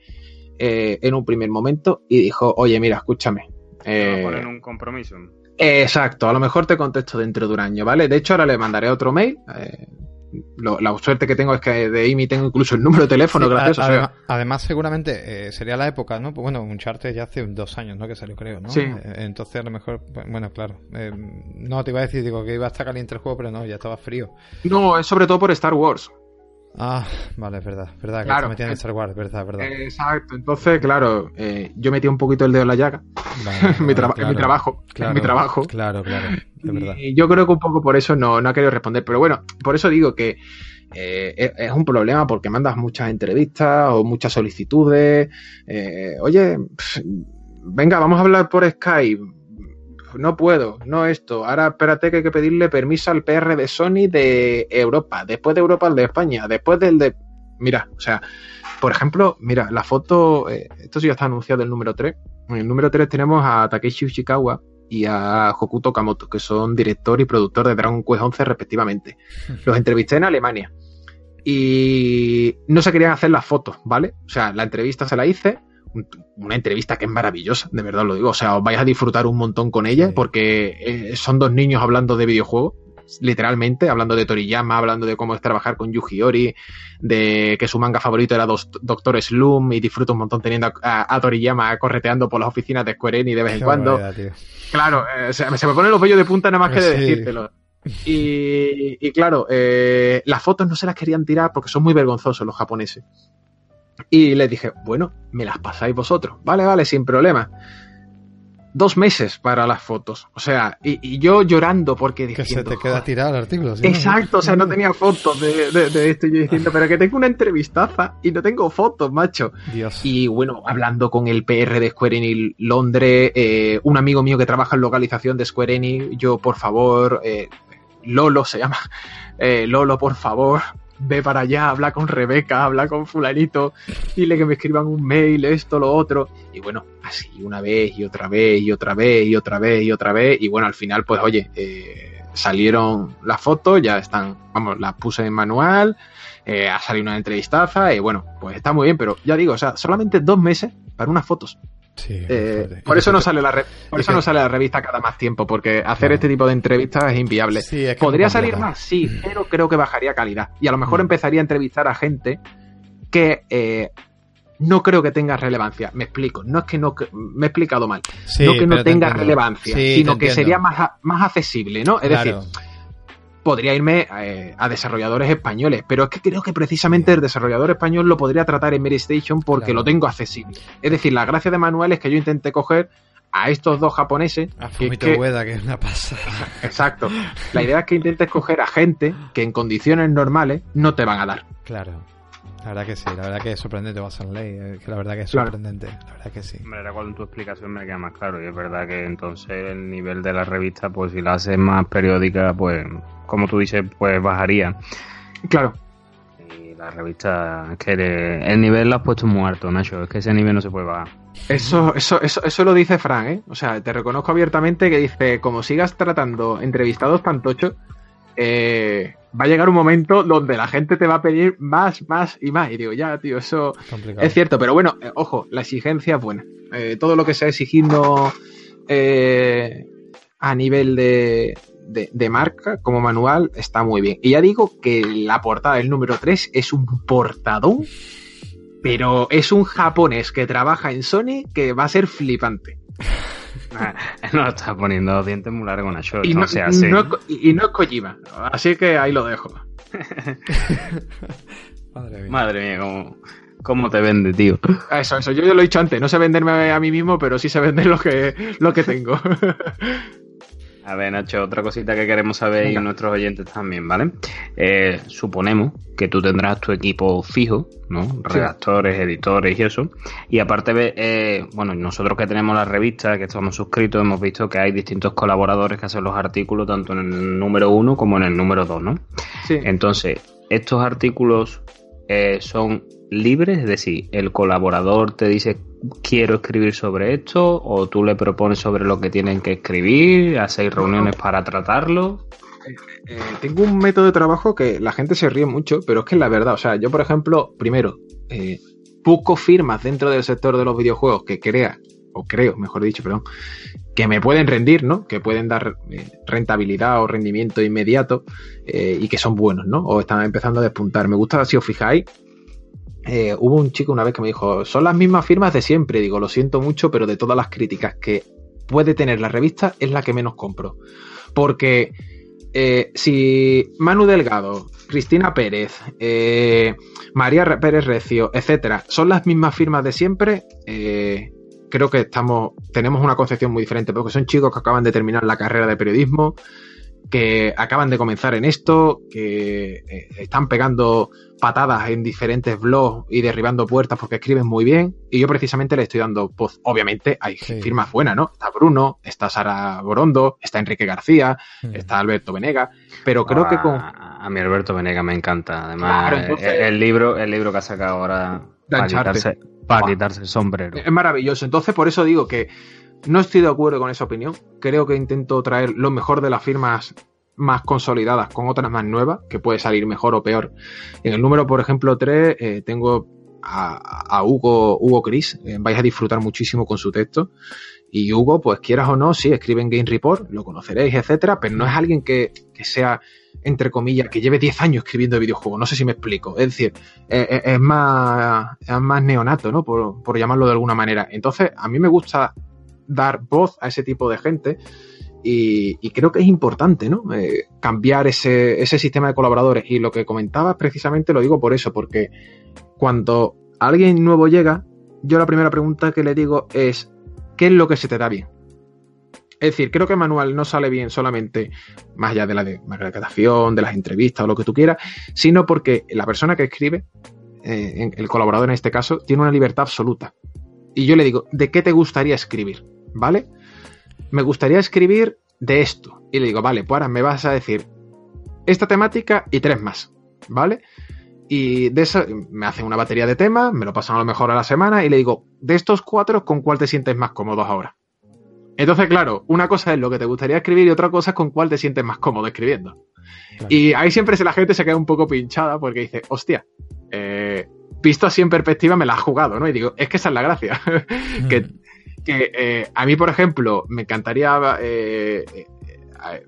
eh, en un primer momento y dijo, oye, mira, escúchame. Eh, poner un compromiso. Exacto, a lo mejor te contesto dentro de un año, ¿vale? De hecho, ahora le mandaré otro mail. Eh, la suerte que tengo es que de Amy tengo incluso el número de teléfono, gracias. además, seguramente eh, sería la época, ¿no? Pues bueno, un charter ya hace dos años, ¿no? Que salió, creo, ¿no? Sí. Eh, entonces, a lo mejor, pues, bueno, claro. Eh, no, te iba a decir, digo, que iba a estar caliente el juego, pero no, ya estaba frío. No, es sobre todo por Star Wars. Ah, vale, es verdad, verdad, que claro, en Star Wars, verdad, verdad. Exacto, entonces, claro, yo metí un poquito el dedo en la llaga. (laughs) mi, mi, trabajo, claro, mi trabajo. Claro, claro, verdad. Y yo creo que un poco por eso no, no ha querido responder, pero bueno, por eso digo que eh, es, un problema porque mandas muchas entrevistas o muchas solicitudes. Eh, oye, venga, vamos a hablar por Skype. No puedo, no esto. Ahora espérate que hay que pedirle permiso al PR de Sony de Europa, después de Europa el de España, después del de... Mira, o sea, por ejemplo, mira, la foto, eh, esto sí ya está anunciado el número 3. En el número 3 tenemos a Takeshi Ushikawa, y a Hokuto Kamoto, que son director y productor de Dragon Quest 11 respectivamente. (laughs) Los entrevisté en Alemania y no se querían hacer las fotos, ¿vale? O sea, la entrevista se la hice, una entrevista que es maravillosa, de verdad lo digo. O sea, os vais a disfrutar un montón con ella porque eh, son dos niños hablando de videojuegos, literalmente, hablando de Toriyama, hablando de cómo es trabajar con Yuji Ori, de que su manga favorito era Doctor Slum y disfruta un montón teniendo a, Toriyama correteando por las oficinas de Square Enix de vez en cuando. claro, eh, se, me ponen los vellos de punta nada más que de decírtelo. Y, claro, eh, las fotos no se las querían tirar porque son muy vergonzosos los japoneses. Y les dije, bueno, me las pasáis vosotros. Vale, vale, sin problema. Dos meses para las fotos. O sea, y, yo llorando porque diciendo, Que se te queda tirado el artículo. Exacto, o sea, no tenía fotos de, esto. Y yo diciendo, pero que tengo una entrevistaza y no tengo fotos, macho. Dios. Y bueno, hablando con el PR de Square Enix Londres, eh, un amigo mío que trabaja en localización de Square Enix, yo, por favor, eh, Lolo se llama. Eh, Lolo, por favor, ve para allá, habla con Rebeca, habla con fulanito, dile que me escriban un mail, esto, lo otro. Y bueno, así una vez y otra vez y otra vez y otra vez y otra vez. Y bueno, al final, pues oye, eh, salieron las fotos, ya están, vamos, las puse en manual, eh, ha salido una entrevistaza y bueno, pues está muy bien, pero ya digo, o sea, solamente dos meses para unas fotos. Eh, por eso no sale la por eso no sale la revista cada más tiempo, porque hacer este tipo de entrevistas es inviable. Podría salir más, sí, pero creo que bajaría calidad. Y a lo mejor mm. empezaría a entrevistar a gente que eh, no creo que tenga relevancia. Me explico. No es que no me he explicado mal. no que no tenga relevancia, sino que sería más, más accesible, ¿no? Es decir, podría irme eh, a desarrolladores españoles, pero es que creo que precisamente el desarrollador español lo podría tratar en Mary Station porque lo tengo accesible. Es decir, la gracia de Manuel es que yo intenté coger a estos dos japoneses. A que, Ueda, que es una pasada. (laughs) Exacto. La idea es que intentes coger a gente que en condiciones normales no te van a dar. Claro. La verdad que sí, la verdad que es sorprendente Watson Ley, eh, que la verdad que es sorprendente, la verdad que sí. Hombre, ahora con tu explicación me queda más claro y es verdad que entonces el nivel de la revista, pues si la haces más periódica, pues como tú dices, pues bajaría. Claro. Y la revista, es que el nivel lo has puesto muy alto, Nacho, es que ese nivel no se puede bajar. Eso, eso, eso, eso lo dice Fran, ¿eh? O sea, te reconozco abiertamente que dice, como sigas tratando entrevistados tan tochos, eh, va a llegar un momento donde la gente te va a pedir más, más y más. Y digo, ya, tío, eso es cierto. Pero bueno, eh, ojo, la exigencia es buena. Eh, todo lo que se ha exigiendo a nivel de, de, marca como manual está muy bien. Y ya digo que la portada del número 3 es un portadón, pero es un japonés que trabaja en Sony que va a ser flipante. (laughs) no está poniendo dientes muy largos una y no, sea así. y no es Kojima, así que ahí lo dejo. (laughs) Madre mía, Madre mía cómo, te vende, tío. Eso, eso, yo ya lo he dicho antes, no sé venderme a mí mismo, pero sí sé vender lo que, lo que tengo. (laughs) A ver, Nacho, otra cosita que queremos saber y nuestros oyentes también, ¿vale? Eh, suponemos que tú tendrás tu equipo fijo, ¿no? Redactores, editores y eso. Y aparte, eh, bueno, nosotros que tenemos la revista, que estamos suscritos, hemos visto que hay distintos colaboradores que hacen los artículos tanto en el número uno como en el número dos, ¿no? Sí. Entonces, estos artículos eh, son libres, es decir, el colaborador te dice quiero escribir sobre esto o tú le propones sobre lo que tienen que escribir, hacéis reuniones para tratarlo. Eh, tengo un método de trabajo que la gente se ríe mucho, pero es que es la verdad. O sea, yo, por ejemplo, primero, eh, busco firmas dentro del sector de los videojuegos que crea, o creo, mejor dicho, perdón, que me pueden rendir, ¿no? Que pueden dar eh, rentabilidad o rendimiento inmediato y que son buenos, ¿no? O están empezando a despuntar. Me gusta, si os fijáis, hubo un chico una vez que me dijo, son las mismas firmas de siempre. Digo, lo siento mucho, pero de todas las críticas que puede tener la revista es la que menos compro. Porque eh, si Manu Delgado, Cristina Pérez, eh, María Pérez Recio, etcétera, son las mismas firmas de siempre, eh, creo que estamos, tenemos una concepción muy diferente, porque son chicos que acaban de terminar la carrera de periodismo, que acaban de comenzar en esto, que eh, están pegando patadas en diferentes blogs y derribando puertas porque escriben muy bien. Y yo precisamente le estoy dando voz. Obviamente hay firmas buenas, ¿no? Está Bruno, está Sara Borondo, está Enrique García, está Alberto Venega. Pero creo que con. A mí Alberto Venega me encanta. Además, el, libro, el libro que ha sacado ahora para quitarse, para quitarse el sombrero. Es maravilloso. Entonces, por eso digo que no estoy de acuerdo con esa opinión. Creo que intento traer lo mejor de las firmas más consolidadas con otras más nuevas, que puede salir mejor o peor. En el número, por ejemplo, 3, eh, tengo a, Hugo, Hugo Cris. Eh, vais a disfrutar muchísimo con su texto. Y Hugo, pues quieras o no, sí, escribe en Game Report, lo conoceréis, etcétera, pero no es alguien que, sea, entre comillas, que lleve 10 años escribiendo videojuegos. No sé si me explico. Es decir, eh, es, más, es más neonato, ¿no? Por, por llamarlo de alguna manera. Entonces, a mí me gusta dar voz a ese tipo de gente. Y, creo que es importante, ¿no? Eh, cambiar ese, sistema de colaboradores. Y lo que comentabas precisamente lo digo por eso, porque cuando alguien nuevo llega, yo la primera pregunta que le digo es, ¿qué es lo que se te da bien? Es decir, creo que el manual no sale bien solamente más allá de la declaración, de las entrevistas o lo que tú quieras, sino porque la persona que escribe, eh, el colaborador en este caso, tiene una libertad absoluta. Y yo le digo, ¿de qué te gustaría escribir? ¿Vale? Me gustaría escribir de esto. Y le digo, vale, pues ahora me vas a decir esta temática y tres más, ¿vale? Y de eso me hacen una batería de temas, me lo pasan a lo mejor a la semana y le digo, de estos cuatro, ¿con cuál te sientes más cómodo ahora? Entonces, claro, una cosa es lo que te gustaría escribir y otra cosa es con cuál te sientes más cómodo escribiendo. Y ahí siempre la gente se queda un poco pinchada porque dice, hostia, eh, visto así en perspectiva me la has jugado, ¿no? Y digo, es que esa es la gracia. (laughs) que mm que eh, a mí, por ejemplo, me encantaría. Eh, eh,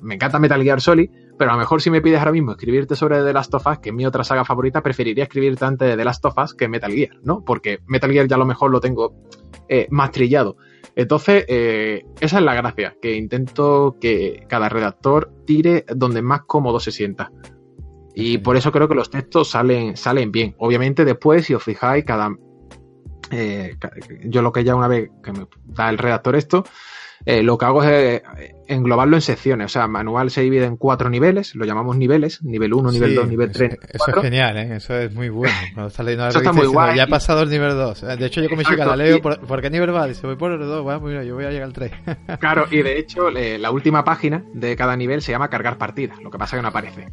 me encanta Metal Gear Solid, pero a lo mejor si me pides ahora mismo escribirte sobre The Last of Us, que es mi otra saga favorita, preferiría escribirte antes de The Last of Us que Metal Gear, ¿no? Porque Metal Gear ya a lo mejor lo tengo más trillado. Entonces, esa es la gracia, que intento que cada redactor tire donde más cómodo se sienta. Y por eso creo que los textos salen, salen bien. Obviamente después, si os fijáis, cada, eh, yo lo que ya una vez que me da el redactor esto, eh, lo que hago es eh, englobarlo en secciones. O sea, manual se divide en cuatro niveles, lo llamamos niveles, nivel 1, nivel 2, nivel 3. Eso es genial, ¿eh? eso es muy bueno. Cuando leyendo eso está muy guay. Ya ha pasado el nivel 2. De hecho, yo como chica la leo, por, qué nivel va? Dice, voy por el 2, bueno, mira, yo voy a llegar al 3. (laughs) claro, y de hecho, la última página de cada nivel se llama cargar partida, lo que pasa es que no aparece.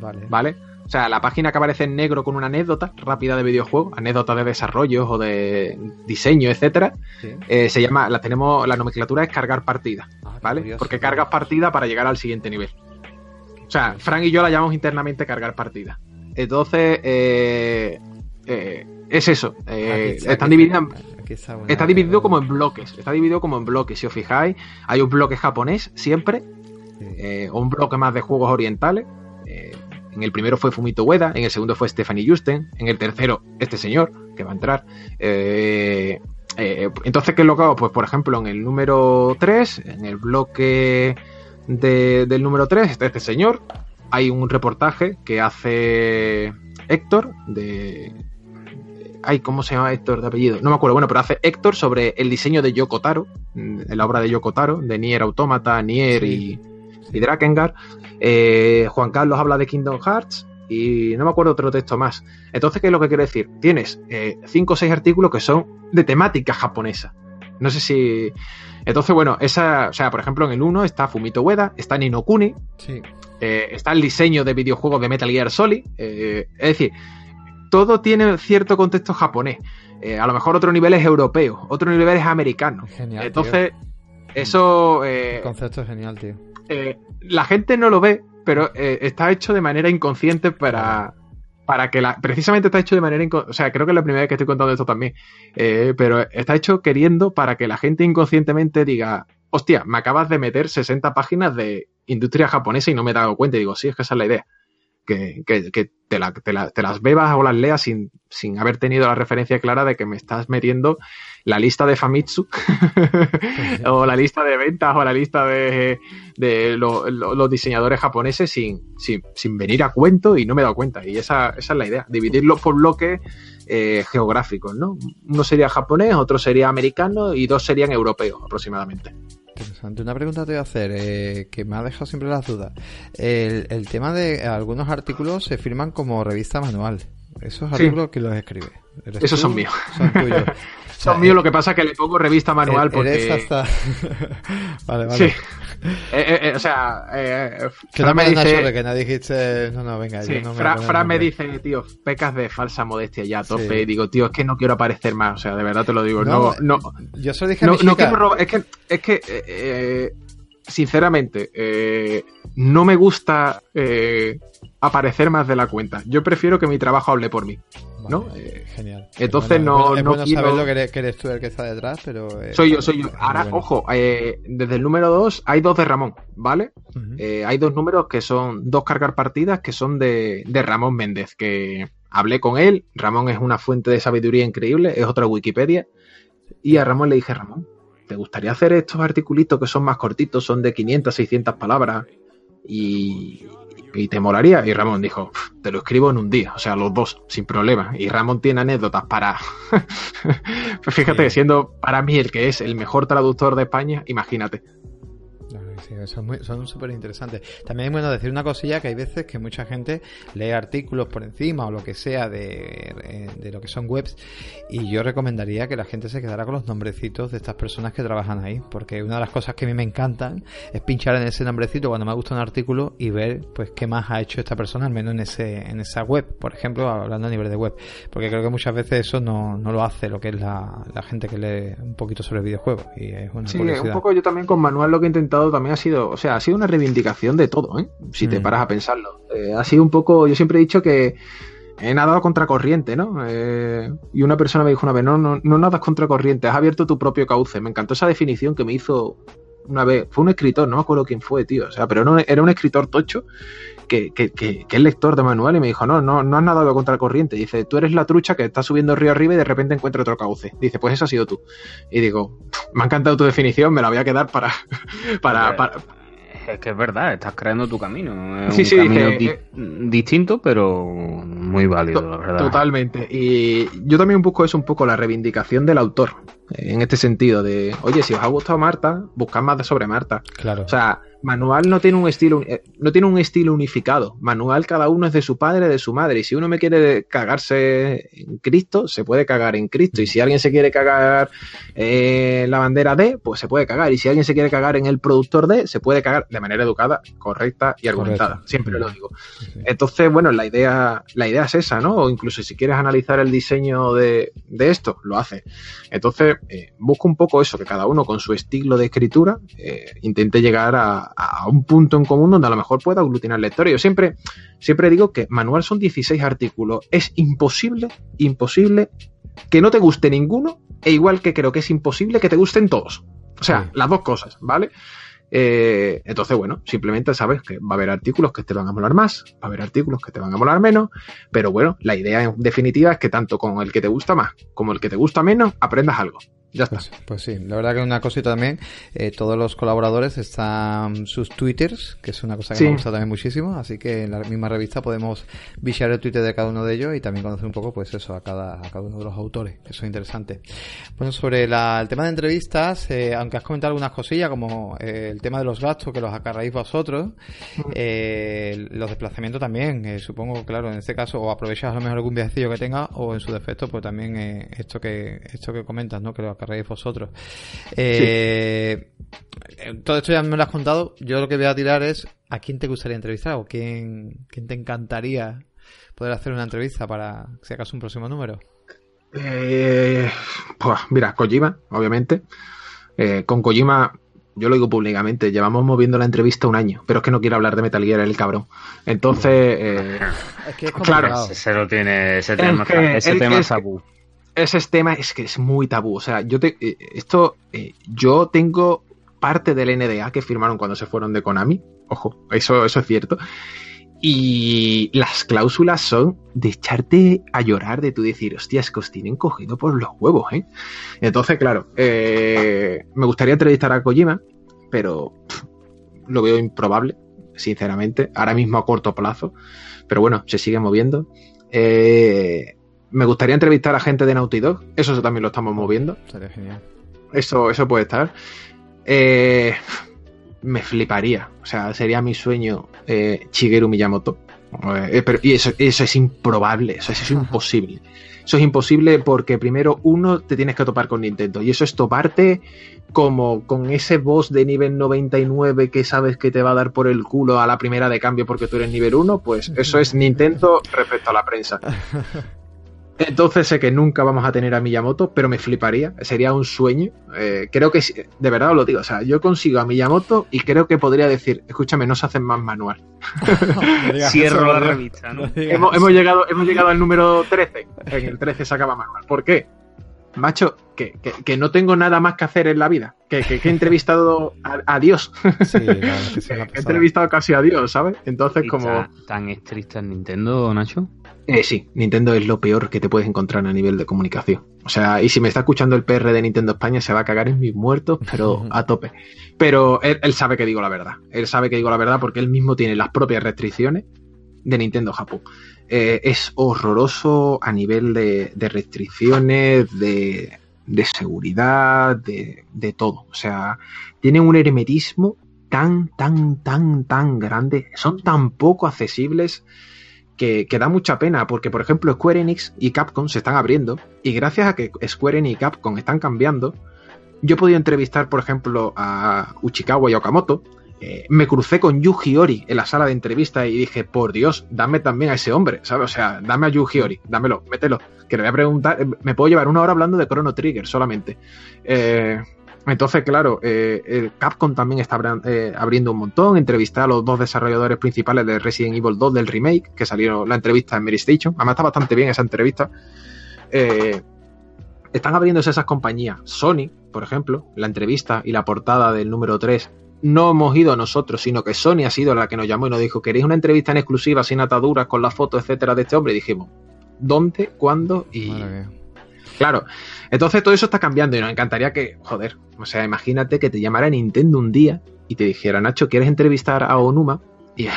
Vale. ¿Vale? O sea, la página que aparece en negro con una anécdota rápida de videojuego, anécdota de desarrollo o de diseño, etcétera, eh, se llama, la tenemos, la nomenclatura es cargar partida, ah, ¿vale? Porque cargas partida para llegar al siguiente nivel. O sea, Frank y yo la llamamos internamente cargar partida. Entonces, eh, eh, es eso. están divididas. Está dividido como en bloques. Está dividido como en bloques. Si os fijáis, hay un bloque japonés siempre. o un bloque más de juegos orientales. En el primero fue Fumito Ueda, en el segundo fue Stephanie Justen, en el tercero este señor que va a entrar. Eh, eh, entonces, ¿qué es lo que hago? Pues, por ejemplo, en el número 3, en el bloque del número 3, está este señor. Hay un reportaje que hace Héctor de... Ay, ¿cómo se llama Héctor de apellido? No me acuerdo, bueno, pero hace Héctor sobre el diseño de Yoko Taro, la obra de Yoko Taro, de Nier Automata, Nier y, y Drakengard. Eh, Juan Carlos habla de Kingdom Hearts y no me acuerdo otro texto más. Entonces, ¿qué es lo que quiero decir? Tienes eh, cinco o seis artículos que son de temática japonesa. No sé si. Entonces, bueno, esa. O sea, por ejemplo, en el 1 está Fumito Ueda, está Nino Kuni, eh, está el diseño de videojuegos de Metal Gear Solid. es decir, todo tiene cierto contexto japonés. Eh, a lo mejor otro nivel es europeo, otro nivel es americano. Genial, Entonces, eso... El concepto es genial, tío. Eh, la gente no lo ve, pero eh, está hecho de manera inconsciente para, para que la. Precisamente está hecho de manera inconsciente. O sea, creo que es la primera vez que estoy contando esto también. Eh, pero está hecho queriendo para que la gente inconscientemente diga: Hostia, me acabas de meter 60 páginas de industria japonesa y no me he dado cuenta. Y digo: Sí, es que esa es la idea. Que, te, la- te la- te las bebas o las leas sin, sin haber tenido la referencia clara de que me estás metiendo la lista de Famitsu (laughs) o la lista de ventas o la lista de, de lo- lo- los diseñadores japoneses sin, sin, sin venir a cuento y no me he dado cuenta. Y esa, esa es la idea, dividirlos por bloques eh, geográficos, ¿no? Uno sería japonés, otro sería americano y dos serían europeos aproximadamente. Interesante. Una pregunta te voy a hacer eh, que me ha dejado siempre las dudas. El, el tema de algunos artículos se firman como revista manual. ¿Esos Sí. artículos que los escribe? ¿Eres Esos tú? son míos. Son tuyos. (laughs) Sea, Son míos, lo que pasa es que le pongo revista manual eres porque... hasta... (laughs) vale, vale. Sí. Eh, eh, eh, o sea, eh, Que Fran no me dice... Que no dijiste... No, no, venga. Sí, yo no me Fra- a Fran me dice, tío, pecas de falsa modestia ya a tope. Sí. Y digo, tío, es que no quiero aparecer más. O sea, de verdad te lo digo. No, No, no, Yo se lo dije a no, mi no quiero robar. Es que, es que eh, eh, sinceramente, eh, no me gusta eh, aparecer más de la cuenta. Yo prefiero que mi trabajo hable por mí. Eh, genial. entonces bueno- no- Es no bueno quiero- saberlo que eres, que eres tú el que está detrás, pero... eh, Soy yo, soy yo. Ahora, bueno. ojo, eh, desde el número 2 hay dos de Ramón, ¿vale? Eh, hay dos números que son dos cargar partidas que son de, de Ramón Méndez, que hablé con él. Ramón es una fuente de sabiduría increíble, es otra Wikipedia. Y a Ramón le dije, Ramón, ¿te gustaría hacer estos articulitos que son más cortitos, son de 500, 600 palabras? Y, y te molaría. Y Ramón dijo, "Pf, te lo escribo en un día, o sea, los dos, sin problema. Y Ramón tiene anécdotas para... (laughs) Fíjate, siendo para mí el que es el mejor traductor de España, imagínate. Sí, son muy- son súper interesantes. También es bueno decir una cosilla que hay veces que mucha gente lee artículos por encima o lo que sea de, de lo que son webs y yo recomendaría que la gente se quedara con los nombrecitos de estas personas que trabajan ahí porque una de las cosas que a mí me encantan es pinchar en ese nombrecito cuando me gusta un artículo y ver pues qué más ha hecho esta persona al menos en ese en esa web por ejemplo hablando a nivel de web porque creo que muchas veces eso no, no lo hace lo que es la, la gente que lee un poquito sobre videojuegos y es una Sí, curiosidad un poco yo también con Manuel lo que he intentado también ha sido, o sea, ha sido una reivindicación de todo, ¿eh? Si te Mm. paras a pensarlo. Eh, ha sido un poco, yo siempre he dicho que he nadado contracorriente, ¿no? Eh, y una persona me dijo una vez, no, no, no nadas contracorriente, has abierto tu propio cauce. Me encantó esa definición que me hizo una vez, fue un escritor, no me acuerdo quién fue, tío, o sea, pero no, era un escritor tocho que, que, que, que es lector de manual y me dijo, no, no, no has nadado contracorriente. Dice, tú eres la trucha que está subiendo río arriba y de repente encuentra otro cauce. Dice, pues eso ha sido tú. Y digo, me ha encantado tu definición, me la voy a quedar para, (laughs) para, para, Es que es verdad, estás creando tu camino. Es Sí, un sí, camino eh, di- distinto, pero muy válido, la verdad. Totalmente. Y yo también busco eso un poco, la reivindicación del autor. eh, En este sentido, de, oye, si os ha gustado Marta, buscad más de sobre Marta. claro O sea, Manual no tiene un estilo, eh, no tiene un estilo unificado. Manual cada uno es de su padre, de su madre. Y si uno me quiere cagarse en Cristo, se puede cagar en Cristo. Y si alguien se quiere cagar en la bandera D, pues se puede cagar. Y si alguien se quiere cagar en el productor D, se puede cagar de manera educada, correcta y argumentada. Correcto. Siempre lo digo. Entonces, bueno, la idea, la idea es esa, ¿no? O incluso si quieres analizar el diseño de, de esto, lo hace. Entonces, eh, busco un poco eso, que cada uno con su estilo de escritura eh, intente llegar a, a un punto en común donde a lo mejor pueda aglutinar lectores. Yo siempre, siempre digo que manual son 16 artículos. Es imposible, imposible que no te guste ninguno, e igual que creo que es imposible que te gusten todos. O sea, Sí. las dos cosas, ¿vale? Eh, entonces, bueno, simplemente sabes que va a haber artículos que te van a molar más, va a haber artículos que te van a molar menos, pero bueno, la idea en definitiva es que tanto con el que te gusta más como el que te gusta menos, aprendas algo. Ya está. Pues, pues sí, la verdad que una cosita también, eh, todos los colaboradores están sus twitters, que es una cosa que Sí. me gusta también muchísimo, así que en la misma revista podemos viciar el twitter de cada uno de ellos y también conocer un poco, pues eso, a cada, a cada uno de los autores, que eso es interesante. Bueno, sobre la- el tema de entrevistas, eh, aunque has comentado algunas cosillas, como eh, el tema de los gastos que los acarráis vosotros, eh, los desplazamientos también, supongo, claro, en este caso, o aprovechas a lo mejor algún viajecillo que tengas, o en su defecto, pues también eh, esto que esto que comentas, ¿no? Que lo acarréis vosotros. Eh, Todo esto ya me lo has contado. Yo lo que voy a tirar es a quién te gustaría entrevistar o quién, quién te encantaría poder hacer una entrevista para, si acaso, un próximo número? Eh, pues mira, Kojima, obviamente. Eh, con Kojima, yo lo digo públicamente, llevamos moviendo la entrevista un año, pero es que no quiero hablar de Metal Gear, el cabrón. Entonces, eh, Es que es Claro. Ese lo tiene, ese Es tema, que- ese es- tema es- tabú. Ese tema es que es muy tabú. O sea, yo te, eh, esto, eh, yo tengo parte del NDA que firmaron cuando se fueron de Konami. Ojo, eso, eso es cierto. Y las cláusulas son de echarte a llorar, de tú decir, hostia, es que os tienen cogido por los huevos, ¿eh? Entonces, claro, eh, me gustaría entrevistar a Kojima, pero lo veo improbable, sinceramente, ahora mismo a corto plazo. Pero bueno, se sigue moviendo. Eh, me gustaría entrevistar a gente de Naughty Dog, eso también lo estamos moviendo. Sería genial. Eso, eso puede estar. Eh, me fliparía. O sea, sería mi sueño eh, Shigeru Miyamoto. Eh, pero, y eso, eso es improbable, eso, eso es imposible. Eso es imposible porque primero uno te tienes que topar con Nintendo y eso es toparte como con ese boss de nivel 99 que sabes que te va a dar por el culo a la primera de cambio porque tú eres nivel 1, pues eso es (laughs) Nintendo respecto a la prensa. (laughs) Entonces sé que nunca vamos a tener a Miyamoto, pero me fliparía, sería un sueño. Eh, creo que, sí, de verdad os lo digo, o sea, yo consigo a Miyamoto y creo que podría decir, escúchame, no se hacen más manual. (laughs) No Cierro eso, la revista, ¿no? Hemos, llegado, hemos llegado al número 13, en el 13 se acaba manual. ¿Por qué? Macho, que, que- que no tengo nada más que hacer en la vida, que, que- que he entrevistado a, a Dios, Sí, (laughs) he entrevistado casi a Dios, ¿sabes? Entonces ¿Y como... ¿Tan, tan estricta en Nintendo, Nacho? Eh, sí, Nintendo es lo peor que te puedes encontrar a nivel de comunicación. O sea, y si me está escuchando el PR de Nintendo España, se va a cagar en mis muertos, pero (laughs) a tope. Pero él, él sabe que digo la verdad. Él sabe que digo la verdad porque él mismo tiene las propias restricciones de Nintendo Japón. Eh, es horroroso a nivel de, de restricciones, de, de seguridad, de, de todo. O sea, tiene un hermetismo tan, tan, tan, tan grande. Son tan poco accesibles que, da mucha pena, porque por ejemplo Square Enix y Capcom se están abriendo, y gracias a que Square Enix y Capcom están cambiando, yo he podido entrevistar, por ejemplo, a Uchikawa y Okamoto, eh, me crucé con Yuji Ori en la sala de entrevista y dije, por Dios, dame también a ese hombre, ¿sabes? O sea, dame a Yuji Ori, dámelo, mételo, que le voy a preguntar, eh, me puedo llevar una hora hablando de Chrono Trigger solamente. Eh, entonces, claro, eh, el Capcom también está eh, abriendo un montón. Entrevisté a los dos desarrolladores principales de Resident Evil 2 del remake, que salieron la entrevista en Mary Station. Además, está bastante bien esa entrevista. Eh, están abriéndose esas compañías. Sony, por ejemplo, la entrevista y la portada del número 3. No hemos ido nosotros, sino que Sony ha sido la que nos llamó y nos dijo: ¿Queréis una entrevista en exclusiva, sin ataduras, con la foto, etcétera, de este hombre? Y dijimos: ¿Dónde? ¿Cuándo? Y. Claro. Entonces todo eso está cambiando y nos encantaría que, joder, o sea, imagínate que te llamara Nintendo un día y te dijera, Nacho, ¿quieres entrevistar a Onuma? Y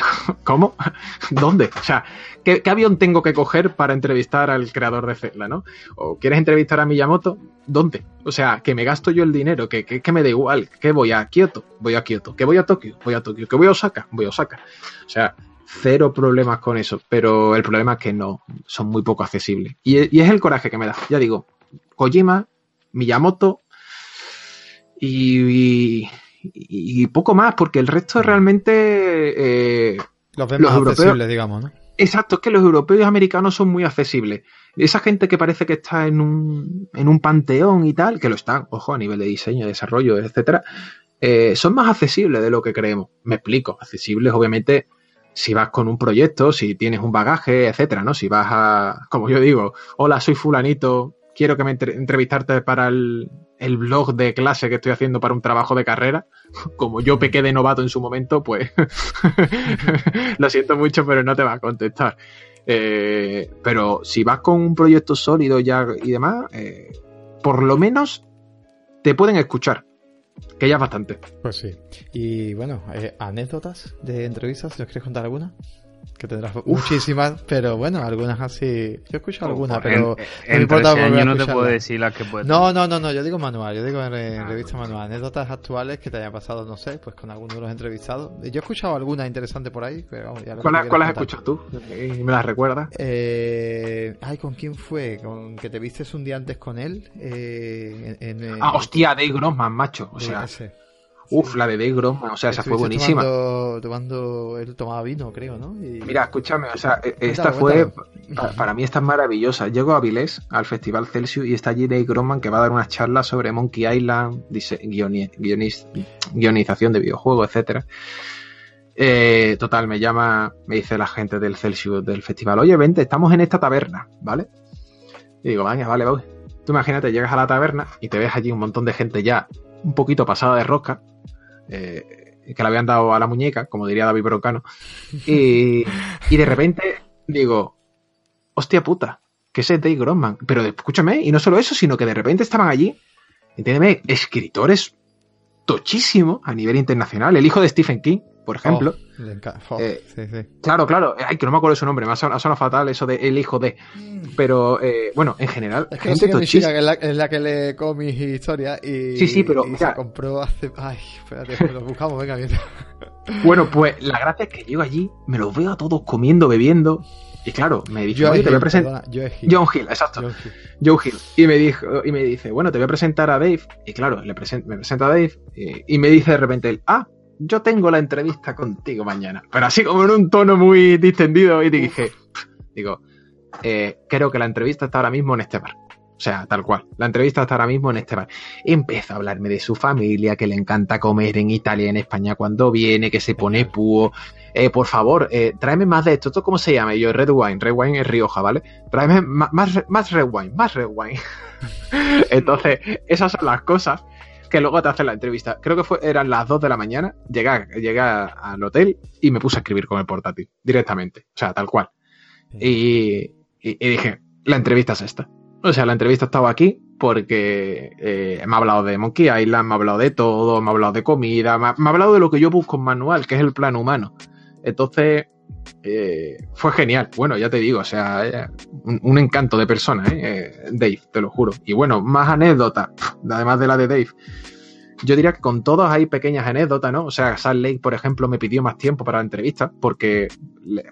¿cómo? (laughs) ¿Dónde? O sea, ¿qué, avión tengo que coger para entrevistar al creador de Zelda, no? ¿O quieres entrevistar a Miyamoto? ¿Dónde? O sea, que me gasto yo el dinero, que, que, que me da igual, que voy a Kioto, voy a Kioto, que voy a Tokio, voy a Tokio, que voy a Osaka, voy a Osaka. O sea, cero problemas con eso, pero el problema es que no, son muy poco accesibles. Y es el coraje que me da. Ya digo, Kojima, Miyamoto y, y, y poco más, porque el resto realmente... eh, Los ves Los más europeos- accesibles, digamos, ¿no? Exacto, es que los europeos y americanos son muy accesibles. Esa gente que parece que está en un, en un panteón y tal, que lo están, ojo, a nivel de diseño, desarrollo, etcétera, eh, son más accesibles de lo que creemos. Me explico, accesibles obviamente si vas con un proyecto, si tienes un bagaje, etcétera, ¿no? Si vas a, como yo digo, hola, soy fulanito, quiero que me entre- entrevistarte para el, blog de clase que estoy haciendo para un trabajo de carrera, (laughs) como yo pequé de novato en su momento, pues (laughs) lo siento mucho, pero no te va a contestar. Eh, pero si vas con un proyecto sólido ya y demás, eh, por lo menos te pueden escuchar, que ya es bastante. Pues sí. Y bueno, eh, anécdotas de entrevistas, ¿os quieres contar alguna? Que tendrás muchísimas, pero bueno, algunas así. Yo he escuchado alguna, En- pero. en, me importa 13 volver a años no te puedo decir las que puedes. No, no, no, no, yo digo manual, yo digo en, en Ah, revista manual. Anécdotas actuales que te haya pasado, no sé, pues con alguno de los entrevistados. Yo he escuchado alguna interesante por ahí, pero vamos, ya ¿Cuál, tú cuál has escuchado tú? Y me las recuerdas. Eh, ay, ¿con quién fue? ¿Con que te vistes un día antes con él? Eh, en, en- Ah, hostia, Dave Grossman, macho. O sea, ese. Uf, la de Dave Grossman, o sea, esa fue buenísima. Tomando, tomando, él tomaba vino, creo, ¿no? Y... Mira, escúchame, o sea, esta fue, para, mí esta es maravillosa. Llego a Vilés, al Festival Celsius, y está allí Dave Grossman que va a dar unas charlas sobre Monkey Island, guionización de videojuegos, etcétera. Eh, total, me llama, me dice la gente del Celsius del festival, oye, vente, estamos en esta taberna, ¿vale? Y digo, vaya, vale, vale. Tú imagínate, llegas a la taberna y te ves allí un montón de gente ya un poquito pasada de rosca, eh, que le habían dado a la muñeca, como diría David Broncano, y, y de repente digo, hostia puta, que ese es Dave Grossman. Pero escúchame, y no solo eso, sino que de repente estaban allí, entiéndeme, escritores tochísimos a nivel internacional. El hijo de Stephen King, por ejemplo. Oh, eh, claro, claro. Ay, que no me acuerdo su nombre. Me ha sonado, fatal eso de el hijo de. Pero, eh, bueno, en general, es que gente es, la, es la que lee cómics y historias. Y, sí, sí, pero. se compró hace. Ay, espérate, lo buscamos, venga, bien. (laughs) Bueno, pues la gracia es que llego allí, me los veo a todos comiendo, bebiendo. Y claro, me dijo, oye, te voy a presentar. John Hill, exacto. John Hill. Y me dijo, y me dice, bueno, te voy a presentar a Dave. Y claro, le me presenta a Dave. Y, y, me dice de repente él, ah, yo tengo la entrevista contigo mañana. Pero así como en un tono muy distendido. Y dije, digo, eh, creo que la entrevista está ahora mismo en este bar. O sea, tal cual. La entrevista está ahora mismo en este bar. Empieza a hablarme de su familia, que le encanta comer en Italia y en España cuando viene, que se pone púo. Eh, por favor, eh, tráeme más de esto. ¿Esto cómo se llama? yo, Red Wine. Red Wine es Rioja, ¿vale? Tráeme más, más, Red Wine, más Red Wine. (laughs) Entonces, esas son las cosas que luego te hacen la entrevista. Creo que fue, eran las 2 de la mañana. Llegué, llegué al hotel y me puse a escribir con el portátil directamente. O sea, tal cual. Y, y dije, la entrevista es esta. O sea, la entrevista estaba aquí porque eh, me ha hablado de Monkey Island, me ha hablado de todo, me ha hablado de comida, me ha, hablado de lo que yo busco en manual, que es el plan humano. Entonces, eh, fue genial. Bueno, ya te digo, o sea, eh, un, encanto de persona, ¿eh? Dave, te lo juro. Y bueno, más anécdotas, además de la de Dave. Yo diría que con todos hay pequeñas anécdotas, ¿no? O sea, Sal Lake, por ejemplo, me pidió más tiempo para la entrevista porque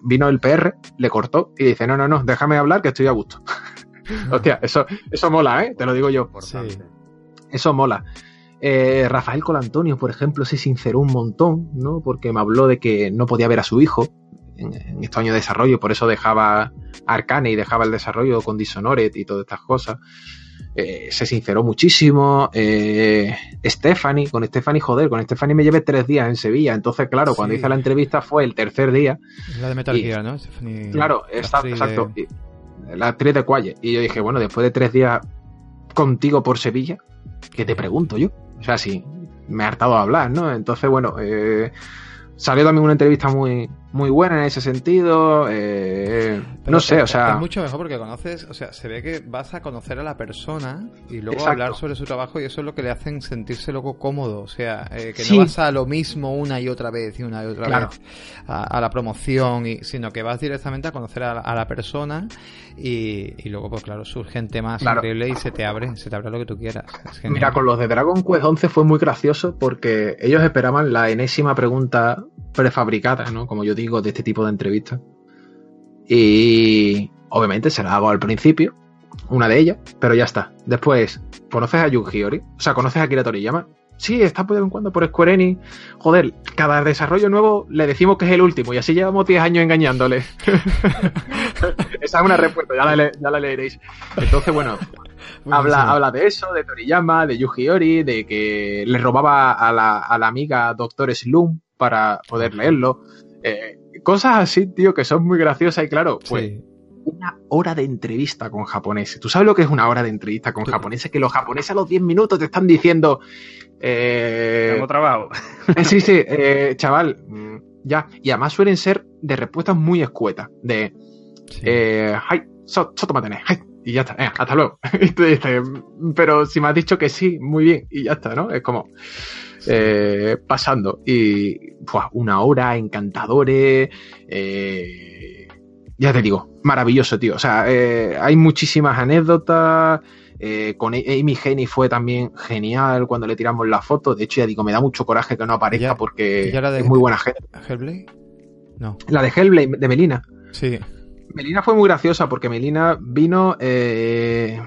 vino el PR, le cortó y dice, no, no, no, déjame hablar que estoy a gusto. (laughs) Hostia, eso, eso mola, ¿eh? Te lo digo yo. Eso mola. Eh, Rafael Colantonio, por ejemplo, se sinceró un montón, ¿no? Porque me habló de que no podía ver a su hijo en, este año de desarrollo, por eso dejaba Arcane y dejaba el desarrollo con Dishonored y todas estas cosas. Eh, se sinceró muchísimo. Eh, Stephanie, con Stephanie, joder, con Stephanie me llevé tres días en Sevilla. Entonces, claro, cuando hice la entrevista fue el tercer día. La de Metal Gear, ¿no? claro, exacto la actriz de Qualle. Y yo dije, bueno, después de tres días contigo por Sevilla, ¿qué te pregunto yo? O sea, sí, me he hartado de hablar, ¿no? Entonces, bueno, eh, salió también una entrevista muy, muy buena en ese sentido. Eh, no sé, o sea. Es mucho mejor porque conoces, o sea, se ve que vas a conocer a la persona y luego hablar sobre su trabajo y eso es lo que le hacen sentirse luego cómodo. O sea, eh, que no vas a lo mismo una y otra vez y una y otra vez a, la promoción, y, sino que vas directamente a conocer a, la persona y, luego, pues claro, surge temas más increíble y se te abre, se te abre lo que tú quieras. Mira, con los de Dragon Quest 11 fue muy gracioso porque ellos esperaban la enésima pregunta prefabricada, ¿no? Como yo digo, de este tipo de entrevistas. Y obviamente se la hago al principio, una de ellas, pero ya está. Después, ¿conoces a Yuji Ori? O sea, ¿conoces a Kira Toriyama? Sí, está de vez en cuando por Square Enix. Joder, cada desarrollo nuevo le decimos que es el último y así llevamos 10 años engañándole. (laughs) Esa es una respuesta, ya la, ya la leeréis. Entonces, bueno, habla, habla de eso, de Toriyama, de Yuji Ori, de que le robaba a la, a la amiga Doctor Slum para poder leerlo. Eh, cosas así, tío, que son muy graciosas y claro, pues una hora de entrevista con japoneses. ¿Tú sabes lo que es una hora de entrevista con japoneses? Que los japoneses a los 10 minutos te están diciendo... Eh, Tengo trabajo. Eh, sí, sí, eh, chaval, mm, ya. Y además suelen ser de respuestas muy escuetas. De... Sí. Eh, so, y ya está, hasta luego. (laughs) pero si me has dicho que sí, muy bien, y ya está, ¿no? Es como... Eh, pasando. Y una hora, encantadores. Eh, ya te digo, maravilloso, tío. O sea, eh, hay muchísimas anécdotas. con Amy Henny fue también genial cuando le tiramos la foto. De hecho, ya digo, me da mucho coraje que no aparezca porque es muy buena gente. ¿Hellblade? No. La de Hellblade, de Melina. Sí. Melina fue muy graciosa porque Melina vino. eh,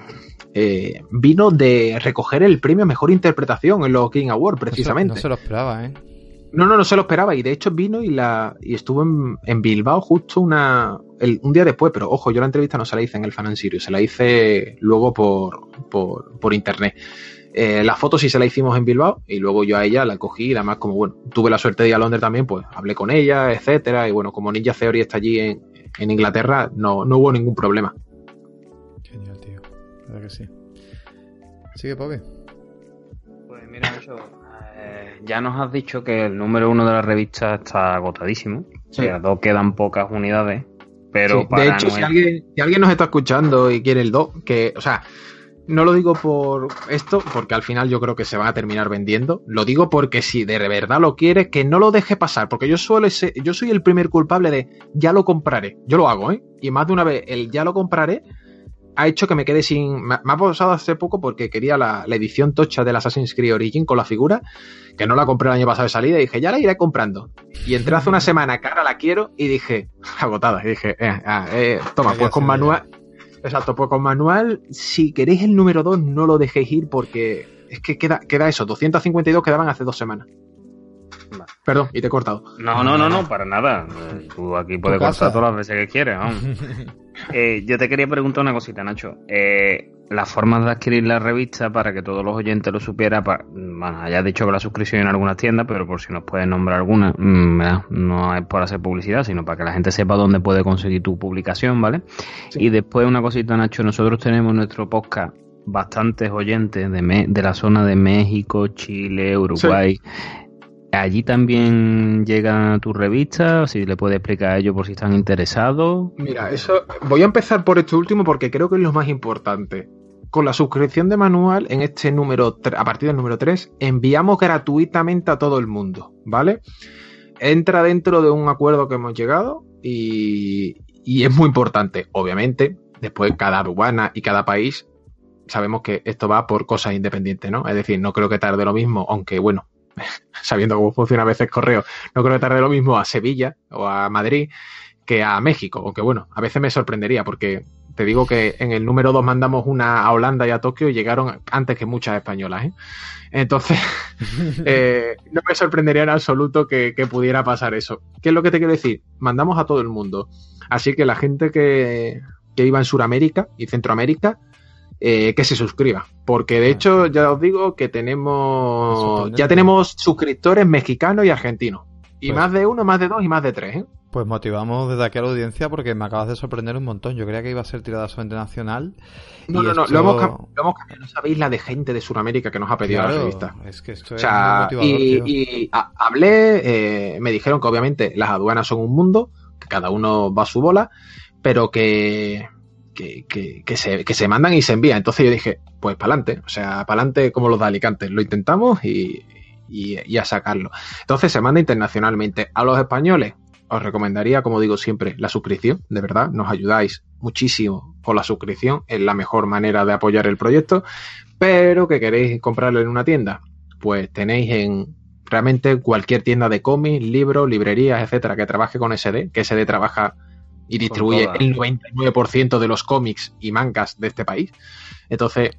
vino de recoger el premio a Mejor Interpretación en los King Awards, precisamente. No se, lo esperaba, ¿eh? No, no, no se lo esperaba. Y de hecho vino y la y estuvo en, Bilbao justo una un día después. Pero ojo, yo la entrevista no se la hice en el Fan Sirius, se la hice luego por, por, por internet. Eh, la foto sí se la hicimos en Bilbao y luego yo a ella la cogí y además como bueno, tuve la suerte de ir a Londres también, pues hablé con ella, etcétera, y bueno, como Ninja Theory está allí en, en Inglaterra, no, no hubo ningún problema. Verdad que sí. Sigue, Pobi. Pues mira, eso, eh, ya nos has dicho que el número uno de la revista está agotadísimo. O sea, dos quedan pocas unidades. Pero de hecho, si, alguien, si alguien nos está escuchando y quiere el 2, que, o sea, no lo digo por esto, porque al final yo creo que se van a terminar vendiendo. Lo digo porque si de verdad lo quiere, que no lo deje pasar. Porque yo suelo ser, yo soy el primer culpable de ya lo compraré. Yo lo hago, ¿eh? Y más de una vez el ya lo compraré ha hecho que me quede sin. Me, ha pasado hace poco porque quería la, edición tocha del Assassin's Creed Origin con la figura, que no la compré el año pasado de salida, y dije, ya la iré comprando. Y entré hace una (laughs) semana ahora la quiero y dije, (laughs) agotada, y dije, eh, ah, eh, toma, pues con manual Exacto, pues con manual, si queréis el número 2, no lo dejéis ir porque es que queda, queda eso, 252 quedaban hace dos semanas. Perdón, y te he cortado. No, no, no, no, para nada. Tú aquí puedes cortar todas las veces que quieres. (laughs) eh, yo te quería preguntar una cosita, Nacho. Eh, las formas de adquirir la revista para que todos los oyentes lo supieran, bueno, ya dicho que la suscripción en algunas tiendas, pero por si nos puedes nombrar alguna, mm, no es por hacer publicidad, sino para que la gente sepa dónde puede conseguir tu publicación, ¿vale? Y después una cosita, Nacho, nosotros tenemos nuestro podcast bastantes oyentes de, de la zona de México, Chile, Uruguay. ¿Allí también llega tu revista? Si le puedes explicar a ellos por si están interesados. Mira, eso. Voy a empezar por esto último porque creo que es lo más importante. Con la suscripción de manual, en este número, a partir del número 3, enviamos gratuitamente a todo el mundo, ¿vale? Entra dentro de un acuerdo que hemos llegado y, y es muy importante. Obviamente, después cada aduana y cada país sabemos que esto va por cosas independientes, ¿no? Es decir, no creo que tarde lo mismo, aunque bueno, (laughs) sabiendo cómo funciona a veces correo, no creo que tarde lo mismo a Sevilla o a Madrid que a México, aunque bueno, a veces me sorprendería porque te digo que en el número 2 mandamos una a Holanda y a Tokio y llegaron antes que muchas españolas. ¿eh? Entonces, (laughs) eh, no me sorprendería en absoluto que, que, pudiera pasar eso. ¿Qué es lo que te quiero decir? Mandamos a todo el mundo. Así que la gente que, que iba en Sudamérica y Centroamérica, eh, que se suscriba. Porque de ah, hecho, ya os digo que tenemos. Ya tenemos suscriptores mexicanos y argentinos. Y pues más de uno, más de dos y más de tres, ¿eh? Pues motivamos desde aquí a la audiencia porque me acabas de sorprender un montón. Yo creía que iba a ser tirada solamente nacional. No, no, no, lo hemos, cambiado. No sabéis la de gente de Sudamérica que nos ha pedido la revista. Es que esto o sea, y, hablé, eh, me dijeron que obviamente las aduanas son un mundo, que cada uno va a su bola, pero que, que, se, que se mandan y se envían. Entonces yo dije, pues para adelante, o sea, para adelante como los de Alicante, lo intentamos y, y, a sacarlo. Entonces se manda internacionalmente. A los españoles os recomendaría, como digo siempre, la suscripción, de verdad, nos ayudáis muchísimo con la suscripción, es la mejor manera de apoyar el proyecto, pero que queréis comprarlo en una tienda, pues tenéis en realmente cualquier tienda de cómics, libros, librerías, etcétera, que trabaje con SD, que SD trabaja y distribuye el 99% de los cómics y mangas de este país. Entonces,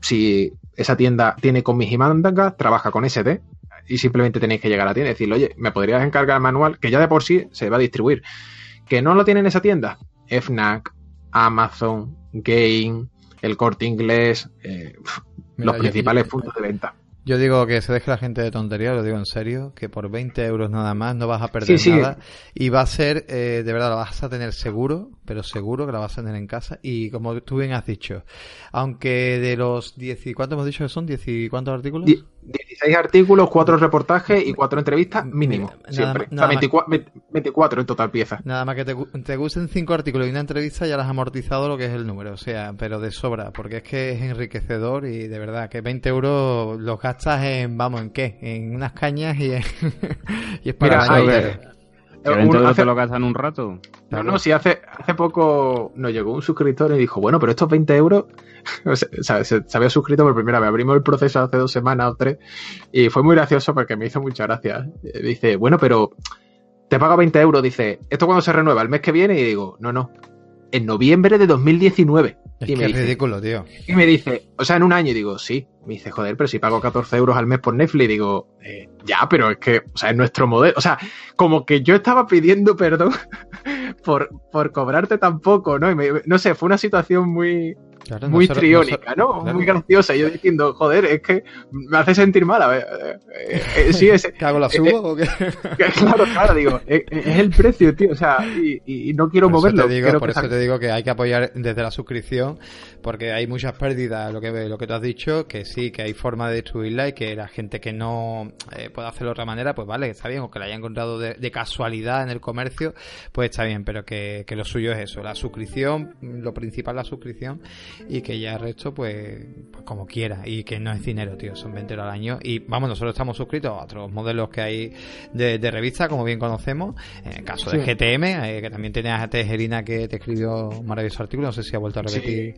si esa tienda tiene cómics y mangas, trabaja con SD y simplemente tenéis que llegar a la tienda y decirle, oye, ¿me podrías encargar el manual? Que ya de por sí se va a distribuir. ¿Que no lo tiene en esa tienda? FNAC, Amazon, Game, el corte inglés, eh, los principales puntos de venta. Yo digo que se deje la gente de tontería, lo digo en serio, que por 20 euros nada más no vas a perder nada. Y va a ser, eh, de verdad, lo vas a tener seguro, pero seguro que la vas a tener en casa. Y como tú bien has dicho, aunque de los 10 y cuánto hemos dicho que son, 10 y cuántos artículos? 16 artículos, 4 reportajes y 4 entrevistas mínimo, siempre. 24, en total piezas. Nada más que te, te gusten 5 artículos y una entrevista ya las has amortizado lo que es el número, o sea, pero de sobra, porque es que es enriquecedor y de verdad que 20 euros los gastas en, vamos, ¿en qué? En unas cañas y, (laughs) y es para Mira, te lo gastan un rato. No, no, si hace, hace poco nos llegó un suscriptor y dijo, bueno, pero estos 20 euros, (laughs) se, había suscrito por primera vez, abrimos el proceso hace dos semanas o tres y fue muy gracioso porque me hizo mucha gracia. Dice, bueno, pero te paga 20 euros, dice, ¿esto cuando se renueva? ¿El mes que viene? Y digo, no, no, en noviembre de 2019. Es y que me es dice, ridículo, tío. y me dice, o sea, en un año, digo, sí. Me dice, joder, pero si pago 14 euros al mes por Netflix, digo, eh, ya, pero es que, o sea, es nuestro modelo. O sea, como que yo estaba pidiendo perdón (laughs) por, por cobrarte tan poco, ¿no? Y me- no sé, fue una situación muy, Claro, muy triónica, ¿no? Muy graciosa. Yo diciendo, joder, es que me hace sentir mal. A ver, eh, eh, eh, sí, es, (laughs) ¿Qué hago? ¿La subo o qué? (laughs) claro, claro, digo, es, es el precio, tío. O sea, y, y no quiero Por eso moverlo. te digo, quiero por eso saque- te digo que hay que apoyar desde la suscripción, porque hay muchas pérdidas, lo que lo que tú has dicho, que sí, que hay forma de destruirla y que la gente que no eh, puede hacerlo de otra manera, pues vale, está bien, o que la haya encontrado de, de casualidad en el comercio, pues está bien, pero que, que lo suyo es eso, la suscripción, lo principal la suscripción, y que ya el resto, pues, pues como quiera, y que no es dinero, tío, son 20 euros al año, y vamos, nosotros estamos suscritos a otros modelos que hay de, de revista, como bien conocemos, en el caso de Sí. GTM, eh, que también tenías a Tejerina que te escribió un maravilloso artículo, no sé si ha vuelto a repetir.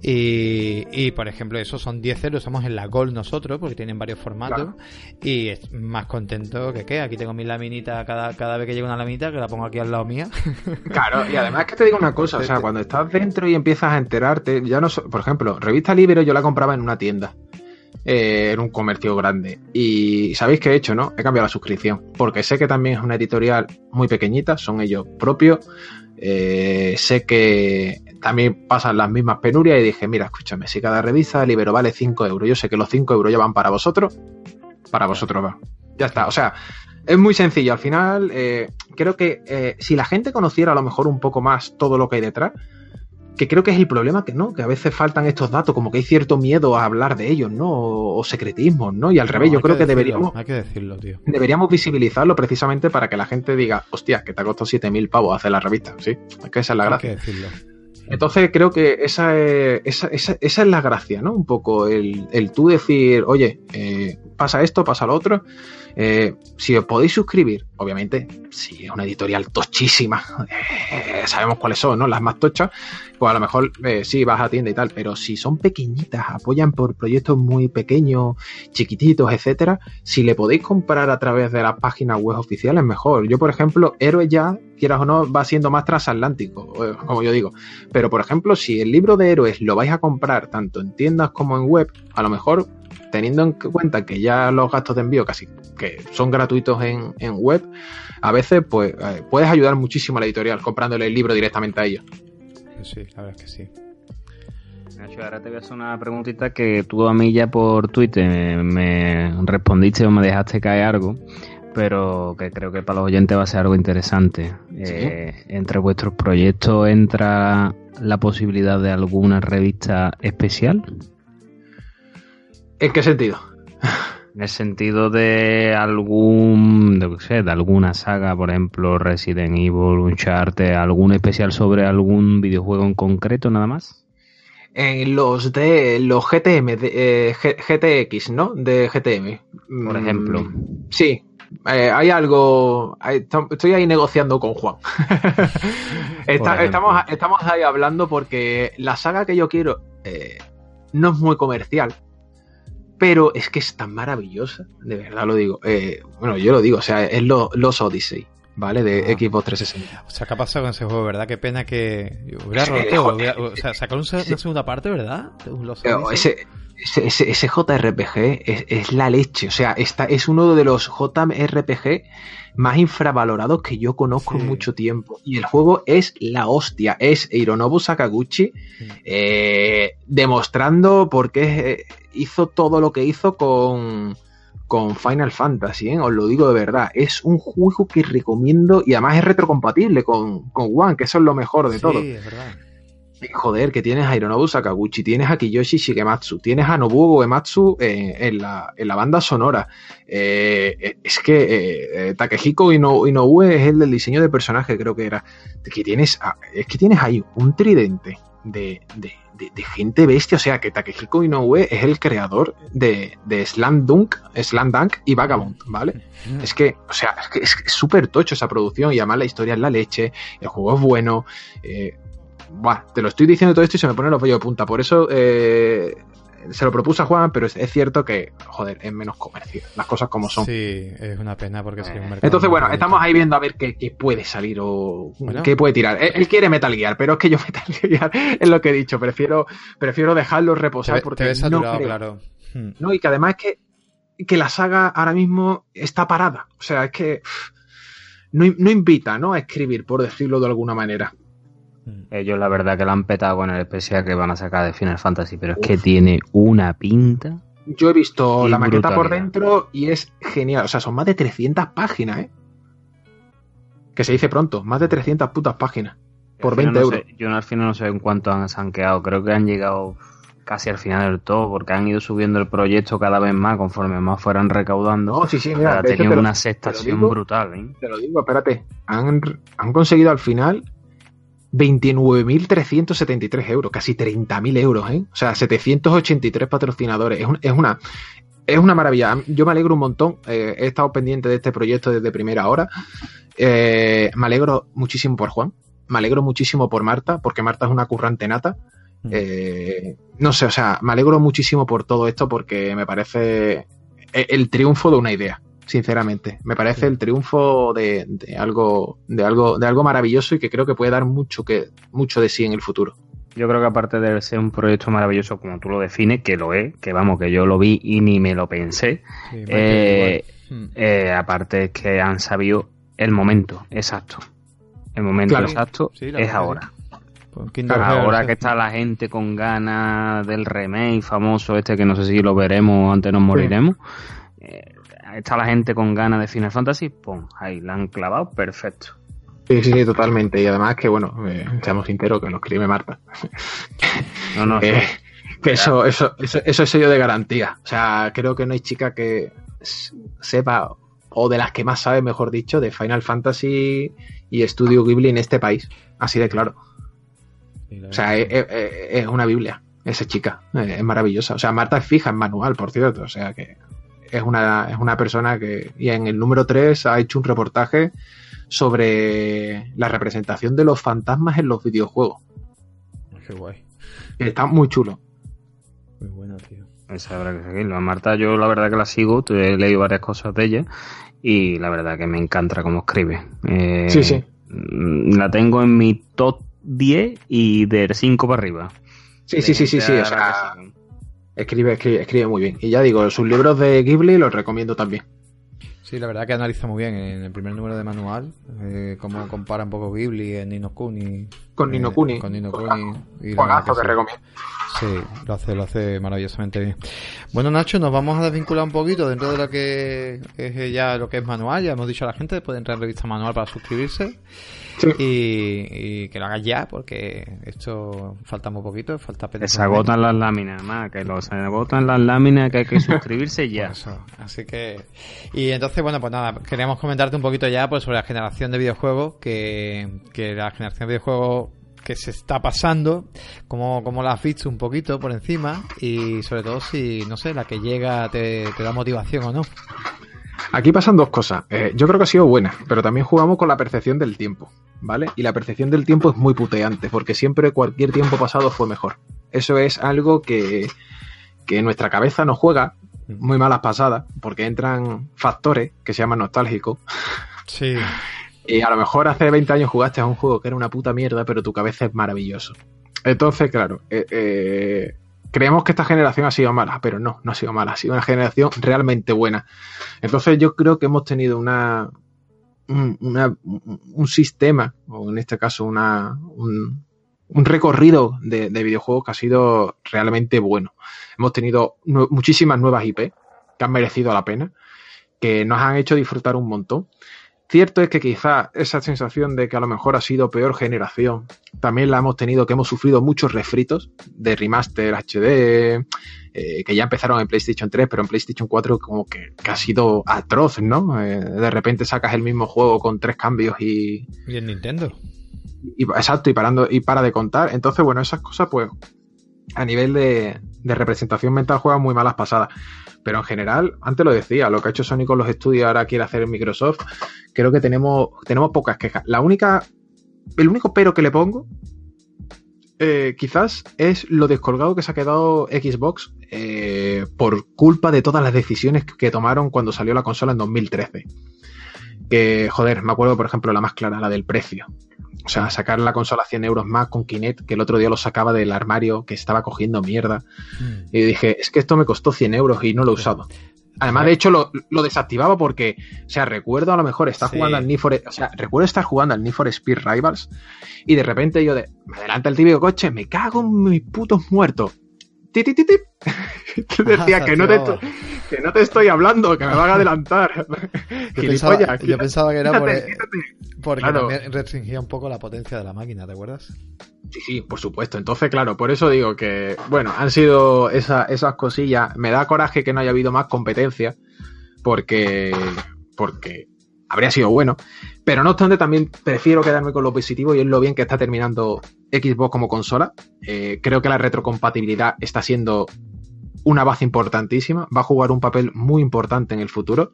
Y, y, por ejemplo, eso son 10 euros, estamos en la Gold nosotros, porque tienen varios formatos, y es más contento que qué. Aquí tengo mi laminita cada, cada vez que llega una laminita, que la pongo aquí al lado mía. Claro, y además que te digo una cosa, o sea, cuando estás dentro y empiezas a enterarte, ya no, por ejemplo, revista Libero yo la compraba en una tienda, eh, en un comercio grande, y sabéis qué he hecho, ¿no? He cambiado la suscripción, porque sé que también es una editorial muy pequeñita, son ellos propios, eh, sé que también pasan las mismas penurias y dije, mira, escúchame, si cada revista Libero vale 5 euros, yo sé que los 5 euros ya van para vosotros, para vosotros va. Ya está, o sea, es muy sencillo. Al final, eh, creo que si la gente conociera a lo mejor un poco más todo lo que hay detrás, que creo que es el problema que no, que a veces faltan estos datos, como que hay cierto miedo a hablar de ellos, ¿no? O, o secretismos, ¿no? Y al revés, No, yo hay creo que, deberíamos, Hay que decirlo, tío. deberíamos visibilizarlo precisamente para que la gente diga, hostia, que te ha costado 7.000 pavos hacer la revista, sí, es que esa es la Hay gracia. que decirlo. Entonces creo que esa es, esa, esa, esa es la gracia, ¿no? Un poco el, el tú decir, oye, eh, pasa esto, pasa lo otro. Eh, si os podéis suscribir, obviamente, si es una editorial tochísima, eh, sabemos cuáles son, ¿no? Las más tochas, pues a lo mejor eh, sí vas a tienda y tal, pero si son pequeñitas, apoyan por proyectos muy pequeños, chiquititos, etcétera, si le podéis comprar a través de las páginas web oficiales, mejor. Yo, por ejemplo, Héroes ya, quieras o no, va siendo más transatlántico, eh, como yo digo. Pero, por ejemplo, si el libro de héroes lo vais a comprar tanto en tiendas como en web, a lo mejor, teniendo en cuenta que ya los gastos de envío casi que son gratuitos en, en web, a veces pues eh, puedes ayudar muchísimo a la editorial comprándole el libro directamente a ellos. Sí, la verdad es que sí. Nacho, ahora te voy a hacer una preguntita que tú a mí ya por Twitter me, me respondiste o me dejaste caer algo, pero que creo que para los oyentes va a ser algo interesante. Eh, entre vuestros proyectos entra la posibilidad de alguna revista especial, ¿En qué sentido? en el sentido de algún, de, sé, de alguna saga, por ejemplo Resident Evil, Uncharted, algún especial sobre algún videojuego en concreto nada más. En los de los GTM, de, eh, GTX, ¿no? De GTM. Por Mm, ejemplo. Sí. Eh, hay algo. hay- estoy ahí negociando con Juan. (laughs) Está- estamos, estamos ahí hablando porque la saga que yo quiero eh, no es muy comercial. Pero es que es tan maravillosa, de verdad lo digo. Eh, bueno, yo lo digo, o sea, es lo- los Odyssey, ¿vale? De Ah. Xbox 360. O sea, ¿qué ha pasado con ese juego, verdad? Qué pena que. Hubiera roto. hubiera- o sea, sacaron una segunda parte, ¿verdad? Los. Ese, ese, ese- ese JRPG es, es la leche. O sea, esta es uno de los JRPG más infravalorados que yo conozco Sí. en mucho tiempo. Y el juego es la hostia. Es Hironobu Sakaguchi Sí. eh, demostrando por qué eh, hizo todo lo que hizo con, con Final Fantasy. ¿eh? Os lo digo de verdad. Es un juego que recomiendo y además es retrocompatible con, con One, que eso es lo mejor de Sí, todo. es verdad. Y, Joder, que tienes a Hironobu Sakaguchi, tienes a Kiyoshi Shigematsu, tienes a Nobuo Uematsu eh, en, la, en la banda sonora. Eh, eh, es que eh, eh, Takehiko Ino- Inoue es el del diseño de personaje, creo que era. Que tienes a- es que tienes ahí un tridente de, de, de- de gente bestia. O sea, que Takehiko Inoue es el creador de, de Slam Dunk, Slam Dunk y Vagabond, ¿vale? Es que, o sea, es que es súper tocho esa producción y además la historia es la leche, el juego es bueno. eh, buah, te lo estoy diciendo todo esto y se me ponen los vellos de punta. Por eso, eh, se lo propuso a Juan, pero es, es, cierto que, joder, es menos comercio. Las cosas como son. Sí, es una pena porque es un mercado. Entonces, bueno, estamos ahí viendo a ver qué, qué puede salir o bueno. qué puede tirar. Él, él, quiere Metal Gear, pero es que yo (laughs) Metal Gear es lo que he dicho. Prefiero, prefiero dejarlo reposar te, porque te ves no, saturado, creo. claro. Hmm. no, y que además es que, que la saga ahora mismo está parada. O sea, es que no, no invita ¿no? a escribir, por decirlo de alguna manera. Ellos la verdad que la han petado con el especial que van a sacar de Final Fantasy, pero es que tiene una pinta. Yo he visto la maqueta por dentro y es genial. O sea, son más de 300 páginas, ¿eh? Que se dice pronto, más de 300 putas páginas. Por Al final 20 no euros. sé- yo al final no sé en cuánto han, se han quedado. Creo que han llegado casi al final del todo, porque han ido subiendo el proyecto cada vez más conforme más fueran recaudando. No, sí, sí, mira, Para de hecho tener te lo- una te lo digo. brutal, ¿eh? Te lo digo, espérate. Han, han conseguido al final 29.373 euros, casi 30.000 euros, ¿eh? O sea, 783 patrocinadores. Es, un- es una es una maravilla. Yo me alegro un montón. Eh, he estado pendiente de este proyecto desde primera hora. Eh, me alegro muchísimo por Juan. Me alegro muchísimo por Marta, porque Marta es una currante nata. Mm. Eh, no sé, o sea, me alegro muchísimo por todo esto porque me parece el triunfo de una idea, sinceramente. Me parece Sí. el triunfo de, de algo, de algo, de algo maravilloso y que creo que puede dar mucho que, mucho de sí en el futuro. Yo creo que aparte de ser un proyecto maravilloso como tú lo defines, que lo es, que vamos, que yo lo vi y ni me lo pensé, Sí, eh. Hmm. eh, aparte es que han sabido el momento exacto. El momento Claro. exacto Sí, es ahora. Ahora que está la gente con ganas del remake famoso este, que no sé si lo veremos o antes nos moriremos. Está la gente con ganas de Final Fantasy, pum, ahí la han clavado, perfecto. Sí, sí, sí, totalmente. Y además que, bueno, eh, seamos sinceros, que nos escribe Marta. (laughs) No, no, Eh, que eso, eso, eso, eso es sello de garantía. O sea, creo que no hay chica que sepa, o de las que más sabe, mejor dicho, de Final Fantasy y Estudio Ghibli en este país. Así de claro. Sí, O sea, verdad es, una Biblia, esa chica. Eh, Es maravillosa. O sea, Marta es fija en manual, por cierto. O sea, que es una, es una persona que. Y en el número 3 ha hecho un reportaje sobre la representación de los fantasmas en los videojuegos. Qué guay. Está muy chulo. Muy buena, tío. Esa habrá que seguirlo. A Marta yo la verdad que la sigo, he leído varias cosas de ella y la verdad que me encanta cómo escribe. Eh, Sí, sí. mm, La tengo en mi top 10 y del 5 para arriba. Sí, sí, sí, sí, sí. O sea, escribe, escribe, escribe muy bien. Y ya digo, sus libros de Ghibli los recomiendo también. Sí, la verdad que analiza muy bien en el primer número de manual eh, cómo compara un poco Ghibli en Nino Kuni. Con Nino Kuni. Eh, Con Nino. Kuni. y verdad que sí. recomiendo. Sí, lo hace, lo hace maravillosamente bien. Bueno, Nacho, nos vamos a desvincular un poquito dentro de lo que es eh, ya lo que es manual. Ya hemos dicho a la gente, puede entrar en revista manual para suscribirse Sí. y, y que lo hagas ya, porque esto falta muy poquito, falta Que se agotan las láminas, más que lo- se agotan las láminas que hay que suscribirse ya. (laughs) eso. Así que. Y entonces, bueno, pues nada, queríamos comentarte un poquito ya pues, sobre la generación de videojuegos, que, que la generación de videojuegos que se está pasando, cómo, cómo la has visto un poquito por encima y sobre todo si, no sé, la que llega te, te da motivación o no. Aquí pasan dos cosas. Eh, yo creo que ha sido buena, pero también jugamos con la percepción del tiempo, ¿vale? Y la percepción del tiempo es muy puteante, porque siempre cualquier tiempo pasado fue mejor. Eso es algo que, que nuestra cabeza nos juega muy malas pasadas, porque entran factores que se llaman nostálgicos. Sí. Y a lo mejor hace 20 años jugaste a un juego que era una puta mierda, pero tu cabeza es maravilloso. Entonces, claro, eh, eh, creemos que esta generación ha sido mala, pero no, no ha sido mala, ha sido una generación realmente buena. Entonces yo creo que hemos tenido una, un, sistema, o en este caso una, un, recorrido de, de videojuegos que ha sido realmente bueno. Hemos tenido muchísimas nuevas IP que han merecido la pena, que nos han hecho disfrutar un montón. Cierto es que quizá esa sensación de que a lo mejor ha sido peor generación, también la hemos tenido que hemos sufrido muchos refritos de remaster HD, eh, que ya empezaron en PlayStation 3, pero en PlayStation 4 como que, que ha sido atroz, ¿no? Eh, de repente sacas el mismo juego con tres cambios y, Y en Nintendo. y- exacto, y parando, y para de contar. Entonces, bueno, esas cosas, pues, a nivel de, representación mental juegan muy malas pasadas. Pero en general, antes lo decía, lo que ha hecho Sony con los estudios ahora quiere hacer Microsoft, creo que tenemos, tenemos pocas quejas. La única, el único pero que le pongo eh, quizás es lo descolgado que se ha quedado Xbox eh, por culpa de todas las decisiones que tomaron cuando salió la consola en 2013. Que, joder, me acuerdo, por ejemplo, la más clara, la del precio. O sea, sacar la consola a 100 euros más con Kinect, que el otro día lo sacaba del armario, que estaba cogiendo mierda. Hmm. Y dije, es que esto me costó 100 euros y no lo he usado. Además, de hecho, lo, desactivaba porque, o sea, recuerdo a lo mejor estar jugando al Need for, o sea, recuerdo estar jugando al Need for Speed Rivals y de repente yo de, me adelanta el típico coche, me cago en mis putos muertos. Te (laughs) decía que no, te que no te estoy hablando, que me van a adelantar. (laughs) yo, (laughs) pensaba, yo pensaba, que era por, porque también restringía un poco la potencia de la máquina, ¿te acuerdas? Sí, sí, por supuesto. Entonces, claro, por eso digo que, bueno, han sido esas cosillas. Me da coraje que no haya habido más competencia, porque, porque habría sido bueno. Pero no obstante, también prefiero quedarme con lo positivo y es lo bien que está terminando Xbox como consola. Eh, creo que la retrocompatibilidad está siendo una base importantísima, va a jugar un papel muy importante en el futuro,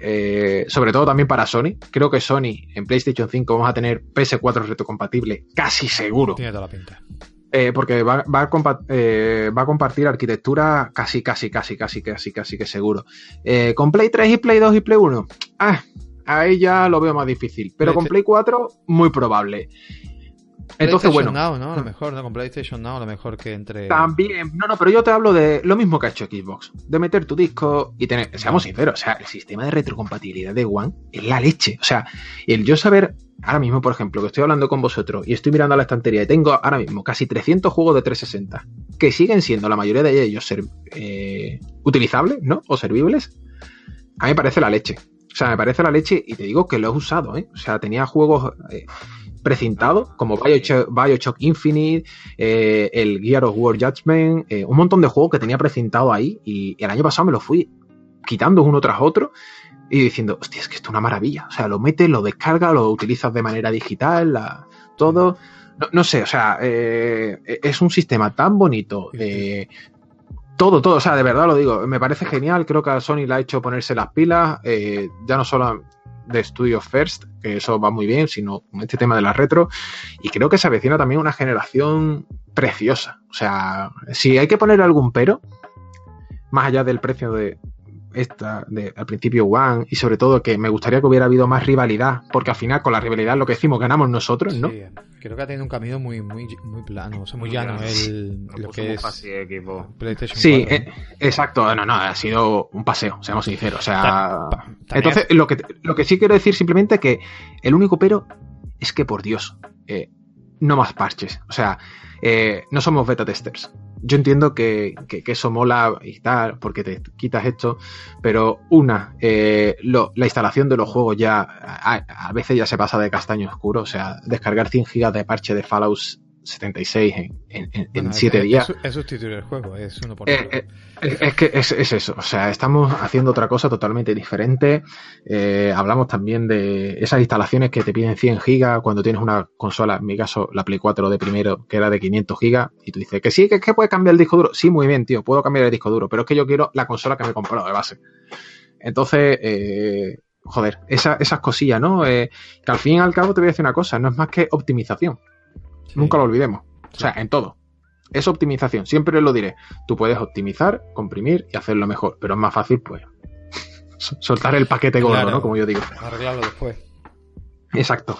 eh, sobre todo también para Sony. Creo que Sony en PlayStation 5 vamos a tener PS4 retrocompatible, casi seguro. Tiene toda la pinta. Eh, porque va, a compartir arquitectura casi, casi, casi, casi, casi, casi que seguro. con Play 3 y Play 2 y Play 1, ah, ahí ya lo veo más difícil. Pero con Play 4, muy probable. Entonces, bueno. Now, ¿no? A lo mejor, ¿no? Con PlayStation Now, a lo mejor que entre. También. No, no, pero yo te hablo de lo mismo que ha hecho Xbox. De meter tu disco y tener. Seamos sinceros, o sea, el sistema de retrocompatibilidad de One es la leche. O sea, el yo saber. Ahora mismo, por ejemplo, que estoy hablando con vosotros y estoy mirando a la estantería y tengo ahora mismo casi 300 juegos de 360 que siguen siendo la mayoría de ellos ser, eh, utilizables, ¿no? O servibles. A mí me parece la leche. O sea, me parece la leche y te digo que lo he usado, ¿eh? O sea, tenía juegos eh, precintados como Bioshock, Infinite, eh, el Gear of War Judgment, eh, un montón de juegos que tenía precintado ahí y, el año pasado me lo fui quitando uno tras otro y diciendo, hostia, es que esto es una maravilla. O sea, lo metes, lo descargas, lo utilizas de manera digital, todo. No, sé, o sea, es un sistema tan bonito, todo, todo, o sea, de verdad lo digo, me parece genial, creo que a Sony le ha hecho ponerse las pilas, eh, ya no solo de Studio First, que eso va muy bien, sino este tema de la retro, y creo que se avecina también una generación preciosa, o sea, si hay que poner algún pero, más allá del precio de, esta de, al principio One y sobre todo que me gustaría que hubiera habido más rivalidad porque al final con la rivalidad lo que decimos ganamos nosotros ¿no? Sí, creo que ha tenido un camino muy muy muy plano o sea muy llano el, lo que es PlayStation sí eh, exacto no no ha sido un paseo seamos sinceros o sea entonces lo que lo que sí quiero decir simplemente que el único pero es que por Dios eh, no más parches o sea eh, no somos beta testers yo entiendo que, eso mola y tal, porque te quitas esto, pero una, eh, la instalación de los juegos ya a, veces ya se pasa de castaño oscuro, o sea, descargar 100 gigas de parche de Fallout 76 en 7 días. Es, sustituir el juego, es uno por eh, eh, es, que es, eso, o sea, estamos haciendo otra cosa totalmente diferente. Eh, hablamos también de esas instalaciones que te piden 100 gigas cuando tienes una consola, en mi caso la Play 4 de primero, que era de 500 gigas, y tú dices que sí, que es que puedes cambiar el disco duro. Sí, muy bien, tío, puedo cambiar el disco duro, pero es que yo quiero la consola que me he comprado de base. Entonces, joder, esas cosillas, ¿no? que al fin y al cabo te voy a decir una cosa, no es más que optimización. Nunca lo olvidemos. O sea, en todo. Es optimización. Siempre lo diré. Tú puedes optimizar, comprimir y hacerlo mejor. Pero es más fácil, pues, (laughs) soltar el paquete gordo, ¿no? Como yo digo. Arreglarlo después. Exacto.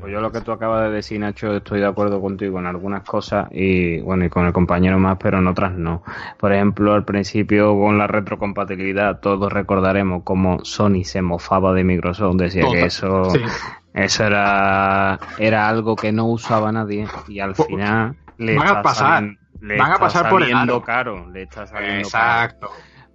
Pues yo lo que tú acabas de decir, Nacho, estoy de acuerdo contigo en algunas cosas y bueno, y con el compañero más, pero en otras no. Por ejemplo, al principio con la retrocompatibilidad, todos recordaremos cómo Sony se mofaba de Microsoft, decía que eso eso era, era algo que no usaba nadie y al final le van a pasar, van a pasar por el caro, le está saliendo Exacto.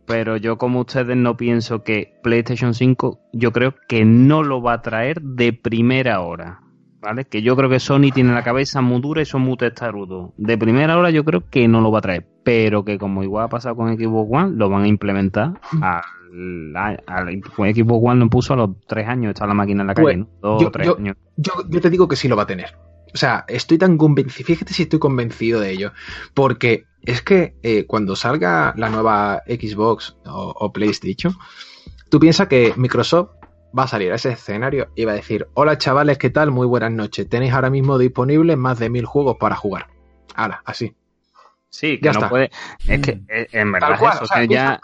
Pero yo como ustedes no pienso que PlayStation 5 yo creo que no lo va a traer de primera hora. ¿Vale? Que yo creo que Sony tiene la cabeza muy dura y son muy testarudos. De primera hora yo creo que no lo va a traer. Pero que como igual ha pasado con Xbox One, lo van a implementar (laughs) al al, equipo lo puso a los tres años, está la máquina en la calle, ¿no? yo, tres años. Yo, te digo que sí lo va a tener. O sea, estoy tan convencido, fíjate si estoy convencido de ello, porque es que eh, cuando salga la nueva Xbox o, PlayStation, tú piensas que Microsoft va a salir a ese escenario y va a decir, hola chavales, ¿qué tal? Muy buenas noches. Tenéis ahora mismo disponibles más de mil juegos para jugar. Ahora, así. Sí, que no puede. Es que mm. eh, en verdad eso, ya...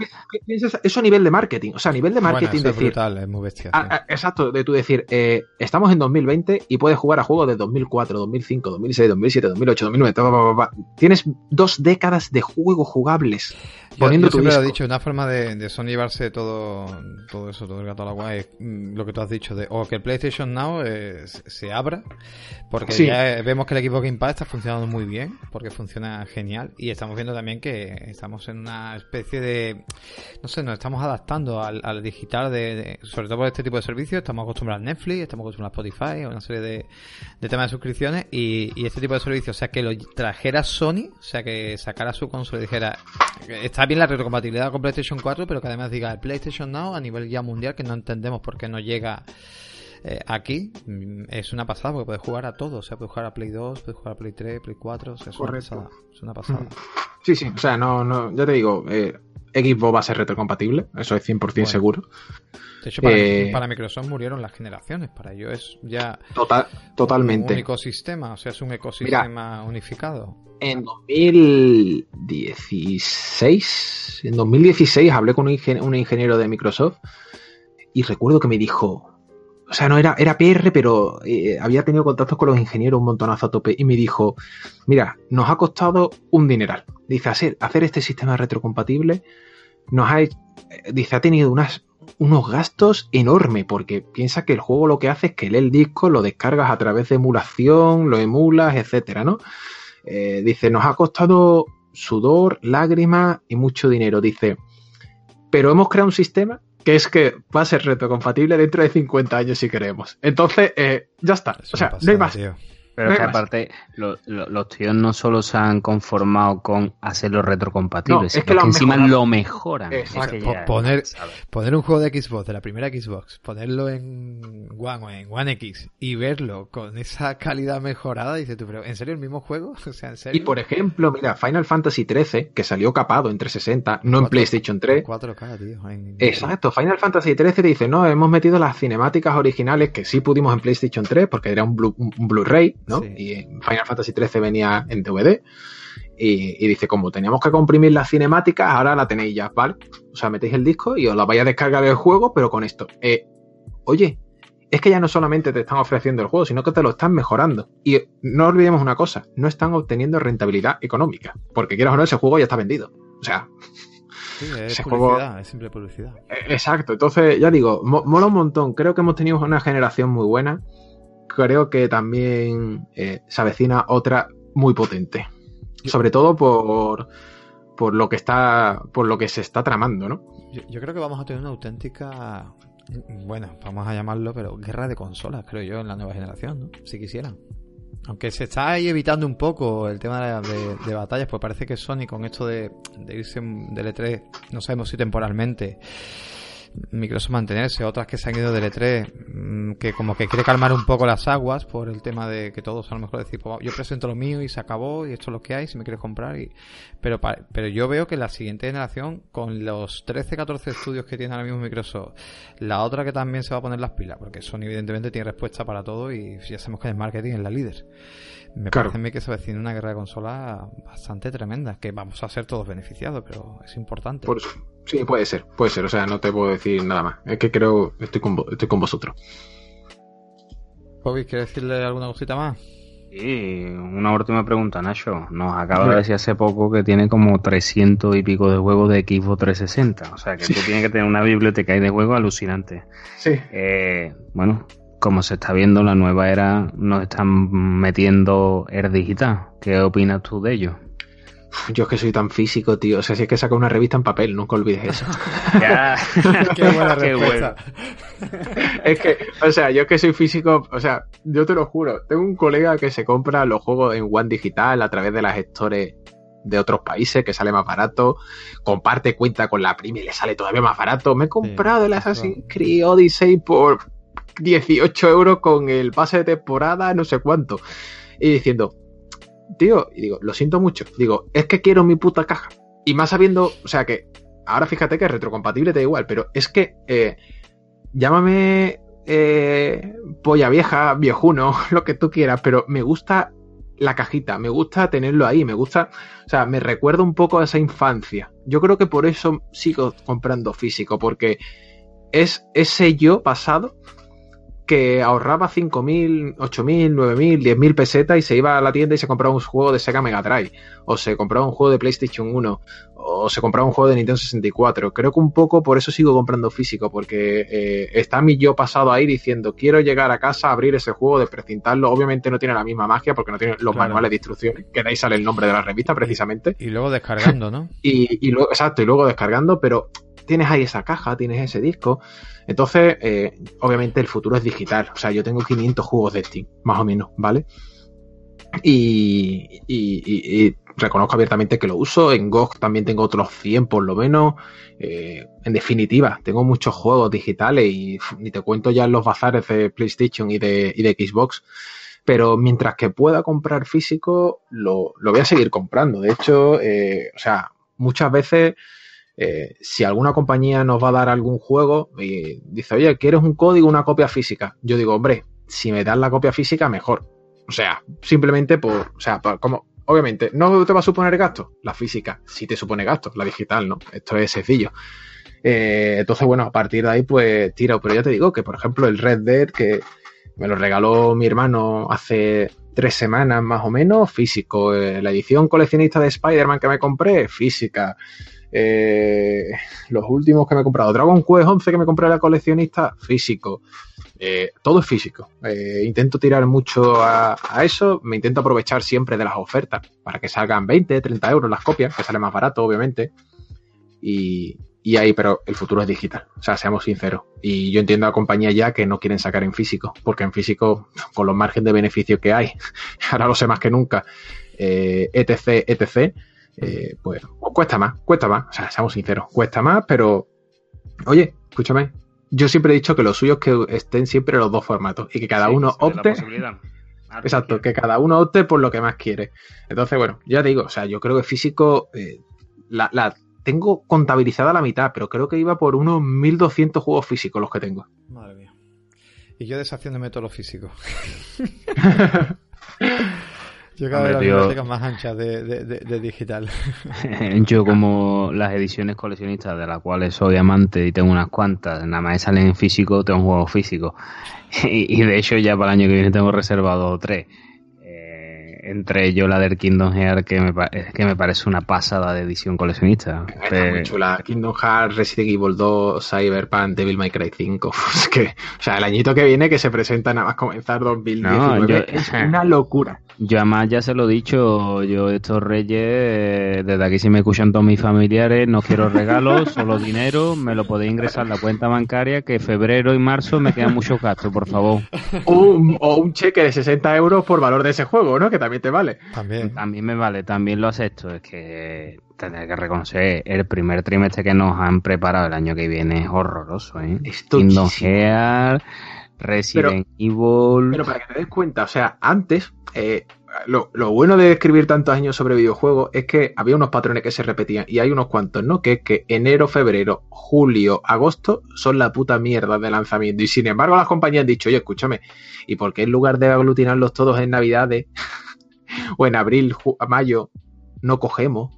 eso a nivel de marketing. O sea, a nivel de marketing decir. Es brutal, es muy bestia. exacto, de tú decir, eh, estamos en 2020 y puedes jugar a juegos de 2004, 2005, 2006, 2007, 2008, 2009. Tienes dos décadas de juegos jugables. Poniendo yo, siempre lo he dicho, una forma de, de Sony llevarse todo, todo eso, todo el gato a la guay, mm, lo que tú has dicho, de o que el PlayStation Now eh, se abra, porque ya vemos que el equipo Game Pass está funcionando muy bien, porque funciona genial, y estamos viendo también que estamos en una especie de, no sé, nos estamos adaptando al, al digital, de, sobre todo por este tipo de servicios, estamos acostumbrados a Netflix, estamos acostumbrados a Spotify, a una serie de, de temas de suscripciones, y, y este tipo de servicios, o sea, que lo trajera Sony, o sea, que sacara su consola y dijera, está bien la retrocompatibilidad con PlayStation 4, pero que además diga el PlayStation Now a nivel ya mundial, que no entendemos por qué no llega eh, aquí, mm, es una pasada, porque puedes jugar a todo. O sea, puedes jugar a Play 2, puedes jugar a Play 3, Play 4, o sea, es una pasada. Es una pasada. Mm. Sí, sí, o sea, no, no, ya te digo, eh, Xbox va a ser retrocompatible, eso es 100% seguro. De hecho, eh, para, Microsoft murieron las generaciones, para ellos es ya total, totalmente. un ecosistema, o sea, es un ecosistema unificado. En 2016, en 2016 hablé con un, ingeniero de Microsoft y recuerdo que me dijo, o sea, no era, PR, pero eh, había tenido contactos con los ingenieros un montonazo a tope y me dijo, mira, nos ha costado un dineral. Dice, hacer, hacer este sistema retrocompatible nos ha, dice, ha tenido unos gastos enormes, porque piensa que el juego lo que hace es que lee el disco, lo descargas a través de emulación, lo emulas, etcétera, ¿no? Eh, dice, nos ha costado sudor, lágrimas y mucho dinero. Dice, pero hemos creado un sistema que es que va a ser retrocompatible dentro de 50 años si queremos. Entonces, eh, ya está. o sea, no hay más. Pero es que aparte, los tíos no solo se han conformado con hacerlo retrocompatible, es que, encima lo mejoran. poner, poner un juego de Xbox, de la primera Xbox, ponerlo en One o en One X y verlo con esa (laughs) calidad mejorada, dices tú, pero ¿en serio el mismo juego? (laughs) O sea, ¿en serio? Y por ejemplo, mira, Final Fantasy XIII, que salió capado en 360, no en PlayStation 3. 4K, tío. Exacto, Final Fantasy XIII dice, no, hemos metido las cinemáticas originales que sí pudimos en PlayStation 3 porque era un Blu-ray, y Final Fantasy XIII venía en DVD. Y, dice, como teníamos que comprimir las cinemáticas, ahora la tenéis ya, ¿vale? O sea, metéis el disco y os la vais a descargar el juego, pero con esto. Eh, oye, es que ya no solamente te están ofreciendo el juego, sino que te lo están mejorando. Y no olvidemos una cosa, no están obteniendo rentabilidad económica, porque quieras o no, ese juego ya está vendido. O sea... es publicidad, es simple publicidad. Eh, exacto, entonces ya digo, mola un montón, creo que hemos tenido una generación muy buena creo que también eh, se avecina otra muy potente. Sobre todo por, por lo que está. por lo que se está tramando, ¿no? Yo, creo que vamos a tener una auténtica. Bueno, vamos a llamarlo, pero guerra de consolas, creo yo, en la nueva generación, ¿no? Si quisieran. Aunque se está ahí evitando un poco el tema de, batallas, pues parece que Sony con esto de, de irse del E3, no sabemos si temporalmente, Microsoft mantenerse, otras que se han ido del E3, mm, que como que quiere calmar un poco las aguas por el tema de que todos a lo mejor decir, pues, yo presento lo mío y se acabó y esto es lo que hay, si me quieres comprar. Y... Pero, pero yo veo que la siguiente generación, con los 13, 14 estudios que tiene ahora mismo Microsoft, la otra que también se va a poner las pilas, porque Sony evidentemente tiene respuesta para todo y ya sabemos que el marketing es la líder. Me parece a mí que se avecina una guerra de consolas bastante tremenda, que vamos a ser todos beneficiados, pero es importante. Por eso. Sí, puede ser, puede ser. O sea, no te puedo decir nada más. Es que creo, estoy con, estoy con vosotros. Bobby, ¿quieres decirle alguna cosita más? Sí, una última pregunta, Nacho. Nos acaba de decir hace poco que tiene como 300 y pico de juegos de Xbox 360. O sea, que tú tienes que tener una biblioteca de juegos alucinante. Sí. Eh, bueno, como se está viendo, la nueva era nos están metiendo el digital. ¿Qué opinas tú de ello? Yo es que soy tan físico, tío. O sea, si es que saco una revista en papel, nunca olvides eso. (laughs) (laughs) (laughs) Qué buena respuesta. es que, o sea, yo es que soy físico, o sea, yo te lo juro. Tengo un colega que se compra los juegos en One Digital a través de las gestores de otros países que sale más barato, comparte cuenta con la prima y le sale todavía más barato. Me he comprado el Assassin's Creed Odyssey por 18 euros con el pase de temporada, no sé cuánto. Y diciendo, tío, y digo, lo siento mucho. Digo, es que quiero mi puta caja. Y más sabiendo, o sea que, ahora fíjate que es retrocompatible, te da igual, pero es que eh, llámame eh, polla vieja, viejuno, (laughs) lo que tú quieras, pero me gusta la cajita, me gusta tenerlo ahí, me gusta, o sea, me recuerda un poco a esa infancia. Yo creo que por eso sigo comprando físico, porque es ese yo pasado que ahorraba 5.000, 8.000, 9.000, 10.000 pesetas y se iba a la tienda y se compraba un juego de Sega Mega Drive, o se compraba un juego de PlayStation 1, o se compraba un juego de Nintendo 64. Creo que un poco por eso sigo comprando físico, porque eh, está mi yo pasado ahí diciendo, quiero llegar a casa, abrir ese juego, de precintarlo. Obviamente no tiene la misma magia porque no tiene los manuales de instrucciones, que de ahí sale el nombre de la revista precisamente. Y, luego descargando, ¿no? (laughs) y, y luego, exacto, y luego descargando, pero tienes ahí esa caja, tienes ese disco. Entonces, eh, obviamente el futuro es digital. O sea, yo tengo 500 juegos de Steam, más o menos, ¿vale? Y, y, reconozco abiertamente que lo uso. En GOG también tengo otros 100 por lo menos. Eh, en definitiva, tengo muchos juegos digitales y ni te cuento ya los bazares de PlayStation y de, y de Xbox. Pero mientras que pueda comprar físico, lo, lo voy a seguir comprando. De hecho, eh, o sea, muchas veces eh, si alguna compañía nos va a dar algún juego y dice, oye, ¿quieres un código una copia física? Yo digo, hombre, si me dan la copia física, mejor. O sea, simplemente por, o sea, por, como, obviamente, ¿no te va a suponer gasto? La física sí te supone gasto, la digital, ¿no? Esto es sencillo. Eh, entonces, bueno, a partir de ahí, pues tiro. Pero ya te digo que, por ejemplo, el Red Dead, que me lo regaló mi hermano hace tres semanas más o menos, físico. Eh, la edición coleccionista de Spider-Man que me compré, física. Eh, los últimos que me he comprado, Dragon Quest 11 que me compré la coleccionista, físico. Eh, todo es físico. Eh, intento tirar mucho a, eso, me intento aprovechar siempre de las ofertas para que salgan 20, 30 euros las copias, que sale más barato, obviamente. Y, y ahí, pero el futuro es digital, o sea, seamos sinceros. Y yo entiendo a compañías ya que no quieren sacar en físico, porque en físico, con los márgenes de beneficio que hay, (laughs) ahora lo sé más que nunca, eh, etc, etc, eh, pues, pues, cuesta más, cuesta más, o sea, seamos sinceros, cuesta más, pero oye, escúchame, yo siempre he dicho que lo suyo es que estén siempre los dos formatos y que cada sí, uno opte. (laughs) Exacto, que cada uno opte por lo que más quiere. Entonces, bueno, ya te digo, o sea, yo creo que físico eh, la, la, tengo contabilizada la mitad, pero creo que iba por unos 1200 juegos físicos los que tengo. Madre mía. Y yo deshaciéndome todo lo físico. (laughs) Yo cada vez las bibliotecas más anchas de, de, de, de, digital. (laughs) Yo como las ediciones coleccionistas de las cuales soy amante y tengo unas cuantas, nada más salen en físico, tengo un juego físico. (laughs) Y, y de hecho ya para el año que viene tengo reservado tres. Eh, entre ellos la del Kingdom Hearts que me, que me parece una pasada de edición coleccionista. Está Pero... muy chula. Kingdom Hearts, Resident Evil 2, Cyberpunk, Devil May Cry 5. (laughs) Es que, o sea, el añito que viene que se presenta nada más comenzar 2019 no, yo... es una locura. Yo además ya se lo he dicho, yo estos reyes, desde aquí si me escuchan todos mis familiares, no quiero regalos, (laughs) solo dinero, me lo podéis ingresar a la cuenta bancaria, que febrero y marzo me quedan muchos gastos, por favor. Un, o un cheque de 60 euros por valor de ese juego, ¿no? Que también te vale. También. También me vale, también lo acepto, es que tendré que reconocer, el primer trimestre que nos han preparado el año que viene es horroroso, ¿eh? Hearts... Resident pero, Evil. Pero para que te des cuenta, o sea, antes, eh, lo, lo, bueno de escribir tantos años sobre videojuegos es que había unos patrones que se repetían y hay unos cuantos, ¿no? Que es que enero, febrero, julio, agosto son la puta mierda de lanzamiento. Y sin embargo, las compañías han dicho, oye, escúchame, ¿y por qué en lugar de aglutinarlos todos en Navidades (laughs) o en abril, mayo, no cogemos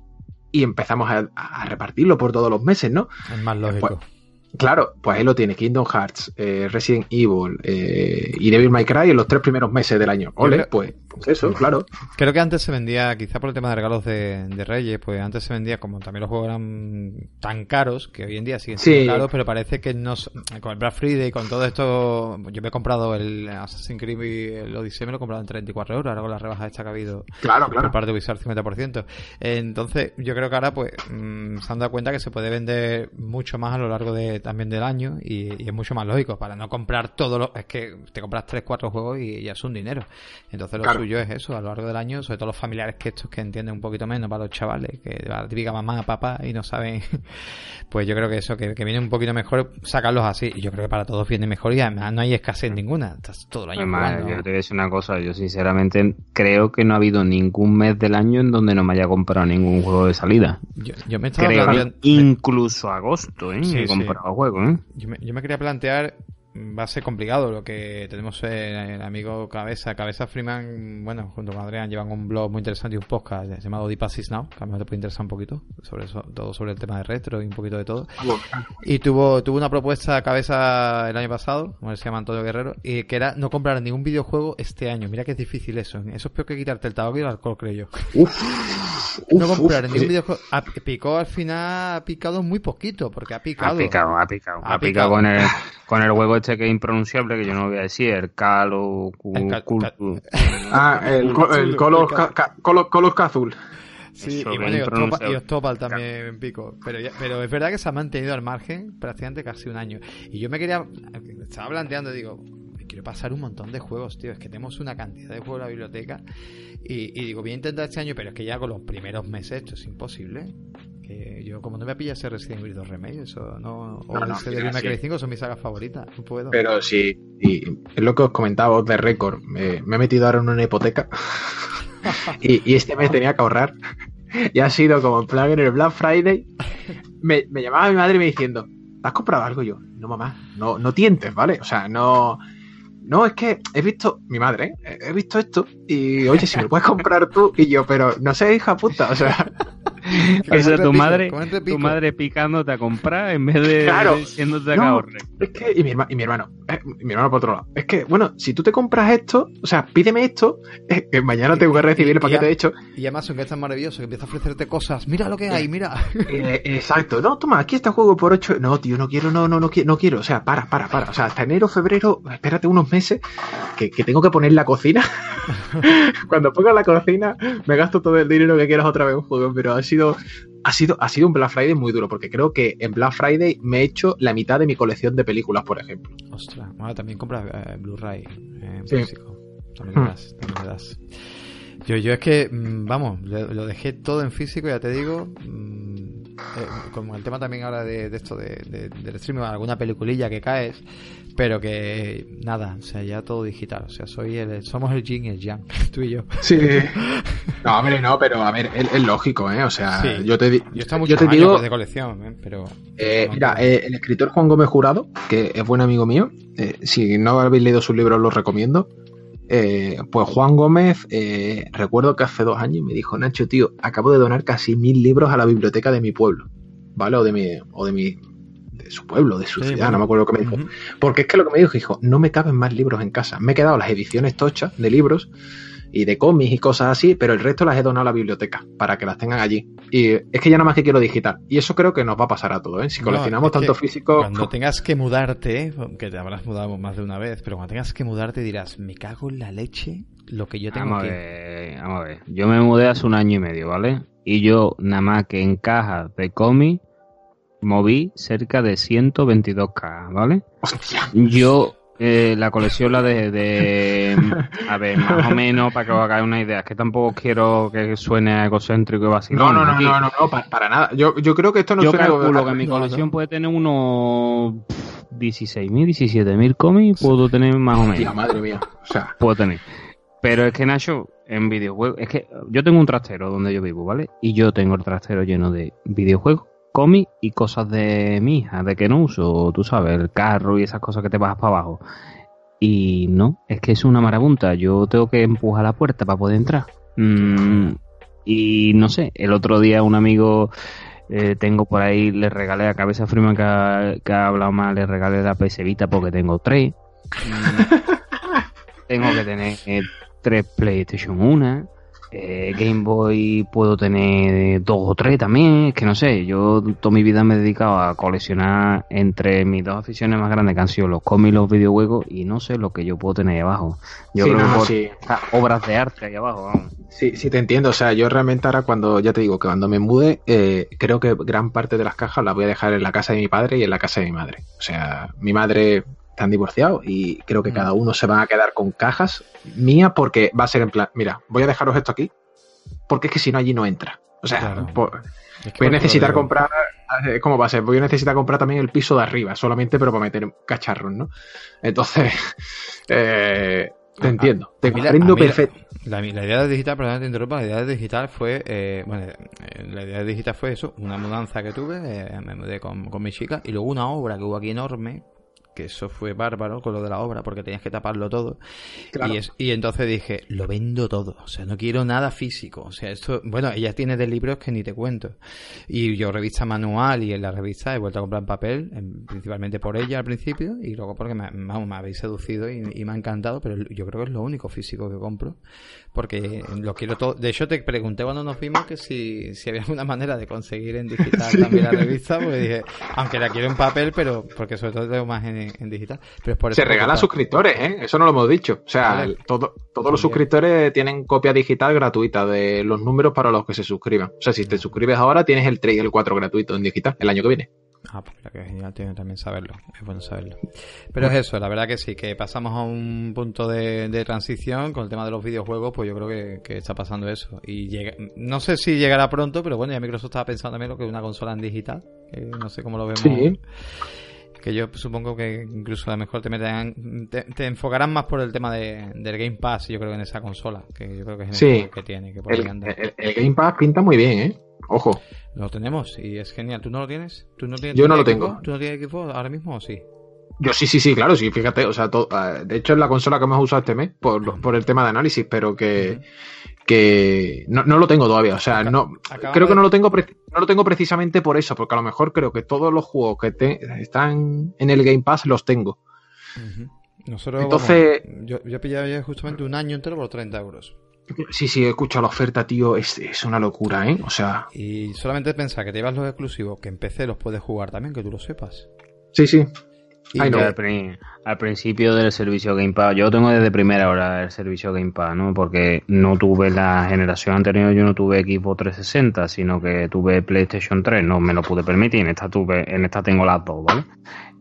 y empezamos a, a, repartirlo por todos los meses, ¿no? Es más lógico. Pues, Claro, pues ahí lo tiene, Kingdom Hearts, eh, Resident Evil eh, y Devil May Cry en los tres primeros meses del año. Ole, creo, pues, pues, eso, claro. Creo que antes se vendía, quizá por el tema de regalos de, de, Reyes, pues antes se vendía, como también los juegos eran tan caros, que hoy en día siguen siendo sí. caros, pero parece que no, con el Black Friday y con todo esto, yo me he comprado el Assassin's Creed y el Odyssey, me lo he comprado en 34 euros, ahora con la rebaja esta que ha habido claro, claro. por parte de Ubisoft 50%. Entonces, yo creo que ahora, pues, mmm, se han dado cuenta que se puede vender mucho más a lo largo de también del año y, y, es mucho más lógico para no comprar todo lo es que te compras 3 4 juegos y ya es un dinero entonces lo claro. suyo es eso a lo largo del año sobre todo los familiares que estos que entienden un poquito menos para los chavales que la típica mamá papá y no saben (laughs) pues yo creo que eso que, que, viene un poquito mejor sacarlos así y yo creo que para todos viene mejor y además no hay escasez ninguna estás todo el año además, jugando. yo te voy a decir una cosa yo sinceramente creo que no ha habido ningún mes del año en donde no me haya comprado ningún juego de salida yo, yo me estaba creo planteando... incluso agosto ¿eh? Sí, he comprado para juegos, ¿eh? Yo me, yo me quería plantear va a ser complicado lo que tenemos el amigo Cabeza. Cabeza Freeman, bueno, junto con Adrián llevan un blog muy interesante y un podcast llamado Deep Passes Now, que a mejor te puede interesar un poquito, sobre eso, todo sobre el tema de retro y un poquito de todo. Y tuvo, tuvo una propuesta Cabeza el año pasado, como se llama Antonio Guerrero, y que era no comprar ningún videojuego este año. Mira que es difícil eso. Eso es peor que quitarte el tabaco y el alcohol, creo yo. no comprar ningún videojuego. picó al final, ha picado muy poquito, porque ha picado. Ha picado, ha picado. Ha, picado, con el, con el huevo este que es impronunciable, que yo no voy a decir, el calo, (laughs) Ah, el, el colo, colo, azul. Sí, y bueno, y Ostopal también pico. Pero, pero es verdad que se ha mantenido al margen prácticamente casi un año. Y yo me quería. Estaba planteando, digo, quiero pasar un montón de juegos, tío. Es que tenemos una cantidad de juegos en la biblioteca. Y, y digo, voy a intentar este año, pero es que ya con los primeros meses esto es imposible yo como no me pilla ese Resident Evil 2 Remake, eso no, o no, ese de Cry 5 son mis sagas favoritas, no puedo. Pero sí, y es lo que os comentaba de récord, me, he metido ahora en una hipoteca (laughs) y, este mes tenía que ahorrar y ha sido como en plan en el Black Friday, me, me llamaba mi madre me diciendo, ¿has comprado algo? yo, no mamá, no, no tientes, ¿vale? O sea, no... No, es que he visto, mi madre, ¿eh? he visto esto y oye, si me puedes comprar tú y yo, pero no sé, hija puta, o sea, (laughs) (laughs) Eso tu madre, tu madre picándote a comprar en vez de claro, diciéndote no, Es que, y mi, y mi hermano, eh, mi hermano por otro lado, es que, bueno, si tú te compras esto, o sea, pídeme esto, eh, que mañana tengo que recibir el paquete de hecho. Y Amazon, que es tan maravilloso, que empieza a ofrecerte cosas, mira lo que hay, mira. Eh, exacto, no, toma, aquí está el juego por 8. No, tío, no quiero, no, no, no, quiero, no quiero, o sea, para, para, para. O sea, hasta enero, febrero, espérate unos meses, que, que tengo que poner la cocina. (laughs) Cuando ponga la cocina, me gasto todo el dinero que quieras otra vez un juego, pero ha sido ha sido, ha sido un Black Friday muy duro, porque creo que en Black Friday me he hecho la mitad de mi colección de películas, por ejemplo. Ostras, bueno, también compras eh, Blu-ray en físico. También le das, también das. Yo, yo es que, mm, vamos, lo dejé todo en físico, ya te digo. Mm, eh, como el tema también ahora de, esto de, del streaming, alguna peliculilla que caes, pero que nada, o sea, ya todo digital. O sea, soy el, somos el yin y el yang, (laughs) tú y yo. Sí. (laughs) No, hombre, no, pero a ver, es, lógico, ¿eh? O sea, yo te, yo, yo te digo. de colección, ¿eh? Pero. Eh, mira, eh, el escritor Juan Gómez Jurado, que es buen amigo mío, si no habéis leído sus libros, los recomiendo. pues Juan Gómez, recuerdo que hace dos años me dijo, Nacho, tío, acabo de donar casi mil libros a la biblioteca de mi pueblo, ¿vale? O de mi, o de mi, su pueblo, de su ciudad, no me acuerdo lo que me dijo. Porque es que lo que me dijo, dijo, no me caben más libros en casa. Me he quedado las ediciones tochas de libros y de cómics y cosas así, pero el resto las he donado a la biblioteca para que las tengan allí. Y es que ya nada más que quiero digital. Y eso creo que nos va a pasar a todos, ¿eh? Si coleccionamos tanto físico... Cuando tengas que mudarte, que te habrás mudado más de una vez, pero cuando tengas que mudarte dirás, me cago en la leche lo que yo tengo vamos A ver, vamos a ver. Yo me mudé hace un año y medio, ¿vale? Y yo nada más que en cajas de cómics moví cerca de 122k, ¿vale? Yo eh, la colección la de, de, a ver, más o menos para que os hagáis una idea, es que tampoco quiero que suene egocéntrico y vacilón. No, no, no, no, no, no, para, nada. Yo, yo creo que esto no Yo calculo que mi colección puede tener unos 16.000, 17.000 cómics, puedo tener más o menos. madre mía, o sea. Puedo tener. Pero es que Nacho, en videojuegos, es que yo tengo un trastero donde yo vivo, ¿vale? Y yo tengo el trastero lleno de videojuegos cómic y cosas de mi hija, de que no uso, tú sabes, el carro y esas cosas que te bajas para abajo. Y no, es que es una marabunta. Yo tengo que empujar la puerta para poder entrar. Mm, y no sé, el otro día un amigo eh, tengo por ahí, le regalé a Cabeza Freeman que ha, que ha hablado mal, le regalé la PS Vita porque tengo tres. Mm, (laughs) tengo que tener eh, tres PlayStation 1 eh, Game Boy puedo tener dos o tres también, es que no sé, yo toda mi vida me he dedicado a coleccionar entre mis dos aficiones más grandes que han sido los cómics y los videojuegos y no sé lo que yo puedo tener ahí abajo. Yo creo que obras de arte ahí abajo, vamos. Sí, sí te entiendo, o sea, yo realmente ahora cuando, ya te digo, que cuando me mude, eh, creo que gran parte de las cajas las voy a dejar en la casa de mi padre y en la casa de mi madre. O sea, mi madre están divorciados y creo que mm. cada uno se va a quedar con cajas mías porque va a ser en plan, mira, voy a dejaros esto aquí porque es que si no allí no entra. O sea, voy a necesitar comprar, eh, ¿cómo va a ser? Voy a necesitar comprar también el piso de arriba, solamente pero para meter cacharros, ¿no? Entonces, (laughs) eh, te entiendo, te comprendo perfecto. La, la, idea de digital, perdón te interrumpa, la idea de digital fue, eh, bueno, la idea de digital fue eso, una mudanza que tuve, eh, me mudé con, con mi chica, y luego una obra que hubo aquí enorme, que eso fue bárbaro con lo de la obra, porque tenías que taparlo todo. Y, es, y entonces dije, lo vendo todo, o sea, no quiero nada físico. O sea, esto, bueno, ella tiene de libros que ni te cuento. Y yo revista manual y en la revista he vuelto a comprar papel, principalmente por ella al principio, y luego porque me, me habéis seducido y, y, me ha encantado, pero yo creo que es lo único físico que compro, porque lo quiero todo. De hecho, te pregunté cuando nos vimos que si, si había alguna manera de conseguir en digital (laughs) también la revista, pues dije, aunque la quiero en papel, pero porque sobre todo tengo más en, en digital. Pero es por Se regala a suscriptores, ¿eh? Eso no lo hemos dicho. O sea, vale. todo, todos los suscriptores tienen copia digital gratuita de los números para los que se suscriban. O sea, si te suscribes ahora, tienes el 3 y el 4 gratuito en digital el año que viene. Ah, pues que genial, tiene también saberlo. Es bueno saberlo. Pero es eso, la verdad que sí, que pasamos a un punto de, de transición con el tema de los videojuegos, pues yo creo que, que está pasando eso. Y llega, no sé si llegará pronto, pero bueno, ya Microsoft estaba pensando también lo que es una consola en digital. No sé cómo lo vemos. Sí que yo supongo que incluso a lo mejor te meterán, te, te enfocarán más por el tema de, del Game Pass, yo creo, en esa consola, que yo creo que es sí. el que tiene. Que el, el, el, Game Pass pinta muy bien, ¿eh? Ojo. Lo tenemos y es genial. ¿Tú no lo tienes? ¿Tú no tienes yo no lo tengo. ¿Tú no tienes equipo ahora mismo o sí? Yo sí, sí, sí, claro, sí, fíjate, o sea, uh, de hecho es la consola que hemos usado este mes por, por el tema de análisis, pero que, que no, no, lo tengo todavía, o sea, no, Acaba creo que no lo tengo no lo tengo precisamente por eso, porque a lo mejor creo que todos los juegos que te, están en el Game Pass los tengo. Uh -huh. Nosotros, Entonces, vamos, yo, yo he pillado ya justamente un año entero por 30 euros. Sí, sí, he escuchado la oferta, tío, es, es, una locura, ¿eh? O sea... Y solamente pensar que te llevas los exclusivos, que en PC los puedes jugar también, que tú lo sepas. Sí, sí. No. al, al, principio del servicio Game Pass, yo tengo desde primera hora el servicio Game Pass, ¿no? Porque no tuve la generación anterior, yo no tuve equipo 360, sino que tuve PlayStation 3, no me lo pude permitir, en esta tuve, en esta tengo las dos, ¿vale?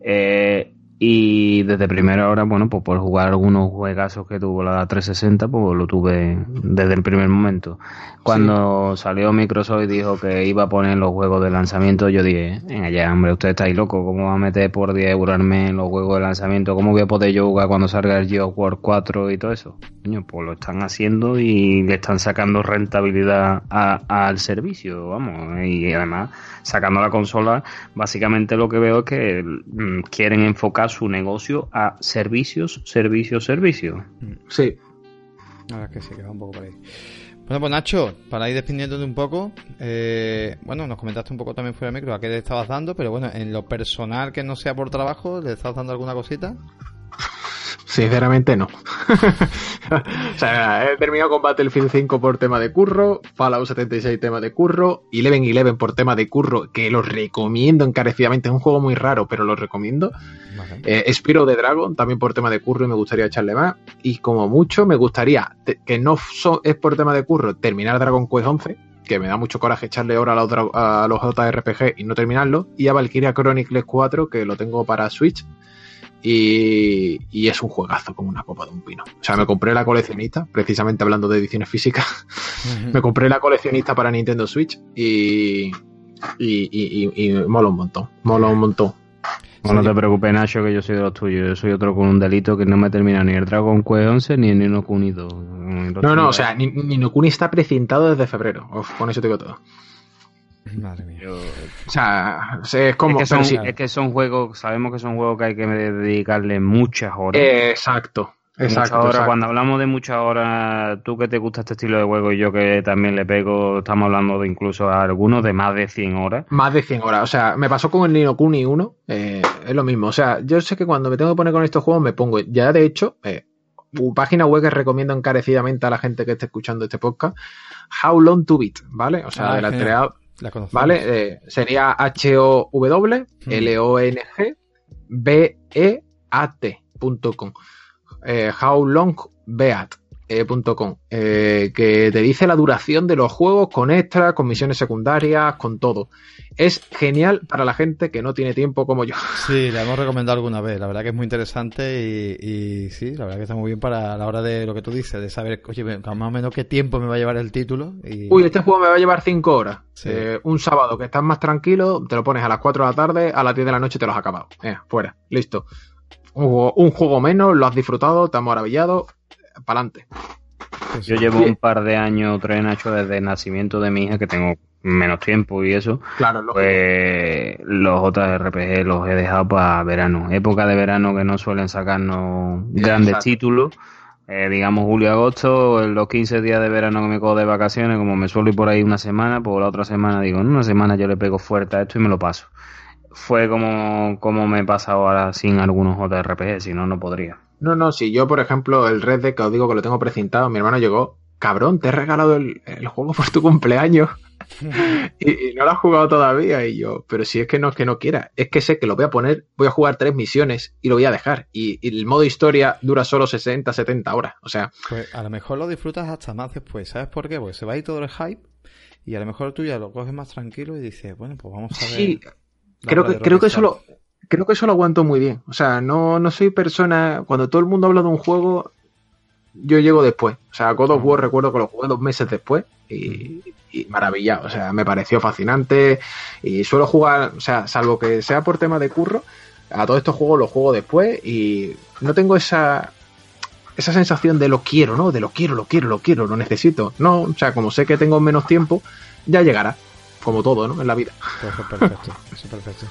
Eh, y desde primera hora, bueno, pues por jugar algunos juegazos que tuvo la 360, pues lo tuve desde el primer momento. Cuando sí. salió Microsoft y dijo que iba a poner los juegos de lanzamiento, yo dije, venga ya, hombre, usted está ahí loco, ¿cómo va a meter por 10 euros mes los juegos de lanzamiento? ¿Cómo voy a poder yo jugar cuando salga el Geoff War 4 y todo eso? Coño, pues lo están haciendo y le están sacando rentabilidad a, al servicio, vamos, y además sacando la consola, básicamente lo que veo es que mmm, quieren enfocar su negocio a servicios, servicios, servicios. Sí. La verdad es que sí, que va un poco por ahí. Bueno, pues Nacho, para ir despidiéndote un poco, eh, bueno, nos comentaste un poco también fuera de micro a qué le estabas dando, pero bueno, en lo personal que no sea por trabajo, ¿le estás dando alguna cosita? Sinceramente no. (laughs) o sea, he terminado con Battlefield 5 por tema de curro, Fallout 76 tema de curro, Eleven Eleven por tema de curro, que lo recomiendo encarecidamente. Es un juego muy raro, pero lo recomiendo. Vale. Eh, Spiro de Dragon también por tema de curro y me gustaría echarle más. Y como mucho, me gustaría, que no so, es por tema de curro, terminar Dragon Quest 11, que me da mucho coraje echarle ahora a, los, a los JRPG y no terminarlo. Y a Valkyria Chronicles 4, que lo tengo para Switch y, y, es un juegazo como una copa de un pino. O sea, me compré la coleccionista, precisamente hablando de ediciones físicas, uh (laughs) -huh. me compré la coleccionista para Nintendo Switch y, y, y, y, mola un montón, mola un montón. No, no te preocupes, Nacho, que yo soy de los tuyos. Yo soy otro con un delito que no me termina ni el Dragon Quest 11 ni el Nino Kuni 2. No, no, o sea, Nino Kuni está precintado desde febrero. Uf, con eso te digo todo. Madre mía. Yo... O sea, es como. Es que, son, sí. es que, son, juegos, sabemos que son juegos que hay que dedicarle muchas horas. Eh, exacto. Exacto, horas, exacto, Cuando hablamos de muchas horas, tú que te gusta este estilo de juego y yo que también le pego, estamos hablando de incluso a algunos de más de 100 horas. Más de 100 horas. O sea, me pasó con el Nino Kuni 1, eh, es lo mismo. O sea, yo sé que cuando me tengo que poner con estos juegos me pongo, ya de hecho, eh, página web que recomiendo encarecidamente a la gente que esté escuchando este podcast, How Long to Beat, ¿vale? O sea, ah, de la ¿Vale? Eh, sería H-O-W-L-O-N-G-B-E-A-T.com. Eh, howlongbeat.com. Eh, que te dice la duración de los juegos con extras, con misiones secundarias, con todo. Es genial para la gente que no tiene tiempo como yo. (laughs) Sí, la hemos recomendado alguna vez. La verdad que es muy interesante y, y sí, la verdad que está muy bien para la hora de lo que tú dices, de saber, oye, más o menos qué tiempo me va a llevar el título. Y... Uy, este juego me va a llevar 5 horas. Sí. Eh, un sábado que estás más tranquilo, te lo pones a las 4 de la tarde, a las 10 de la noche te lo has acabado. Eh, fuera, listo. Un juego, un juego menos, lo has disfrutado, te has maravillado, para adelante. Pues Yo llevo un par de años, tres Nacho, desde el nacimiento de mi hija, que tengo menos tiempo y eso. Claro, pues los JRPG los he dejado para verano. Época de verano que no suelen sacarnos grandes títulos. Eh, digamos julio agosto, los 15 días de verano que me cojo de vacaciones, como me suelo ir por ahí una semana, pues la otra semana digo, en una semana yo le pego fuerte a esto y me lo paso. Fue como, como me he pasado ahora sin algunos JRPG, si no, no podría. No, no, si yo, por ejemplo, el Red Dead, que os digo que lo tengo precintado, mi hermano llegó, cabrón, te he regalado el, juego por tu cumpleaños (laughs) y, no lo has jugado todavía. Y yo, pero si es que no es que no quiera, es que sé que lo voy a poner, voy a jugar tres misiones y lo voy a dejar. Y, el modo historia dura solo 60, 70 horas. O sea. Pues a lo mejor lo disfrutas hasta más después. ¿Sabes por qué? Porque se va ahí todo el hype y a lo mejor tú ya lo coges más tranquilo y dices, bueno, pues vamos a ver. Sí, creo que, creo que eso lo, creo que eso lo aguanto muy bien. O sea, no, no soy persona. Cuando todo el mundo habla de un juego, yo llego después. O sea, God of War recuerdo que lo jugué dos meses después y, y, maravillado. O sea, me pareció fascinante y suelo jugar, o sea, salvo que sea por tema de curro, a todos estos juegos los juego después y no tengo esa esa sensación de lo quiero, ¿no? De lo quiero, lo quiero, lo quiero, lo necesito. No, o sea, como sé que tengo menos tiempo, ya llegará. Como todo, ¿no? En la vida. Pues perfecto, eso perfecto.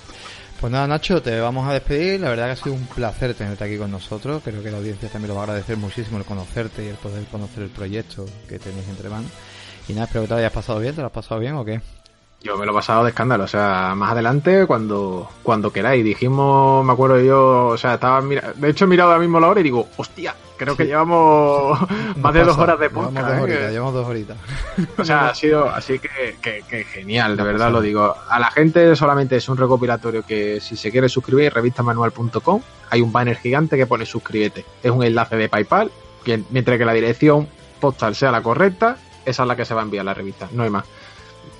Pues nada, Nacho, te vamos a despedir. La verdad que ha sido un placer tenerte aquí con nosotros. Creo que la audiencia también lo va a agradecer muchísimo el conocerte y el poder conocer el proyecto que tenéis entre manos. Y nada, espero que te hayas pasado bien. ¿Te lo has pasado bien o qué? Yo me lo he pasado de escándalo, o sea, más adelante cuando, cuando queráis. Dijimos, me acuerdo yo, o sea, estaba mira... de hecho he mirado ahora mismo la hora y digo, hostia, creo que llevamos (laughs) más de dos horas de podcast. Llevamos dos, ¿eh? horitas, llevamos dos horitas. O sea, ha sido así que, que, genial, de verdad lo digo. A la gente solamente es un recopilatorio que si se quiere suscribir, revistamanual.com, hay un banner gigante que pone suscríbete. Es un enlace de PayPal, que mientras que la dirección postal sea la correcta, esa es la que se va a enviar a la revista, no hay más.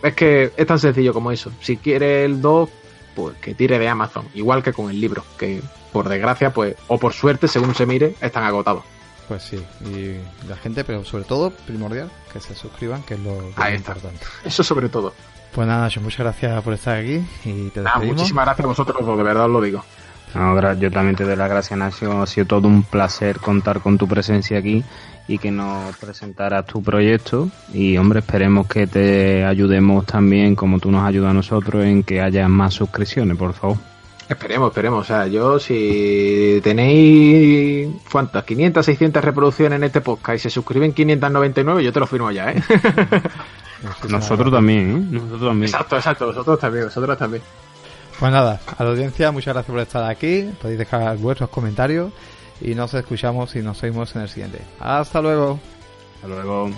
Es que es tan sencillo como eso. Si quiere el 2, pues que tire de Amazon. Igual que con el libro, que por desgracia, pues, o por suerte, según se mire, están agotados. Pues sí, y la gente, pero sobre todo, primordial, que se suscriban, que es lo, importante. Eso sobre todo. Pues nada, muchas gracias por estar aquí y te despedimos. muchísimas gracias a vosotros, de verdad os lo digo. Yo también te doy las gracias, Nacio. Ha sido todo un placer contar con tu presencia aquí y que nos presentaras tu proyecto. Y hombre esperemos que te ayudemos también como tú nos ayudas a nosotros en que haya más suscripciones por favor. Esperemos esperemos. O sea yo si tenéis cuántas 500 600 reproducciones en este podcast y se suscriben 599 yo te lo firmo ya eh (laughs) nosotros también ¿eh? nosotros también. Exacto exacto. Nosotros también nosotros también pues nada, a la audiencia, muchas gracias por estar aquí. Podéis dejar vuestros comentarios y nos escuchamos y nos oímos en el siguiente. Hasta luego. Hasta luego.